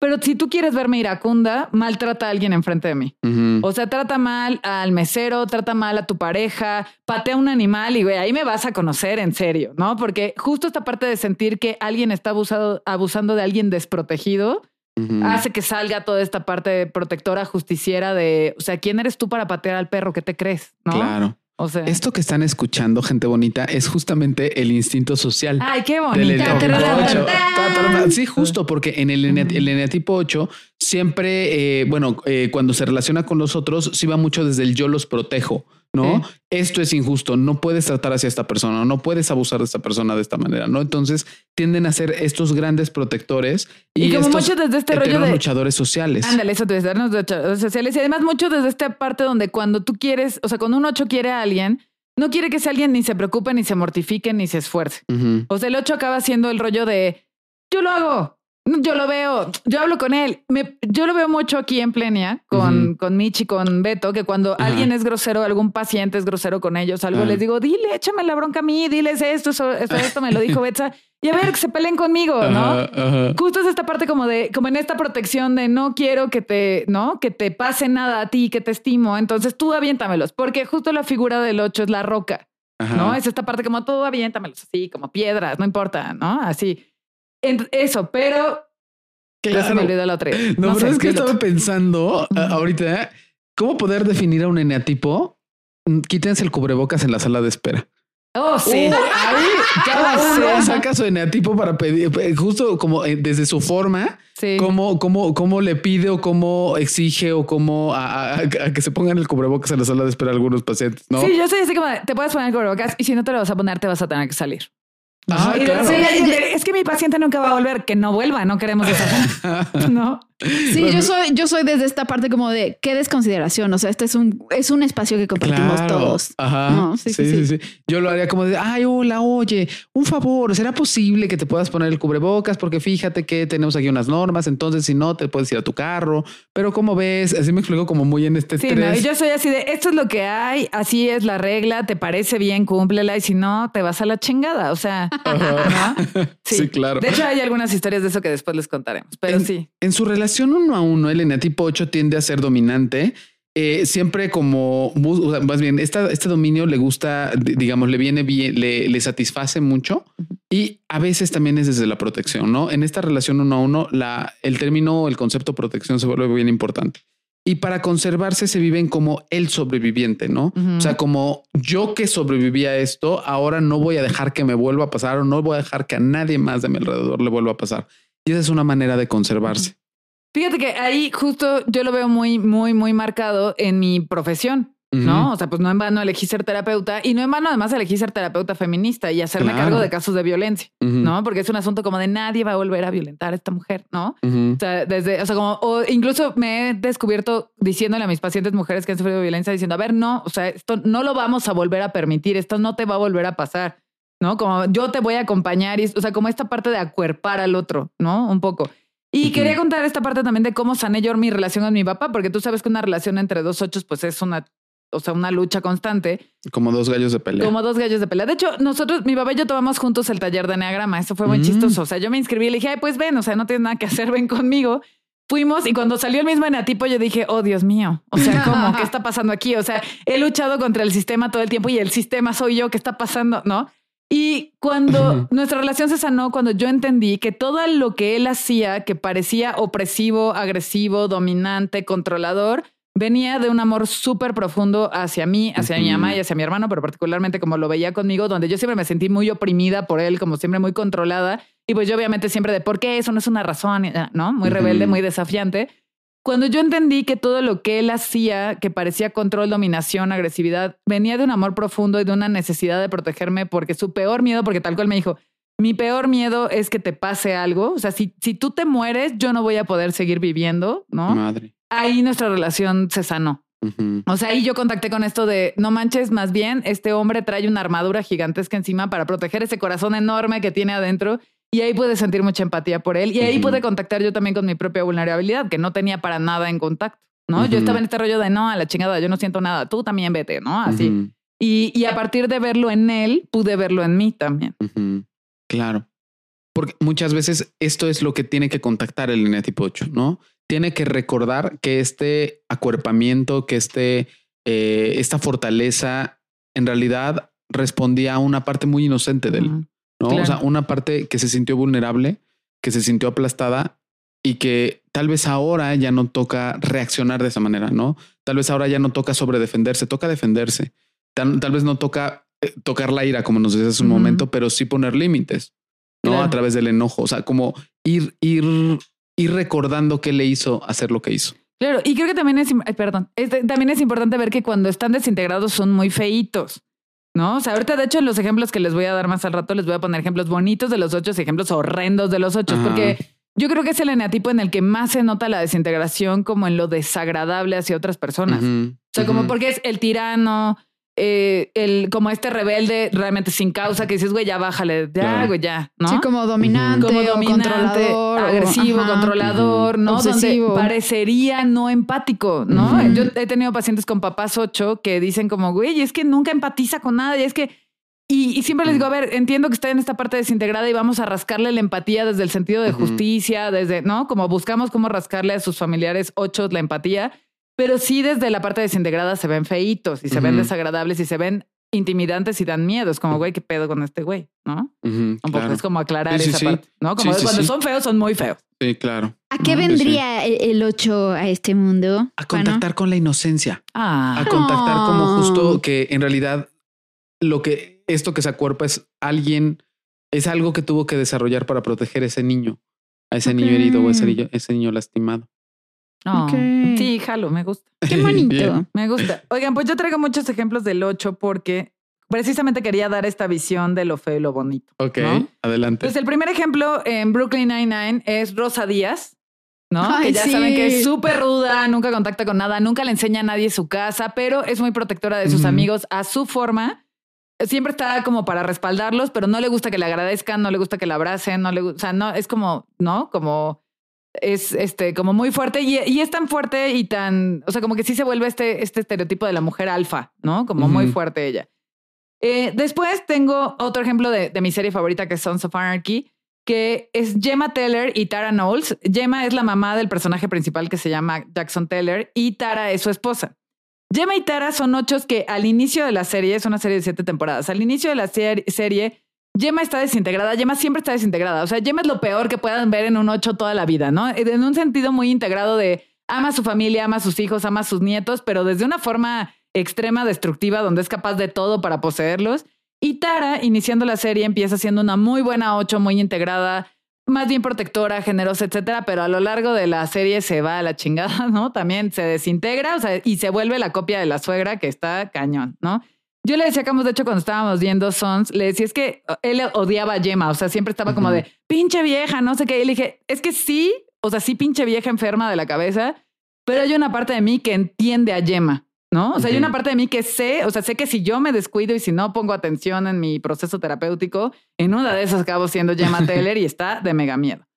Pero si tú quieres verme iracunda, maltrata a alguien enfrente de mí. O sea, trata mal al mesero, trata mal a tu pareja, patea a un animal y güey, ahí me vas a conocer en serio, ¿no? Porque justo esta parte de sentir que alguien está abusado, abusando de alguien desprotegido Hace que salga toda esta parte protectora justiciera de, o sea, ¿quién eres tú para patear al perro? ¿Qué te crees? ¿No? Claro. O sea, Esto que están escuchando, gente bonita, es justamente el instinto social. ay, qué bonita. eneatipo Tararara, 8. tararara. Ta, tarara. Sí, justo porque en el, el eneatipo 8 siempre, eh, bueno, eh, cuando se relaciona con los otros, sí va mucho desde el yo los protejo, ¿no? Sí. Esto es injusto, no puedes tratar hacia esta persona, no puedes abusar de esta persona de esta manera, ¿no? Entonces tienden a ser estos grandes protectores y, Y como estos mucho desde este rollo de- luchadores sociales. Ándale, eso te dice, darnos de redes sociales. Y además, mucho desde esta parte donde cuando tú quieres, o sea, cuando un 8 quiere a alguien, no quiere que ese alguien ni se preocupe, ni se mortifique, ni se esfuerce. O sea, el 8 acaba siendo el rollo de yo lo hago, yo lo veo, yo hablo con él. Me- yo lo veo mucho aquí en Plenia con, con Michi, con Beto, que cuando alguien es grosero, algún paciente es grosero con ellos, algo les digo, dile, échame la bronca a mí, diles esto, eso, esto, esto me lo dijo Betsa. Y a ver, que se peleen conmigo, ¿no? Justo es esta parte como de, como en esta protección de no quiero que te, ¿no? Que te pase nada a ti, que te estimo. Entonces tú aviéntamelos, porque justo la figura del 8 es la roca. ¿no? Es esta parte como tú aviéntamelos así, como piedras, no importa, ¿no? Así. En- eso, pero ya se me Claro. olvidó la otra. No, pero sé, es que estaba pensando ahorita cómo poder definir a un eneatipo. Mm, Quítense el cubrebocas en la sala de espera. Oh, sí. Uh, ahí cada Ah, uno sí. saca su eneatipo para pedir, eh, justo como eh, desde su forma, Sí. cómo, cómo, cómo le pide o cómo exige o cómo a, a- a- a que se pongan el cubrebocas en la sala de espera a algunos pacientes, ¿no? Sí, yo soy así como, te puedes poner el cubrebocas y si no te lo vas a poner, te vas a tener que salir. Claro. sí, es que mi paciente nunca va a volver, que no vuelva, no queremos gente. No. Sí, yo soy, yo soy desde esta parte como de qué desconsideración. O sea, este es un, es un espacio que compartimos Claro. todos. Ajá. No, sí, sí, sí, sí, sí, Yo lo haría como de, ay, hola, oye, un favor, ¿será posible que te puedas poner el cubrebocas? Porque fíjate que tenemos aquí unas normas, entonces si no, te puedes ir a tu carro. Pero como ves, así me explico como muy en este Sí, no, y yo soy así de, esto es lo que hay, así es la regla, te parece bien, cúmplela y si no, te vas a la chingada. O sea, ¿no? Sí, claro. De hecho, hay algunas historias de eso que después les contaremos, pero en, sí. En su relación uno a uno, el eneatipo 8 tiende a ser dominante. eh, siempre como, más bien, esta, este dominio le gusta, di- digamos, le viene bien, le, le satisface mucho y a veces también es desde la protección, ¿no? En esta relación uno a uno, la, el término, el concepto protección se vuelve bien importante. Y para conservarse se viven como el sobreviviente, ¿no? O sea, como yo que sobreviví a esto, ahora no voy a dejar que me vuelva a pasar o no voy a dejar que a nadie más de mi alrededor le vuelva a pasar. Y esa es una manera de conservarse. Fíjate que ahí justo yo lo veo muy, muy, muy marcado en mi profesión. ¿No? O sea, pues no en vano elegí ser terapeuta y no en vano además elegí ser terapeuta feminista y hacerme Claro. cargo de casos de violencia. ¿no? Porque es un asunto como de nadie va a volver a violentar a esta mujer, ¿no? O sea, desde, o sea, como, o incluso me he descubierto diciéndole a mis pacientes mujeres que han sufrido violencia, diciendo, a ver, no, o sea, esto no lo vamos a volver a permitir, esto no te va a volver a pasar, ¿no? Como yo te voy a acompañar, y, o sea, como esta parte de acuerpar al otro, ¿no? Un poco. Y quería contar esta parte también de cómo sané yo mi relación con mi papá, porque tú sabes que una relación entre dos ochos, pues es una, o sea, una lucha constante. Como dos gallos de pelea. Como dos gallos de pelea. De hecho, nosotros, mi papá y yo tomamos juntos el taller de Enneagrama. Eso fue muy Mm. chistoso. O sea, yo me inscribí y le dije, ay, pues ven, o sea, no tienes nada que hacer, ven conmigo. Fuimos y cuando salió el mismo enatipo, yo dije, oh Dios mío. O sea, ¿cómo? ¿Qué está pasando aquí? O sea, he luchado contra el sistema todo el tiempo y el sistema soy yo. ¿Qué está pasando? ¿No? Y cuando nuestra relación se sanó, cuando yo entendí que todo lo que él hacía, que parecía opresivo, agresivo, dominante, controlador, venía de un amor súper profundo hacia mí, hacia mi mamá y hacia mi hermano, pero particularmente como lo veía conmigo, donde yo siempre me sentí muy oprimida por él, como siempre muy controlada. Y pues yo obviamente siempre de por qué eso no es una razón, ¿no? Muy rebelde, muy desafiante. cuando yo entendí que todo lo que él hacía, que parecía control, dominación, agresividad, venía de un amor profundo y de una necesidad de protegerme, porque su peor miedo, porque tal cual me dijo, mi peor miedo es que te pase algo. O sea, si, si tú te mueres, yo no voy a poder seguir viviendo, ¿no? Madre. Ahí nuestra relación se sanó. O sea, ahí yo contacté con esto de, no manches, más bien, este hombre trae una armadura gigantesca encima para proteger ese corazón enorme que tiene adentro. Y ahí pude sentir mucha empatía por él. Y ahí pude contactar yo también con mi propia vulnerabilidad, que no tenía para nada en contacto, ¿no? Yo estaba en este rollo de, no, a la chingada, yo no siento nada, tú también vete, ¿no? Así. Y, y a partir de verlo en él, pude verlo en mí también. Claro. Porque muchas veces esto es lo que tiene que contactar el eneatipo 8, ¿no? Tiene que recordar que este acuerpamiento, que este, eh, esta fortaleza, en realidad respondía a una parte muy inocente de él. ¿no? Claro. O sea, una parte que se sintió vulnerable, que se sintió aplastada y que tal vez ahora ya no toca reaccionar de esa manera, ¿no? Tal vez ahora ya no toca sobredefenderse, toca defenderse. Tal, tal vez no toca eh, tocar la ira, como nos decías hace un momento, pero sí poner límites, ¿no? Claro. A través del enojo. O sea, como ir, ir, ir recordando qué le hizo hacer lo que hizo. Claro, y creo que también es, perdón, también es importante ver que cuando están desintegrados son muy feitos, ¿no? O sea, ahorita de hecho en los ejemplos que les voy a dar más al rato les voy a poner ejemplos bonitos de los ocho y ejemplos horrendos de los ocho, Ajá. porque yo creo que es el eneatipo en el que más se nota la desintegración como en lo desagradable hacia otras personas. O sea, como porque es el tirano, eh, el, como este rebelde realmente sin causa que dices, güey, ya bájale, ya, Claro. güey, ya, ¿no? Sí, como dominante, como o dominante, controlador, o- agresivo, ajá. controlador, ¿no? Obsesivo. Donde parecería no empático, ¿no? Yo he tenido pacientes con papás ocho que dicen como, güey, es que nunca empatiza con nada y es que... Y, y siempre les digo, a ver, entiendo que está en esta parte desintegrada y vamos a rascarle la empatía desde el sentido de justicia, desde, ¿no? Como buscamos cómo rascarle a sus familiares ocho la empatía, pero sí desde la parte desintegrada se ven feitos y se ven desagradables y se ven intimidantes y dan miedo. Es como, güey, ¿qué pedo con este güey? ¿no? Ujú, Un poco claro. es como aclarar Sí, sí, esa sí. parte, ¿no? Como Sí, sí, cuando sí. son feos, son muy feos. Sí, claro. ¿A qué vendría el- el 8 a este mundo? A contactar con la inocencia. Ah, a contactar como justo que en realidad lo que esto que se acuerpa es alguien, es algo que tuvo que desarrollar para proteger a ese niño, a ese niño herido o ese niño, ese niño lastimado. No. Ok. Sí, jalo, me gusta. Qué bonito. Bien. Me gusta. Oigan, pues yo traigo muchos ejemplos del 8 porque precisamente quería dar esta visión de lo feo y lo bonito. Ok, ¿no? adelante. Pues el primer ejemplo en Brooklyn Nine-Nine es Rosa Díaz, ¿no? Ay, que ya sí. saben que es súper ruda, nunca contacta con nada, nunca le enseña a nadie su casa, pero es muy protectora de sus amigos a su forma. Siempre está como para respaldarlos, pero no le gusta que le agradezcan, no le gusta que la abracen, no le gusta, o sea, no, es como, ¿no? Como es este, como muy fuerte y, y es tan fuerte y tan, o sea, como que sí se vuelve este, este estereotipo de la mujer alfa, ¿no? Como muy fuerte ella. Eh, después tengo otro ejemplo de, de mi serie favorita que es Sons of Anarchy, que es Gemma Teller y Tara Knowles. Gemma es la mamá del personaje principal que se llama Jackson Teller y Tara es su esposa. Gemma y Tara son ochos que al inicio de la serie, es una serie de siete temporadas, al inicio de la ser- serie, Gemma está desintegrada, Gemma siempre está desintegrada, o sea, Gemma es lo peor que puedan ver en un ocho toda la vida, ¿no? En un sentido muy integrado de ama a su familia, ama a sus hijos, ama a sus nietos, pero desde una forma extrema, destructiva, donde es capaz de todo para poseerlos. Y Tara, iniciando la serie, empieza siendo una muy buena ocho, muy integrada, más bien protectora, generosa, etcétera, pero a lo largo de la serie se va a la chingada, ¿no? También se desintegra, o sea, y se vuelve la copia de la suegra que está cañón, ¿no? Yo le decía a Camus, de hecho, cuando estábamos viendo Sons, le decía, es que él odiaba a Gemma, o sea, siempre estaba como de, pinche vieja, no sé qué. Y le dije, es que sí, o sea, sí, pinche vieja enferma de la cabeza, pero hay una parte de mí que entiende a Gemma, ¿no? O sea, hay una parte de mí que sé, o sea, sé que si yo me descuido y si no pongo atención en mi proceso terapéutico, en una de esas acabo siendo Gemma Taylor y está de mega miedo.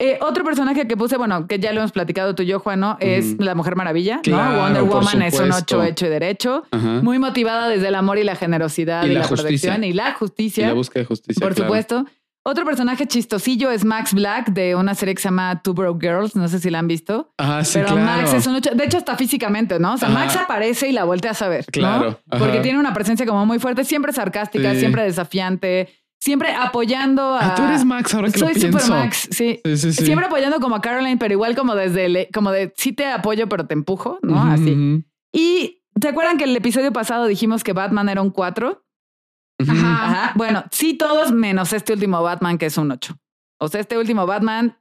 Eh, otro personaje que puse, bueno, que ya lo hemos platicado tú y yo, Juano, es Ujú. la Mujer Maravilla, Claro, ¿no? Wonder Woman es un ocho hecho y derecho, Ajá. muy motivada desde el amor y la generosidad Y y, la protección y la Y justicia. la búsqueda de justicia. Por claro. supuesto. Otro personaje chistosillo es Max Black de una serie que se llama Two Broke Girls. No sé si la han visto. Ajá, sí, pero claro. Max es un ocho. De hecho, hasta físicamente, ¿no? O sea, Ajá. Max aparece y la volteas a. ¿no? Claro. Porque tiene una presencia como muy fuerte, siempre sarcástica, Sí. siempre desafiante, siempre apoyando a. Ah, tú eres Max ahora que Soy lo super pienso. Max, sí. Sí, sí, sí. Siempre apoyando como a Caroline, pero igual como desde el, como de sí te apoyo, pero te empujo, ¿no? Así. Y ¿te acuerdan que el episodio pasado dijimos que Batman era un 4? ujú. Ajá. Ajá. Bueno, sí, todos menos este último Batman, que es un 8. O sea, este último Batman,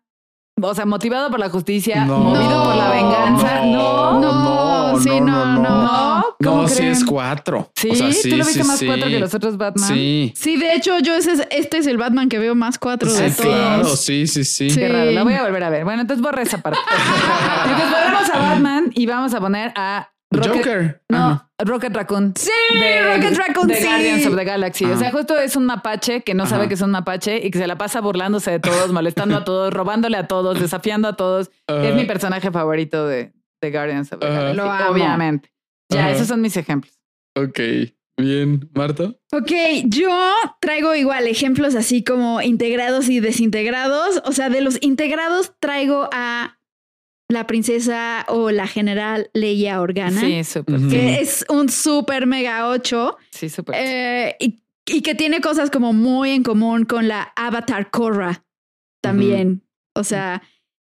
o sea, motivado por la justicia, No. movido por la No. no, sí, no, no. No, ¿cómo No, sí es cuatro. Sí, O sea, sí, tú lo viste sí, más sí. cuatro que los otros Batman. Sí. Sí, de hecho, yo ese es, este es el Batman que veo más cuatro de Sí, todos. claro, sí, sí, sí. Sí. Qué raro, la voy a volver a ver. Bueno, entonces borra esa parte. entonces volvemos a Batman y vamos a poner a Rocket, Joker. No, Ah, Rocket Raccoon. Sí, Rocket Raccoon, de sí. Guardians of the Galaxy. O sea, justo es un mapache que no sabe que es un mapache y que se la pasa burlándose de todos, molestando a todos, robándole a todos, desafiando a todos. Es mi personaje favorito de, de Guardians of the. Galaxy. Lo amo. Obviamente. Ya, esos son mis ejemplos. Ok. Bien. Marta. Ok, yo traigo igual ejemplos así como integrados y desintegrados. O sea, de los integrados traigo a la princesa o la general Leia Organa, Sí, súper. Que es un super mega 8 Sí, súper. eh, y, y que tiene cosas como muy en común con la Avatar Korra también. O sea,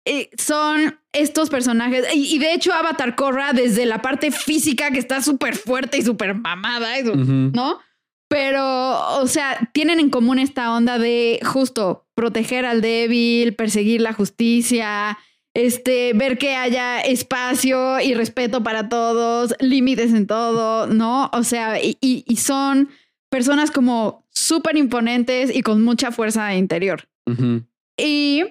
eh, son estos personajes. Y, y de hecho, Avatar Korra, desde la parte física que está súper fuerte y súper mamada, Ujú. ¿no? Pero, o sea, tienen en común esta onda de justo proteger al débil, perseguir la justicia, este, ver que haya espacio y respeto para todos, límites en todo, ¿no? O sea, y, y- y son personas como súper imponentes y con mucha fuerza interior. Y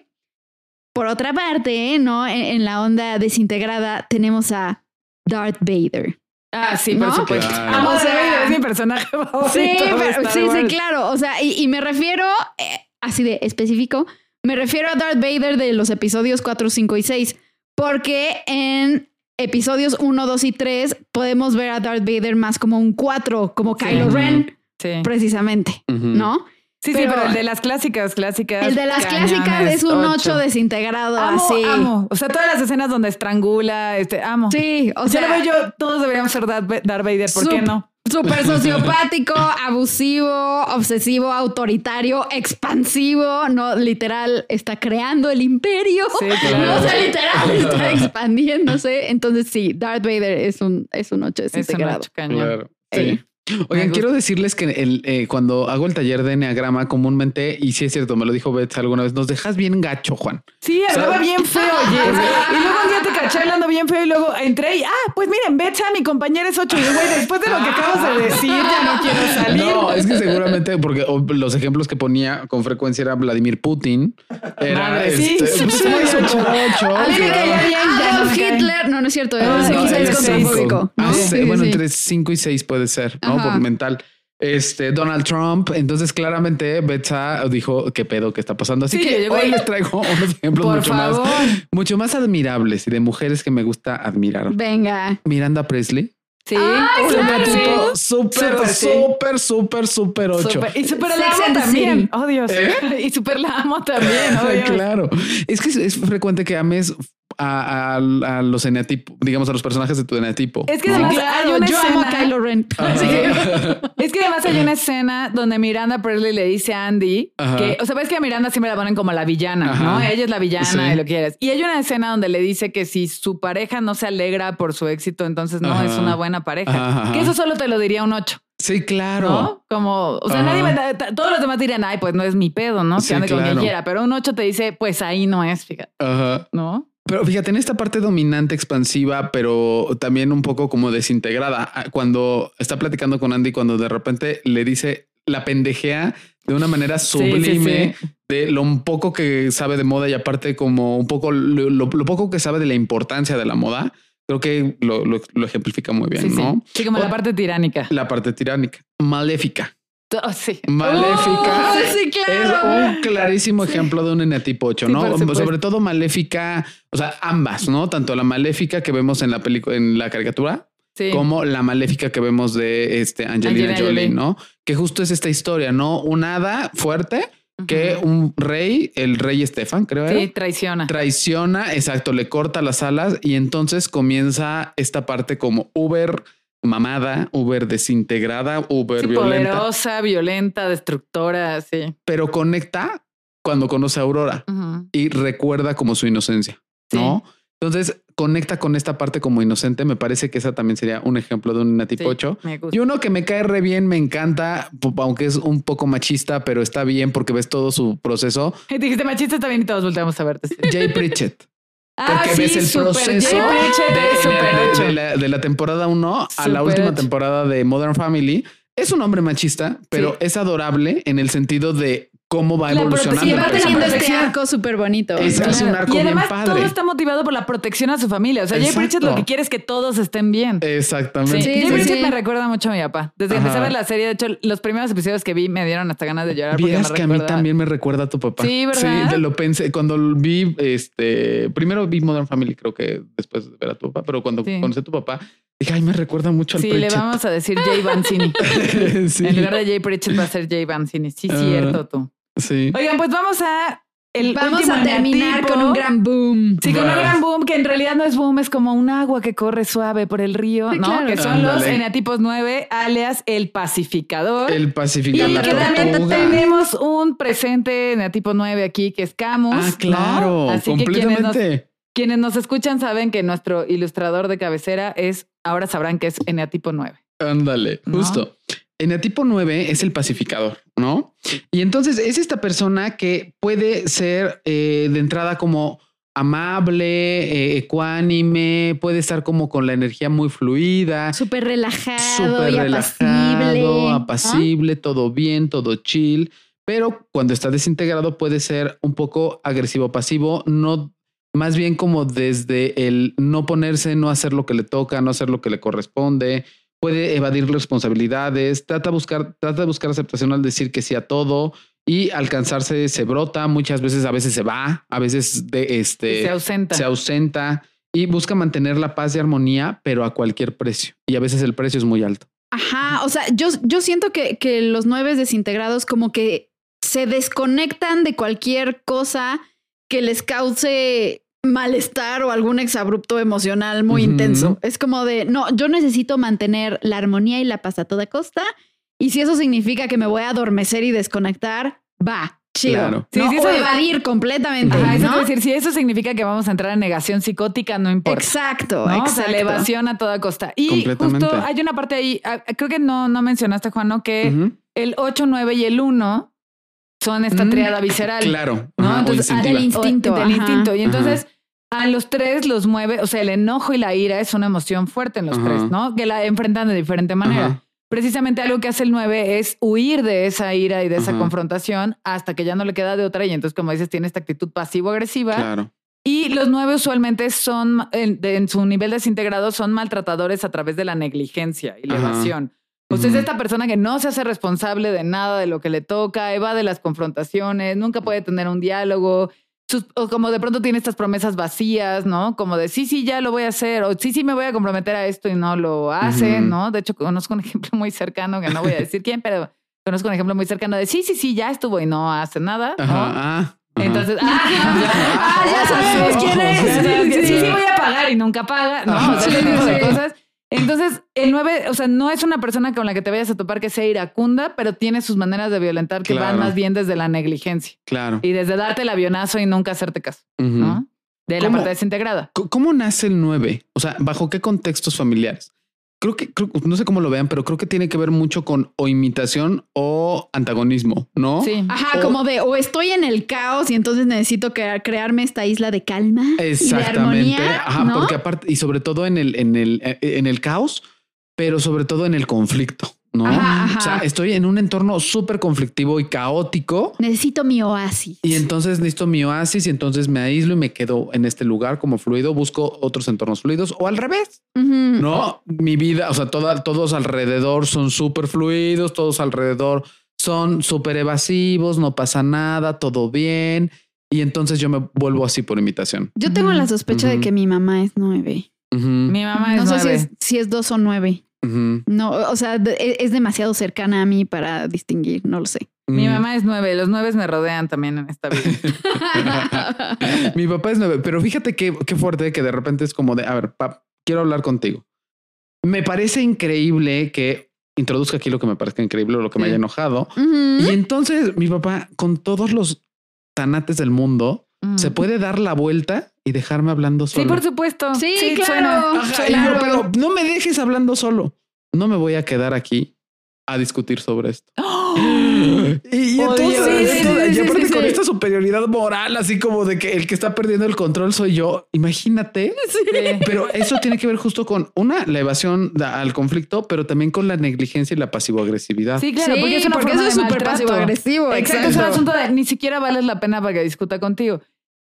por otra parte, ¿no? En, en la onda desintegrada tenemos a Darth Vader. ah, sí, por ¿no? supuesto. Claro. O sea, es mi personaje favorito. Sí, pero- sí, sí, claro. O sea, y, y me refiero, eh, así de específico, me refiero a Darth Vader de los episodios 4, 5 y 6, porque en episodios 1, 2 y 3 podemos ver a Darth Vader más como un 4, como Sí. Kylo Ren, Sí. precisamente. ¿no? Sí, sí, Pero- el de las clásicas, clásicas. El de las clásicas es un 8 ocho. desintegrado, Amo, así. amo. O sea, todas las escenas donde estrangula, este, amo. Sí, o sea, yo, todos deberíamos ser Darth Va- Darth Vader, ¿por qué no? Súper sociopático, abusivo, obsesivo, autoritario, expansivo, no literal está creando el imperio. Sí, claro. No, o sea, literal está expandiéndose. Entonces, sí, Darth Vader es un, es un 8 Es un desintegrado. ocho cañón. Claro. Sí. Sí. Oigan, quiero decirles que el, eh, cuando hago el taller de Enneagrama comúnmente, y sí es cierto, me lo dijo Beth alguna vez, nos dejas bien gacho, Juan. Sí, hablaba ¿Sabes? bien feo, oye. Y luego un día te caché hablando bien feo y luego entré y, ah, pues miren, Betsa, mi compañera es ocho. Y yo, güey, después de lo que acabas de decir, ya no quiero salir. No, es que seguramente porque los ejemplos que ponía con frecuencia era Vladimir Putin. Era Madre, sí, este, sí, pues, sí, sí, sí, ocho, sí. ocho, A mí me caía bien, no Adolf cae. Hitler, no, no es cierto, Ah, no, quizá el es contrafóbico. Ah, ¿no? bueno, sí. entre 5 y 6 puede ser, ¿no? Ajá. Por mental. Este Donald Trump. Entonces, claramente, Betsa dijo qué pedo que está pasando. Así Sí, que hoy ahí. les traigo unos ejemplos mucho favor. más, mucho más admirables y de mujeres que me gusta admirar. Venga. Miranda Presley. Sí. Ay, Sí, claro. sí. Tipo súper, Súper, súper, súper, súper ocho. Súper- Y súper la amo también. Oh, Dios. Y súper la amo también. Oh, Dios. claro. Es que es, es frecuente que ames a, a- a los eneatipos, digamos, a los personajes de tu eneatipo. Es que ¿no? además Claro, hay una yo amo a escena- Kylo Ren. Es que además hay una escena donde Miranda Presley le dice a Andy Ajá. que, o sea, ves que a Miranda siempre la ponen como la villana, Ajá. ¿no? Ella es la villana Sí. y lo quieres. Y hay una escena donde le dice que si su pareja no se alegra por su éxito, entonces no Ajá. es una buena pareja. Que eso solo te lo diría un 8, Sí, claro. ¿no? Como, o sea, nadie me da- todos los demás dirían, ay, pues no es mi pedo, ¿no? Que Sí, ande con quien quiera. Pero un 8 te dice, pues ahí no es, fíjate, Ajá. ¿no? Pero fíjate, en esta parte dominante, expansiva, pero también un poco como desintegrada, ah, cuando está platicando con Andy, cuando de repente le dice la pendejea de una manera sí, sublime sí. de lo un poco que sabe de moda y aparte como un poco lo, lo- lo poco que sabe de la importancia de la moda, creo que lo, lo- ejemplifica muy bien. ¿no? Sí, como la parte tiránica. La parte tiránica, maléfica. Oh, sí. Maléfica. Oh, sí, claro. Es un clarísimo ejemplo de un eneatipo 8, Sí, ¿no? Sobre todo maléfica, o sea, ambas, ¿no? Tanto la maléfica que vemos en la película, en la caricatura, como la maléfica que vemos de este Angelina, Angelina Jolie, Jolie. ¿no? Que justo es esta historia, ¿no? Un hada fuerte que un rey, el rey Estefan, creo, Sí, era, traiciona. traiciona, exacto, le corta las alas y entonces comienza esta parte como Uber mamada, Uber desintegrada, Uber Sí, violenta, poderosa, violenta, destructora, sí. pero conecta cuando conoce a Aurora y recuerda como su inocencia, ¿no? Entonces conecta con esta parte como inocente. Me parece que esa también sería un ejemplo de un tipo Sí, 8. me gusta. Y uno que me cae re bien, me encanta, aunque es un poco machista, pero está bien porque ves todo su proceso. Dijiste machista también y todos volteamos a verte. Jay Pritchett. Ah, Porque sí, ves el proceso de, la, de la temporada 1 a la última temporada de Modern Family. Es un hombre machista, pero Sí. es adorable en el sentido de cómo va La evolucionando. Sí, protección, va teniendo este arco súper bonito. Es- un arco y bien además padre. todo está motivado por la protección a su familia. O sea, Jay. Pritchett lo que quiere es que todos estén bien. Exactamente. Sí, Jay sí, Pritchett sí. me recuerda mucho a mi papá. Desde que empecé a ver la serie, de hecho, los primeros episodios que vi me dieron hasta ganas de llorar. porque Vieras me que a mí también me recuerda a tu papá. Sí, ¿verdad? Sí, lo pensé cuando vi este primero vi Modern Family, creo que después de ver a tu papá, pero cuando Sí. conocí a tu papá, dije, ay, me recuerda mucho al Sí, le Pritchett". vamos a decir Jay Vancini. sí. En lugar de Jay Pritchett va a ser Jay Vancini. Sí, Ah. cierto tú. Sí. Oigan, pues vamos a el Vamos último a terminar con un gran boom. Sí, con un gran boom, que en realidad no es boom, es como un agua que corre suave por el río, Sí, ¿no? claro. Que son los eneatipos 9, alias el pacificador. El y pacificador. la que también tenemos un presente eneatipo 9 aquí, que es Camus. Ah, ¿no? claro, Así que quienes nos, completamente. quienes nos escuchan saben que nuestro ilustrador de cabecera es, ahora sabrán que es eneatipo 9. Ándale, ¿No? justo. Eneatipo 9 es el pacificador, ¿no? Y entonces es esta persona que puede ser eh, de entrada como amable, eh, ecuánime, puede estar como con la energía muy fluida, Súper relajado súper y relajado, apacible, todo bien, todo chill. Pero cuando está desintegrado puede ser un poco agresivo, pasivo, no más bien como desde el no ponerse, no hacer lo que le toca, no hacer lo que le corresponde. Puede evadir responsabilidades, trata de buscar, trata de buscar aceptación al decir que sí a todo y alcanzarse se brota, muchas veces a veces se va, a veces de este se ausenta. se ausenta y busca mantener la paz y armonía, pero a cualquier precio. Y a veces el precio es muy alto. Ajá, o sea, yo, yo siento que, que los nueve desintegrados como que se desconectan de cualquier cosa que les cause malestar o algún exabrupto emocional muy intenso. Es como de, no, yo necesito mantener la armonía y la paz a toda costa. Y si eso significa que me voy a adormecer y desconectar, va, chido. Claro. Sí, ¿no? sí, o eso- evadir completamente. Ajá, eso ¿no? decir, si eso significa que vamos a entrar en negación psicótica, no importa. Exacto, ¿no? O sea, exacto. la evasión a toda costa. Y justo hay una parte ahí, ah, creo que no, no mencionaste, Juan, ¿no? que el 8, 9 y el 1 son esta Mm, triada visceral. Claro. ¿no? ajá, o Entonces, instintiva. del instinto, o- del instinto. Y entonces, a los tres los mueve, o sea, el enojo y la ira es una emoción fuerte en los tres, ¿no? Que la enfrentan de diferente manera. Ajá. Precisamente algo que hace el 9 es huir de esa ira y de esa confrontación hasta que ya no le queda de otra. Y entonces, como dices, tiene esta actitud pasivo-agresiva. Claro. Y los nueve usualmente son, en, de- en su nivel desintegrado, son maltratadores a través de la negligencia y la evasión. O sea, es esta persona que no se hace responsable de nada de lo que le toca, evade las confrontaciones, nunca puede tener un diálogo. Sus- o como de pronto tiene estas promesas vacías, ¿no? Como de sí, sí, ya lo voy a hacer, o sí, sí, me voy a comprometer a esto y no lo hace. ¿no? De hecho, conozco un ejemplo muy cercano, que no voy a decir quién, pero conozco un ejemplo muy cercano de sí, sí, sí, ya estuvo y no hace nada, ¿no? Ajá. Ah, ajá. Entonces, ah, ya sabemos sí, quién es. Sí. Sí, sí, voy a pagar y nunca paga, ¿no? Ajá. O sea, ese Sí, tipo de sí. cosas. Entonces, el 9, o sea, no es una persona con la que te vayas a topar que sea iracunda, pero tiene sus maneras de violentar que van más bien desde la negligencia Claro. y desde darte el avionazo y nunca hacerte caso, Ujú. ¿no? De la parte desintegrada. ¿Cómo nace el 9? O sea, ¿bajo qué contextos familiares? Creo que, creo- no sé cómo lo vean, pero creo que tiene que ver mucho con o imitación o antagonismo, ¿no? Sí. Ajá, O- como de o estoy en el caos y entonces necesito crea- crearme esta isla de calma y de Exactamente. armonía. Ajá, ¿no? porque aparte, y sobre todo en el, en el, eh, en el caos, pero sobre todo en el conflicto, ¿no? Ajá, ajá. O sea, estoy en un entorno súper conflictivo y caótico. necesito mi oasis. Y entonces necesito mi oasis y entonces me aíslo y me quedo en este lugar como fluido, busco otros entornos fluidos o al revés. ¿no? Mi vida, o sea, toda- todos alrededor son súper fluidos, todos alrededor son súper evasivos, no pasa nada, todo bien. Y entonces yo me vuelvo así por imitación. Yo tengo la sospecha de que mi mamá es nueve. Mi mamá es No sé si nueve. es, si es dos o nueve. No, o sea, e- es demasiado cercana a mí para distinguir, no lo sé. Mi ujú. mamá es nueve. Los nueve me rodean también en esta vida. Mi papá es nueve, pero fíjate qué, qué fuerte que de repente es como de, a ver, pap, quiero hablar contigo. Me parece increíble que introduzca aquí lo que me parezca increíble o lo que me haya enojado. Y entonces mi papá, con todos los tanates del mundo, Mm. se puede dar la vuelta y dejarme hablando Sí, solo. por supuesto. Sí, claro. suena. Ajá, y yo, Claro. pero no me dejes hablando solo. No me voy a quedar aquí a discutir sobre esto. ¡Oh! Y, entonces, sí, esto- sí, y sí, aparte sí, con sí. esta superioridad moral, así como de que el que está perdiendo el control soy yo. Imagínate. Pero eso tiene que ver justo con una, la evasión al conflicto, pero también con la negligencia y la pasivo-agresividad. Sí, claro, Sí, porque es una porque forma eso es súper pasivo-agresivo, Exacto, es un exacto. asunto de ni siquiera vales la pena para que discuta contigo.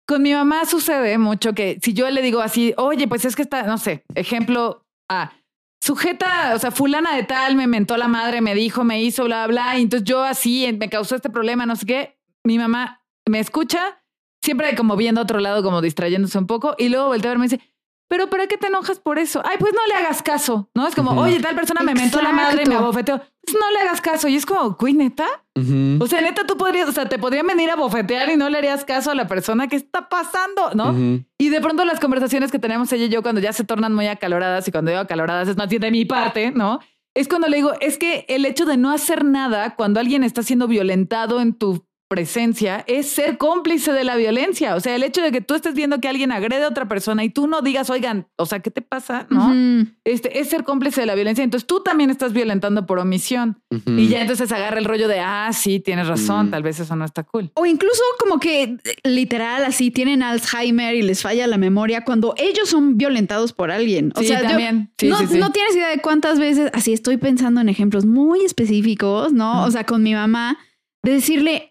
Con mi mamá sucede mucho que si yo le digo así, oye, pues es que está, no sé, ejemplo A, sujeta, o sea, fulana de tal me mentó la madre, me dijo, me hizo, bla, bla, y entonces yo así me causó este problema, no sé qué. Mi mamá me escucha, siempre como viendo a otro lado, como distrayéndose un poco, y luego voltea a verme y dice, pero ¿para qué te enojas por eso? Ay, pues no le hagas caso, ¿no? Es como, oye, tal persona me mentó la madre y me abofeteó. Pues no le hagas caso. Y es como, güey, neta. O sea, neta, tú podrías, o sea, te podrían venir a bofetear y no le harías caso a la persona que está pasando, ¿no? Y de pronto las conversaciones que tenemos ella y yo cuando ya se tornan muy acaloradas y cuando digo acaloradas es más bien de mi parte, ¿no? Es cuando le digo, es que el hecho de no hacer nada cuando alguien está siendo violentado en tu presencia es ser cómplice de la violencia. O sea, el hecho de que tú estés viendo que alguien agrede a otra persona y tú no digas, oigan, o sea, ¿qué te pasa? ¿No? Este es ser cómplice de la violencia. Entonces tú también estás violentando por omisión. Y ya entonces agarra el rollo de, ah, sí, tienes razón, tal vez eso no está cool. O incluso como que literal así tienen Alzheimer y les falla la memoria cuando ellos son violentados por alguien. O Sí, sea, yo- también. Sí, no, sí, sí. no tienes idea de cuántas veces, así estoy pensando en ejemplos muy específicos, ¿no? O sea, con mi mamá, de decirle,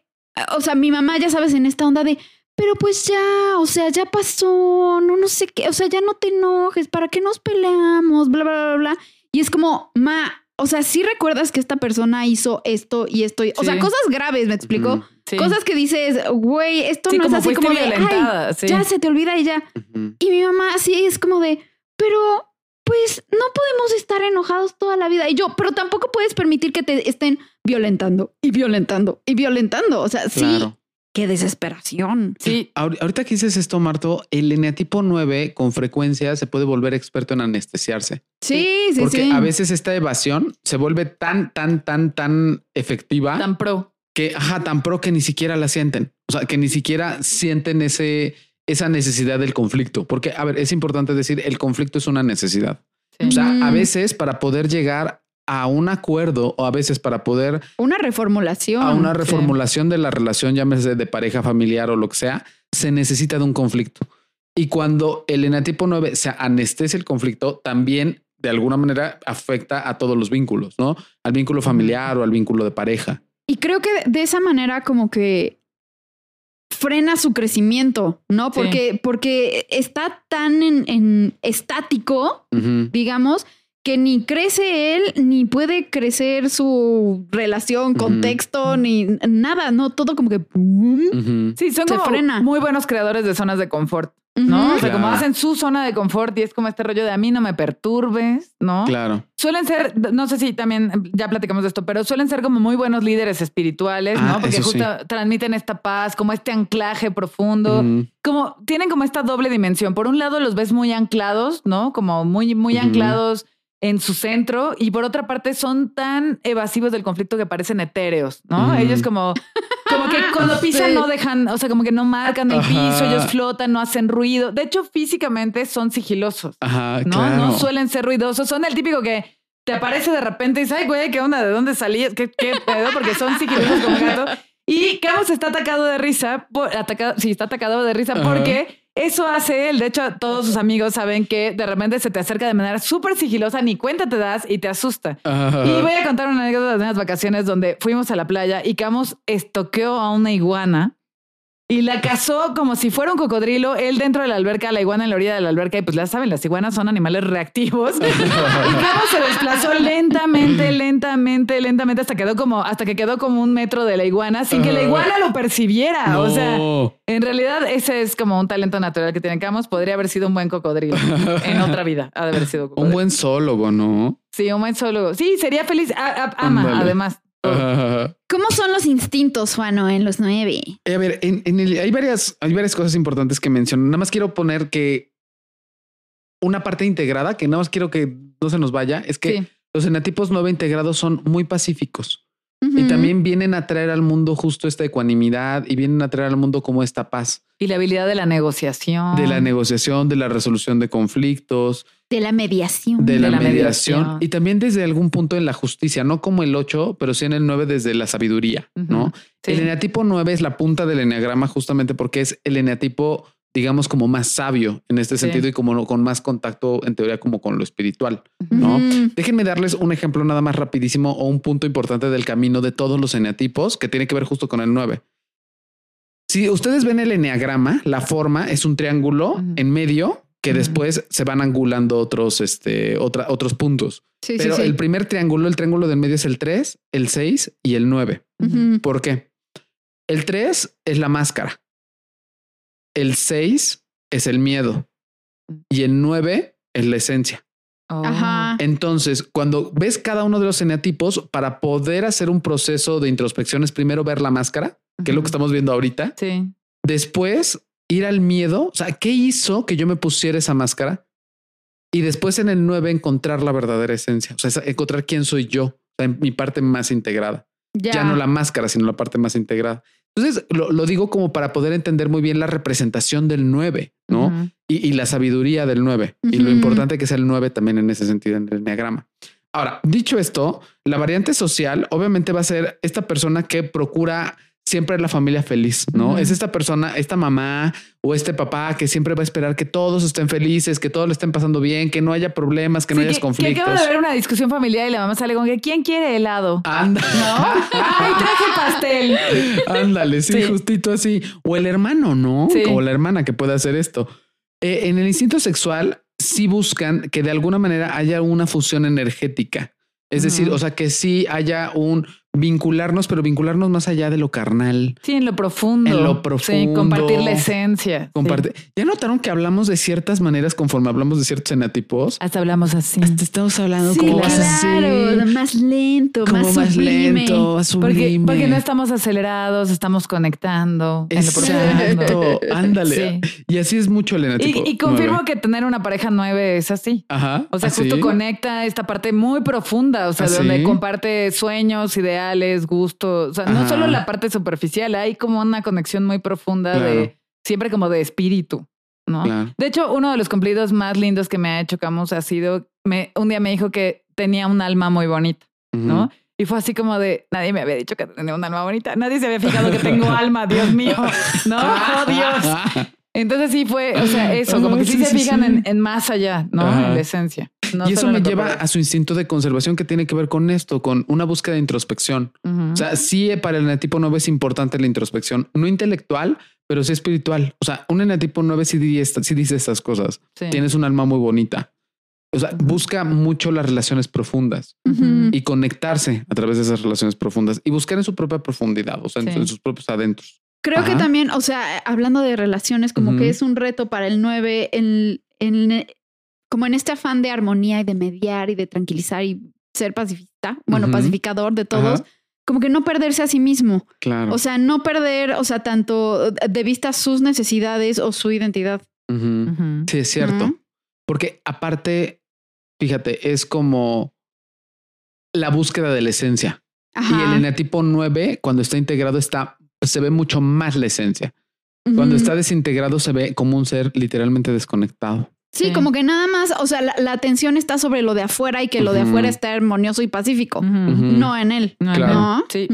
o sea, mi mamá, ya sabes, en esta onda de, pero pues ya, o sea, ya pasó, no, no sé qué, o sea, ya no te enojes, ¿para qué nos peleamos? Bla, bla, bla, bla. Y es como, ma, o sea, sí recuerdas que esta persona hizo esto y esto, y- o sea, Sí. cosas graves, ¿me explico? Sí. Cosas que dices, güey, esto Sí, no es así como de, "Ay, sí. ya se te olvida y ya. Y mi mamá así es como de, pero pues no podemos estar enojados toda la vida. Y yo, pero tampoco puedes permitir que te estén violentando y violentando y violentando. O sea, sí, qué desesperación. Sí, Ahor- Ahorita que dices esto, Marto, el eneatipo 9 con frecuencia se puede volver experto en anestesiarse. Sí, sí, porque sí. a veces esta evasión se vuelve tan, tan, tan, tan efectiva tan pro. que, ajá, tan pro que ni siquiera la sienten. O sea, que ni siquiera sienten ese, esa necesidad del conflicto. Porque, a ver, es importante decir, el conflicto es una necesidad. Sí. O sea, a Mm. veces para poder llegar a un acuerdo o a veces para poder Una reformulación. a una reformulación de la relación, llámese de pareja familiar o lo que sea, se necesita de un conflicto. Y cuando el enatipo 9 se anestesia el conflicto, también de alguna manera afecta a todos los vínculos, ¿no? Al vínculo familiar o al vínculo de pareja. Y creo que de esa manera como que frena su crecimiento, ¿no? Sí. Porque, porque está tan en, en estático digamos, que ni crece él, ni puede crecer su relación, contexto, ni nada, ¿no? Todo como que... ¡pum! ujú. Sí, son Se como frena. muy buenos creadores de zonas de confort, ¿no? O sea, como hacen su zona de confort y es como este rollo de a mí no me perturbes, ¿no? Claro. Suelen ser, no sé si también ya platicamos de esto, pero suelen ser como muy buenos líderes espirituales, Ah, ¿no? Porque eso sí. justo transmiten esta paz, como este anclaje profundo. Como tienen como esta doble dimensión. Por un lado los ves muy anclados, ¿no? Como muy, muy anclados en su centro y por otra parte son tan evasivos del conflicto que parecen etéreos, ¿no? Ujú. Ellos como, como que cuando pisan no dejan, o sea, como que no marcan el Ajá. piso, ellos flotan, no hacen ruido. De hecho, físicamente son sigilosos, Ajá, ¿no? claro. No suelen ser ruidosos. Son el típico que te aparece de repente y dices, ay, güey, ¿qué onda? ¿De dónde salías? ¿Qué, qué pedo? Porque son sigilosos como gato. Y Camus está atacado de risa, por, atacado, sí, está atacado de risa Ajá. porque eso hace él. De hecho, todos sus amigos saben que de repente se te acerca de manera súper sigilosa, ni cuenta te das y te asusta. Y voy a contar una anécdota de unas vacaciones donde fuimos a la playa y Camus estoqueó a una iguana y la cazó como si fuera un cocodrilo, él dentro de la alberca, la iguana en la orilla de la alberca, y pues ya saben, las iguanas son animales reactivos. y Camus se desplazó lentamente, lentamente, lentamente, hasta quedó como, hasta que quedó como un metro de la iguana, sin que la iguana lo percibiera. O sea, en realidad ese es como un talento natural que tiene Camus. Podría haber sido un buen cocodrilo en otra vida. Ha de haber sido cocodrilo. un buen zoólogo, ¿no? Sí, un buen zoólogo. Sí, sería feliz. A- a- ama, además. ¿Cómo son los instintos, Juano, en los nueve? Eh, A ver, en, en el- hay, varias, hay varias cosas importantes que menciono. Nada más quiero poner que una parte integrada, que nada más quiero que no se nos vaya, es que Sí. los enatipos 9 integrados son muy pacíficos y también vienen a traer al mundo justo esta ecuanimidad y vienen a traer al mundo como esta paz Y la habilidad de la negociación. de la negociación, de la resolución de conflictos. De la mediación. de, la, la mediación, mediación. y también desde algún punto en la justicia, no como el 8, pero sí en el 9 desde la sabiduría, ¿no? Sí. El eneatipo 9 es la punta del eneagrama justamente porque es el eneatipo, digamos, como más sabio en este Sí. sentido y como con más contacto en teoría como con lo espiritual. ¿no? Déjenme darles un ejemplo nada más rapidísimo o un punto importante del camino de todos los eneatipos que tiene que ver justo con el 9. Si ustedes ven el eneagrama, la forma es un triángulo en medio que después se van angulando otros, este, otra, otros puntos. Sí, Pero sí, sí. el primer triángulo, el triángulo del medio es el 3, el 6 y el 9. Ujú. ¿Por qué? El 3 es la máscara. El 6 es el miedo. Y el 9 es la esencia. Oh. Ajá. Entonces, cuando ves cada uno de los eneatipos, para poder hacer un proceso de introspección es primero ver la máscara, que es lo que estamos viendo ahorita. Sí. Después ir al miedo. O sea, ¿qué hizo que yo me pusiera esa máscara? Y después en el 9 encontrar la verdadera esencia. O sea, encontrar quién soy yo, o sea, en mi parte más integrada. Ya. ya no la máscara, sino la parte más integrada. Entonces, lo, lo digo como para poder entender muy bien la representación del 9, ¿no? Y, y la sabiduría del 9 y lo importante que sea el 9 también en ese sentido en el enneagrama. Ahora, dicho esto, la variante social obviamente va a ser esta persona que procura siempre la familia feliz, ¿no? Es esta persona, esta mamá o este papá que siempre va a esperar que todos estén felices, que todos le estén pasando bien, que no haya problemas, que no haya que, conflictos. acaba de haber una discusión familiar y la mamá sale con que ¿quién quiere helado? Anda. ¿No? Ay, traje pastel. Ándale, sí, Sí. justito así. O el hermano, ¿no? Sí. O la hermana que puede hacer esto. Eh, en el instinto sexual, sí buscan que de alguna manera haya una fusión energética. Es decir, o sea, que sí haya un vincularnos, pero vincularnos más allá de lo carnal. Sí, en lo profundo. En lo Sí, profundo. compartir la esencia. sí. Comparte. ¿Ya notaron que hablamos de ciertas maneras conforme hablamos de ciertos enatipos? Hasta hablamos así. Hasta estamos hablando Sí, como claro, más así, más lento, como más, más sublime. lento, más Porque, sublime. porque no estamos acelerados, estamos conectando. Exacto. Ándale. Sí. Y así es mucho el enatipo. Y, y confirmo nueve. que tener una pareja nueve es así. Ajá. O sea, ¿Ah, justo sí? conecta esta parte muy profunda, o sea, ¿Ah, donde sí? comparte sueños, ideales, gustos. O sea, no Ajá. solo la parte superficial, hay como una conexión muy profunda Claro. de siempre como de espíritu, ¿no? Claro. De hecho, uno de los cumplidos más lindos que me ha hecho Camus ha sido, me, un día me dijo que tenía un alma muy bonita, ¿no? Y fue así como de, nadie me había dicho que tenía un alma bonita, nadie se había fijado que tengo alma, Dios mío, no, oh Dios. Entonces sí fue, o sea, eso, como que sí, Sí, se fijan sí. En, en más allá, ¿no? Ajá. En la esencia. No y eso me lleva a su instinto de conservación que tiene que ver con esto, con una búsqueda de introspección. O sea, sí para el enatipo 9 es importante la introspección, no intelectual, pero sí espiritual. O sea, un enatipo 9 sí, sí dice estas cosas. Sí. Tienes un alma muy bonita. O sea, busca mucho las relaciones profundas Ujú. y conectarse a través de esas relaciones profundas y buscar en su propia profundidad, o sea, en, Sí. en sus propios adentros. Creo que también, o sea, hablando de relaciones, como que es un reto para el 9 en, en- como en este afán de armonía y de mediar y de tranquilizar y ser pacifista, bueno, pacificador de todos, Ajá. como que no perderse a sí mismo. Claro. O sea, no perder, o sea, tanto de vista sus necesidades o su identidad. Sí, es cierto. Porque aparte, fíjate, es como la búsqueda de la esencia. Ajá. Y el enatipo 9, cuando está integrado, está, se ve mucho más la esencia. Cuando está desintegrado, se ve como un ser literalmente desconectado. Sí, Sí. como que nada más, o sea, la, la atención está sobre lo de afuera y que lo de afuera está armonioso y pacífico, no en él. No, Claro. ¿No? Sí.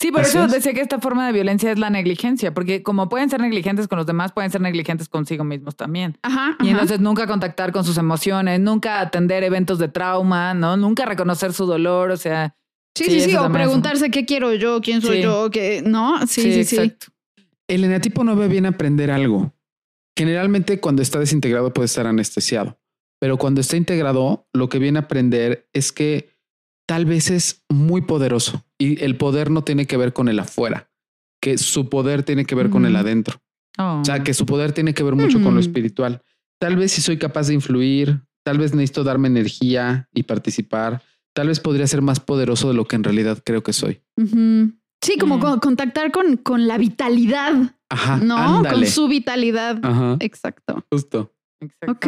Sí, por eso es. decía que esta forma de violencia es la negligencia, porque como pueden ser negligentes con los demás, pueden ser negligentes consigo mismos también. Ajá. Y ajá. entonces nunca contactar con sus emociones, nunca atender eventos de trauma, ¿no? Nunca reconocer su dolor, o sea. Sí, Sí, sí, o es preguntarse qué quiero yo, quién soy Sí. yo, qué, ¿no? Sí, sí, sí. exacto. El enatipo 9 viene a aprender algo. Generalmente cuando está desintegrado puede estar anestesiado, pero cuando está integrado, lo que viene a aprender es que tal vez es muy poderoso y el poder no tiene que ver con el afuera, que su poder tiene que ver con el adentro. Oh. O sea, que su poder tiene que ver mucho con lo espiritual. Tal vez si soy capaz de influir, tal vez necesito darme energía y participar, tal vez podría ser más poderoso de lo que en realidad creo que soy. Sí, como Mm. con- contactar con, con la vitalidad, Ajá, ¿no? ándale. Con su vitalidad. Ajá, Exacto. justo. Ok,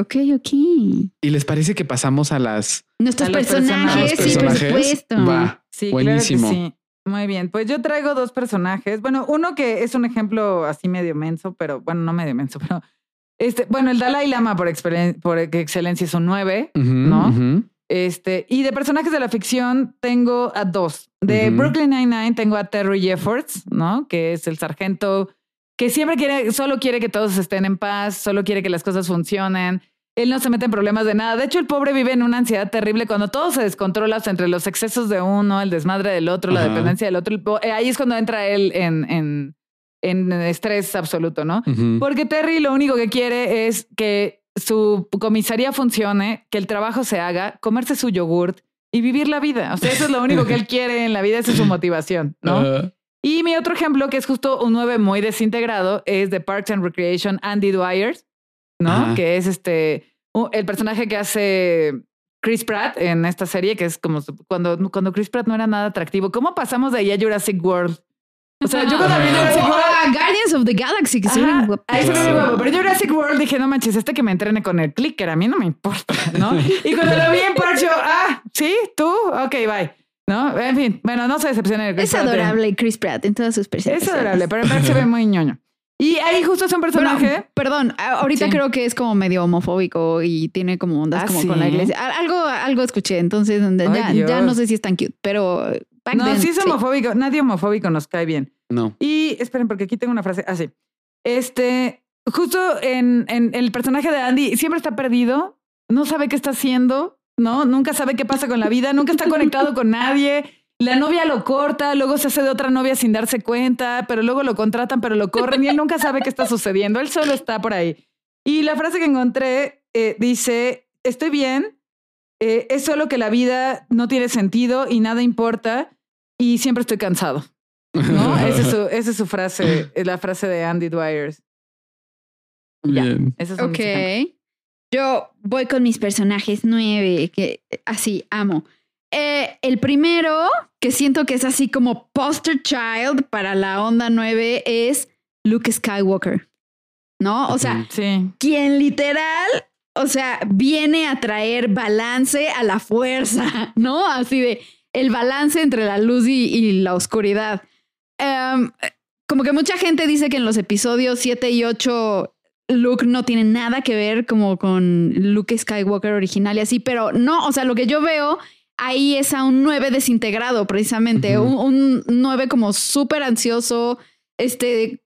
ok, ok. ¿Y les parece que pasamos a las Nuestros A personajes, personajes. sí, por supuesto. Va. Sí, Buenísimo. claro que sí. Muy bien, pues yo traigo dos personajes. Bueno, uno que es un ejemplo así medio menso, pero bueno, no medio menso, pero Este, bueno, el Dalai Lama por, por excelencia es un 9, Ujú, ¿no? ujú. Este, y de personajes de la ficción tengo a dos. De. Brooklyn Nine-Nine tengo a Terry Jeffords, ¿no? Que es el sargento que siempre quiere, solo quiere que todos estén en paz, solo quiere que las cosas funcionen. Él no se mete en problemas de nada. De hecho, el pobre vive en una ansiedad terrible cuando todo se descontrola, o sea, entre los excesos de uno, el desmadre del otro, la dependencia del otro. Ahí es cuando entra él en, en, en estrés absoluto, ¿no? Porque Terry lo único que quiere es que su comisaría funcione, que el trabajo se haga, comerse su yogurt y vivir la vida. O sea, eso es lo único que él quiere en la vida, esa es su motivación, ¿no? Y mi otro ejemplo, que es justo un 9 muy desintegrado, es de Parks and Recreation, Andy Dwyer, ¿no? Que es este, el personaje que hace Chris Pratt en esta serie, que es como cuando, cuando Chris Pratt no era nada atractivo. ¿Cómo pasamos de ahí a Jurassic World? O sea, yo cuando vi Jurassic Oh, World... ah, Guardians of the Galaxy, que se Ajá, ven guapos. ahí se ve guapo. Pero Jurassic World dije, no manches, este que me entrene con el clicker, a mí no me importa, ¿no? Y cuando lo vi en Parks, yo, ah, ¿sí? ¿Tú? Ok, bye. ¿No? En fin, bueno, no se decepcionen. de Chris Es Pratt, adorable Chris Pratt en todas sus Es presentaciones. adorable, pero en Parks se ve muy ñoño. Y ahí justo es un Bueno, personaje. perdón, a- ahorita Sí. creo que es como medio homofóbico y tiene como ondas Ah, como ¿sí? con la iglesia. Algo, algo escuché, entonces Ay, ya, ya no sé si es tan cute, pero back no, then, sí es homofóbico. Nadie homofóbico nos cae bien. No. Y esperen, porque aquí tengo una frase así. Este, justo en, en el personaje de Andy, siempre está perdido, no sabe qué está haciendo, ¿no? Nunca sabe qué pasa con la vida, nunca está conectado con nadie. La novia lo corta, luego se hace de otra novia sin darse cuenta, pero luego lo contratan, pero lo corren y él nunca sabe qué está sucediendo. Él solo está por ahí. Y la frase que encontré eh, dice, estoy bien, eh, es solo que la vida no tiene sentido y nada importa y siempre estoy cansado. ¿no? Esa es su, esa es su frase, es la frase de Andy Dwyer. Bien. Ejemplos. Ok. Yo voy con mis personajes nueve, que así amo. Eh, el primero, que siento que es así como poster child para la onda 9, es Luke Skywalker. ¿No? O sea. Sí. quien literal, o sea, viene a traer balance a la fuerza, ¿no? Así de el balance entre la luz y, y la oscuridad. Em, como que mucha gente dice que en los episodios 7 y 8 Luke no tiene nada que ver como con Luke Skywalker original y así, pero no, o sea, lo que yo veo ahí es a un 9 desintegrado precisamente, un, un 9 como súper ansioso, este,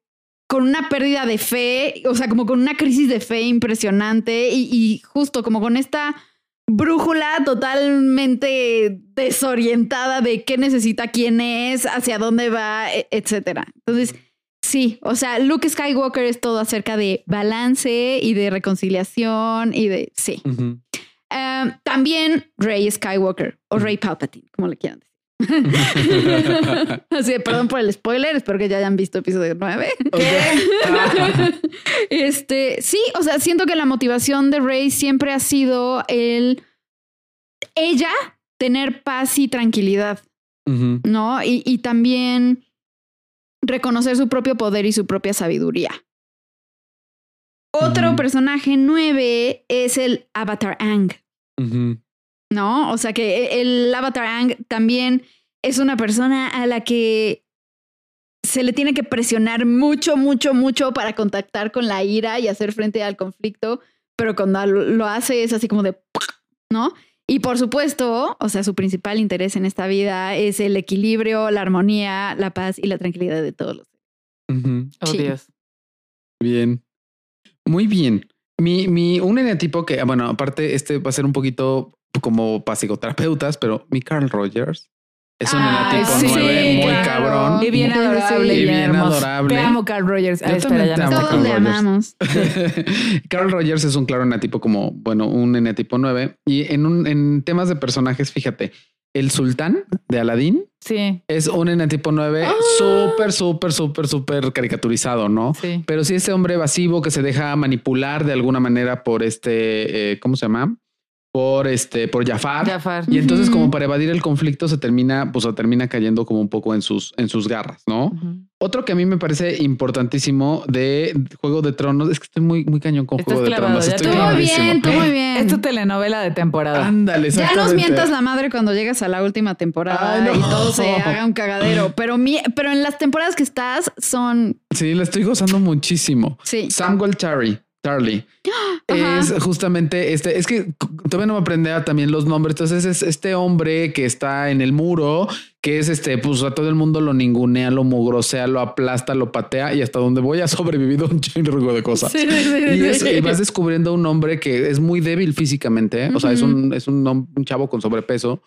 con una pérdida de fe, o sea, como con una crisis de fe impresionante y, y justo como con esta brújula totalmente desorientada de qué necesita, quién es, hacia dónde va, e- etcétera. Entonces, sí, o sea, Luke Skywalker es todo acerca de balance y de reconciliación y de, sí. Eh, también Rey Skywalker o Rey Palpatine, como le quieran decir. Así, de, perdón por el spoiler, espero que ya hayan visto episodio 9. este, sí, o sea, siento que la motivación de Rey siempre ha sido el ella tener paz y tranquilidad. ¿no? Y, y también reconocer su propio poder y su propia sabiduría. Otro personaje nueve es el Avatar Ang. Ujú. ¿No? O sea que e, el Avatar Ang también es una persona a la que se le tiene que presionar mucho, mucho, mucho para contactar con la ira y hacer frente al conflicto, pero cuando lo lo hace es así como de, ¿no? Y por supuesto, o sea, su principal interés en esta vida es el equilibrio, la armonía, la paz y la tranquilidad de todos los. Oh, Sí. Dios. Bien. Muy bien. Mi, mi, un eneatipo que, bueno, aparte, este va a ser un poquito como para psicoterapeutas, pero mi Carl Rogers es un Ay, eneatipo sí, nueve muy claro. cabrón. Y bien adorable. Y bien hermoso. adorable. Te amo, Carl Rogers. Ah, Yo espera, también ya te no amo, sé Todos Carl le Rogers. amamos. Carl Rogers es un claro eneatipo como, bueno, un eneatipo 9. Y en, un, en temas de personajes, fíjate, el sultán de Aladdin Sí, es un eneatipo 9 Ah. súper, súper, súper, súper caricaturizado, ¿no? sí. Pero sí ese hombre evasivo que se deja manipular de alguna manera por este, eh, ¿cómo se llama? Por este, por Jafar. Jafar. Y entonces, como para evadir el conflicto, se termina, pues, o termina cayendo como un poco en sus, en sus garras, ¿no? Otro que a mí me parece importantísimo de Juego de Tronos es que estoy muy, muy cañón con Estás Juego de Tronos. Estoy muy bien, tú muy bien. Es tu telenovela de temporada. Ándale, Ya nos mientas la madre cuando llegas a la última temporada Ay, no. y todo se haga un cagadero. Pero, mi- pero en las temporadas que estás son. Sí, la estoy gozando muchísimo. Sí. Samuel Tarry. Charlie. Ajá. Es justamente este, es que todavía no me aprendía también los nombres. Entonces es este hombre que está en el muro, que es este, pues a todo el mundo lo ningunea, lo mugrosea, lo aplasta, lo patea y hasta donde voy ha sobrevivido un chingo de cosas. Sí, sí, sí, Y, es- sí. y vas descubriendo un hombre que es muy débil físicamente. ¿eh? O sea, es un, es un, chavo con sobrepeso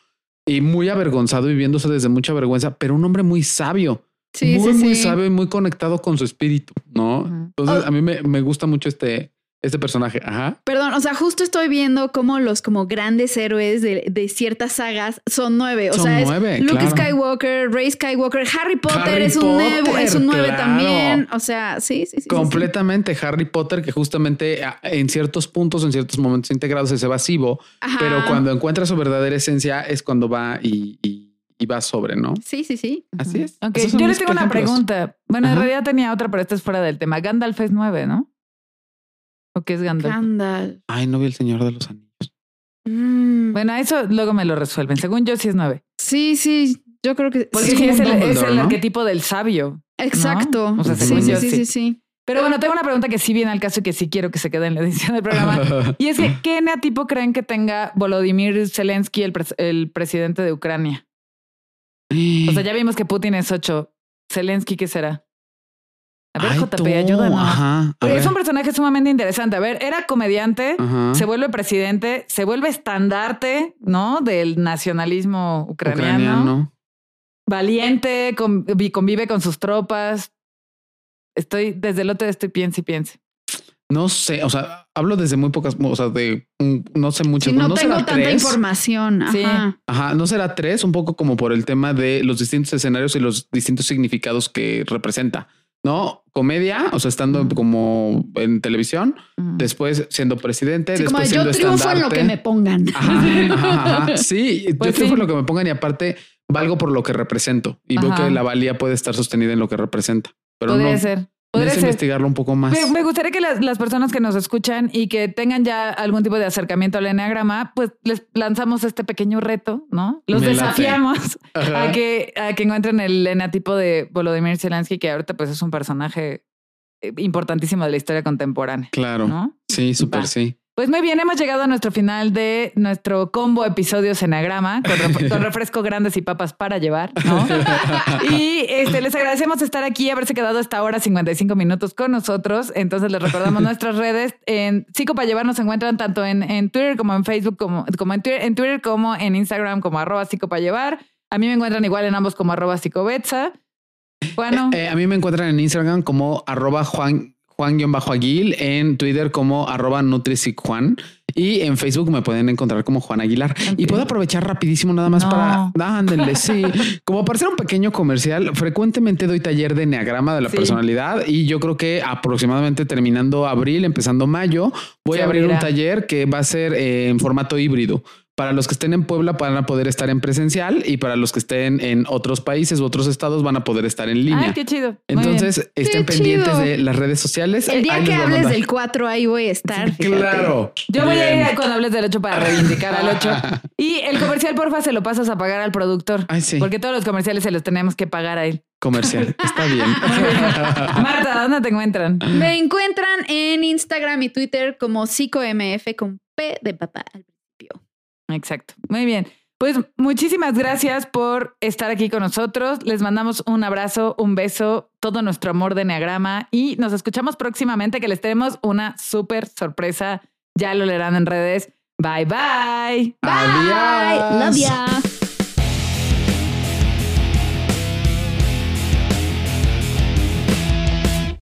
y muy avergonzado, viviéndose desde mucha vergüenza, pero un hombre muy sabio, Sí, muy, sí, muy sí. sabio y muy conectado con su espíritu, ¿no? Entonces Oh. a mí me, me gusta mucho este, este personaje. Ajá. Perdón, o sea, justo estoy viendo cómo los como grandes héroes de, de ciertas sagas son nueve. O Son sea, es nueve, Luke claro. Skywalker, Rey Skywalker, Harry Potter Harry es un nueve, Potter, es un nueve claro. también. O sea, sí, sí, sí. Completamente Harry Potter, que justamente en ciertos puntos, en ciertos momentos integrados es evasivo, Ajá. pero cuando encuentra su verdadera esencia es cuando va y, y- y va sobre, ¿no? Sí, sí, sí. Así es. Ok, Esos son yo les tengo una pregunta. Bueno, en realidad tenía otra, pero esta es fuera del tema. Gandalf es nueve, ¿no? ¿O qué es Gandalf? Gandalf. Ay, no vi el Señor de los Anillos. Mm. Bueno, eso luego me lo resuelven. Según yo, sí es nueve. Sí, sí, yo creo que Porque Sí, es, el, es el ¿no? arquetipo del sabio. Exacto. O sea, sí, según sí, yo, sí, sí. sí, sí. Pero bueno, tengo una pregunta que sí viene al caso y que sí quiero que se quede en la edición del programa. Y es que, ¿qué eneatipo creen que tenga Volodymyr Zelensky, el, pres- el presidente de Ucrania? O sea, ya vimos que Putin es ocho. Zelensky, ¿qué será? A ver, Ay, JP, ayúdanos. Ajá. es un personaje sumamente interesante. A ver, era comediante, Ajá. se vuelve presidente, se vuelve estandarte, ¿no? Del nacionalismo ucraniano. Valiente, convi- convive con sus tropas. Estoy, desde el otro estoy piense y piense. No sé, o sea, hablo desde muy pocas, o sea, de mm, no sé mucho. Sí, no, no tengo será tanta tres. información. Sí. Ajá. Ajá, no será tres, un poco como por el tema de los distintos escenarios y los distintos significados que representa. No comedia, o sea, estando Ujú. como en televisión, Ujú. después siendo presidente, Sí, como después de, yo siendo triunfo en lo que me pongan. Ajá, ajá, ajá. Sí, Pues yo triunfo sí. en lo que me pongan y aparte valgo por lo que represento y veo Ajá. que la valía puede estar sostenida en lo que representa. Pero Podría no, ser. Podría investigarlo un poco más. Me, me gustaría que las, las personas que nos escuchan y que tengan ya algún tipo de acercamiento al enneagrama, pues les lanzamos este pequeño reto, ¿no? Los Me desafiamos a que, a que encuentren el eneatipo de Volodymyr Zelensky, que ahorita pues es un personaje eh, importantísimo de la historia contemporánea, Claro. ¿no? Sí, súper sí. Pues muy bien, hemos llegado a nuestro final de nuestro combo episodios Enagrama con, ref- con refresco grandes y papas para llevar, ¿no? Y este, les agradecemos estar aquí, haberse quedado hasta ahora 55 minutos con nosotros. Entonces les recordamos nuestras redes. En Psico para llevar nos encuentran tanto en, en Twitter como en Facebook, como, como en, Twitter, en Twitter como en Instagram como arroba Psico para llevar. A mí me encuentran igual en ambos como arroba psicobetza. Bueno, Eh, a mí me encuentran en Instagram como arroba Juan Juan-Aguil, en Twitter como arroba NutrisiCjuan y en Facebook me pueden encontrar como Juan Aguilar. Y puedo aprovechar rapidísimo nada más No. para... Ándenle, sí. Como para hacer un pequeño comercial, frecuentemente doy taller de Enneagrama de la Sí. personalidad y yo creo que aproximadamente terminando abril, empezando mayo, voy Se a abrir abrirá. un taller que va a ser eh, en formato híbrido. Para los que estén en Puebla van a poder estar en presencial y para los que estén en otros países u otros estados van a poder estar en línea. ay, qué chido. Entonces estén Qué pendientes chido. de las redes sociales. El día que hables del 4, ahí voy a estar. fíjate. Claro. Yo voy a ir cuando hables del 8 para reivindicar al 8. Y el comercial, porfa, se lo pasas a pagar al productor. Ay, sí. Porque todos los comerciales se los tenemos que pagar a él. Comercial. Está bien. Marta, ¿dónde te encuentran? Me encuentran en Instagram y Twitter como psicomf con P de papá al. Exacto. Muy bien. Pues muchísimas gracias por estar aquí con nosotros. Les mandamos un abrazo, un beso, todo nuestro amor de Neagrama y nos escuchamos próximamente que les tenemos una súper sorpresa. Ya lo leerán en redes. Bye bye. Adiós. Love ya.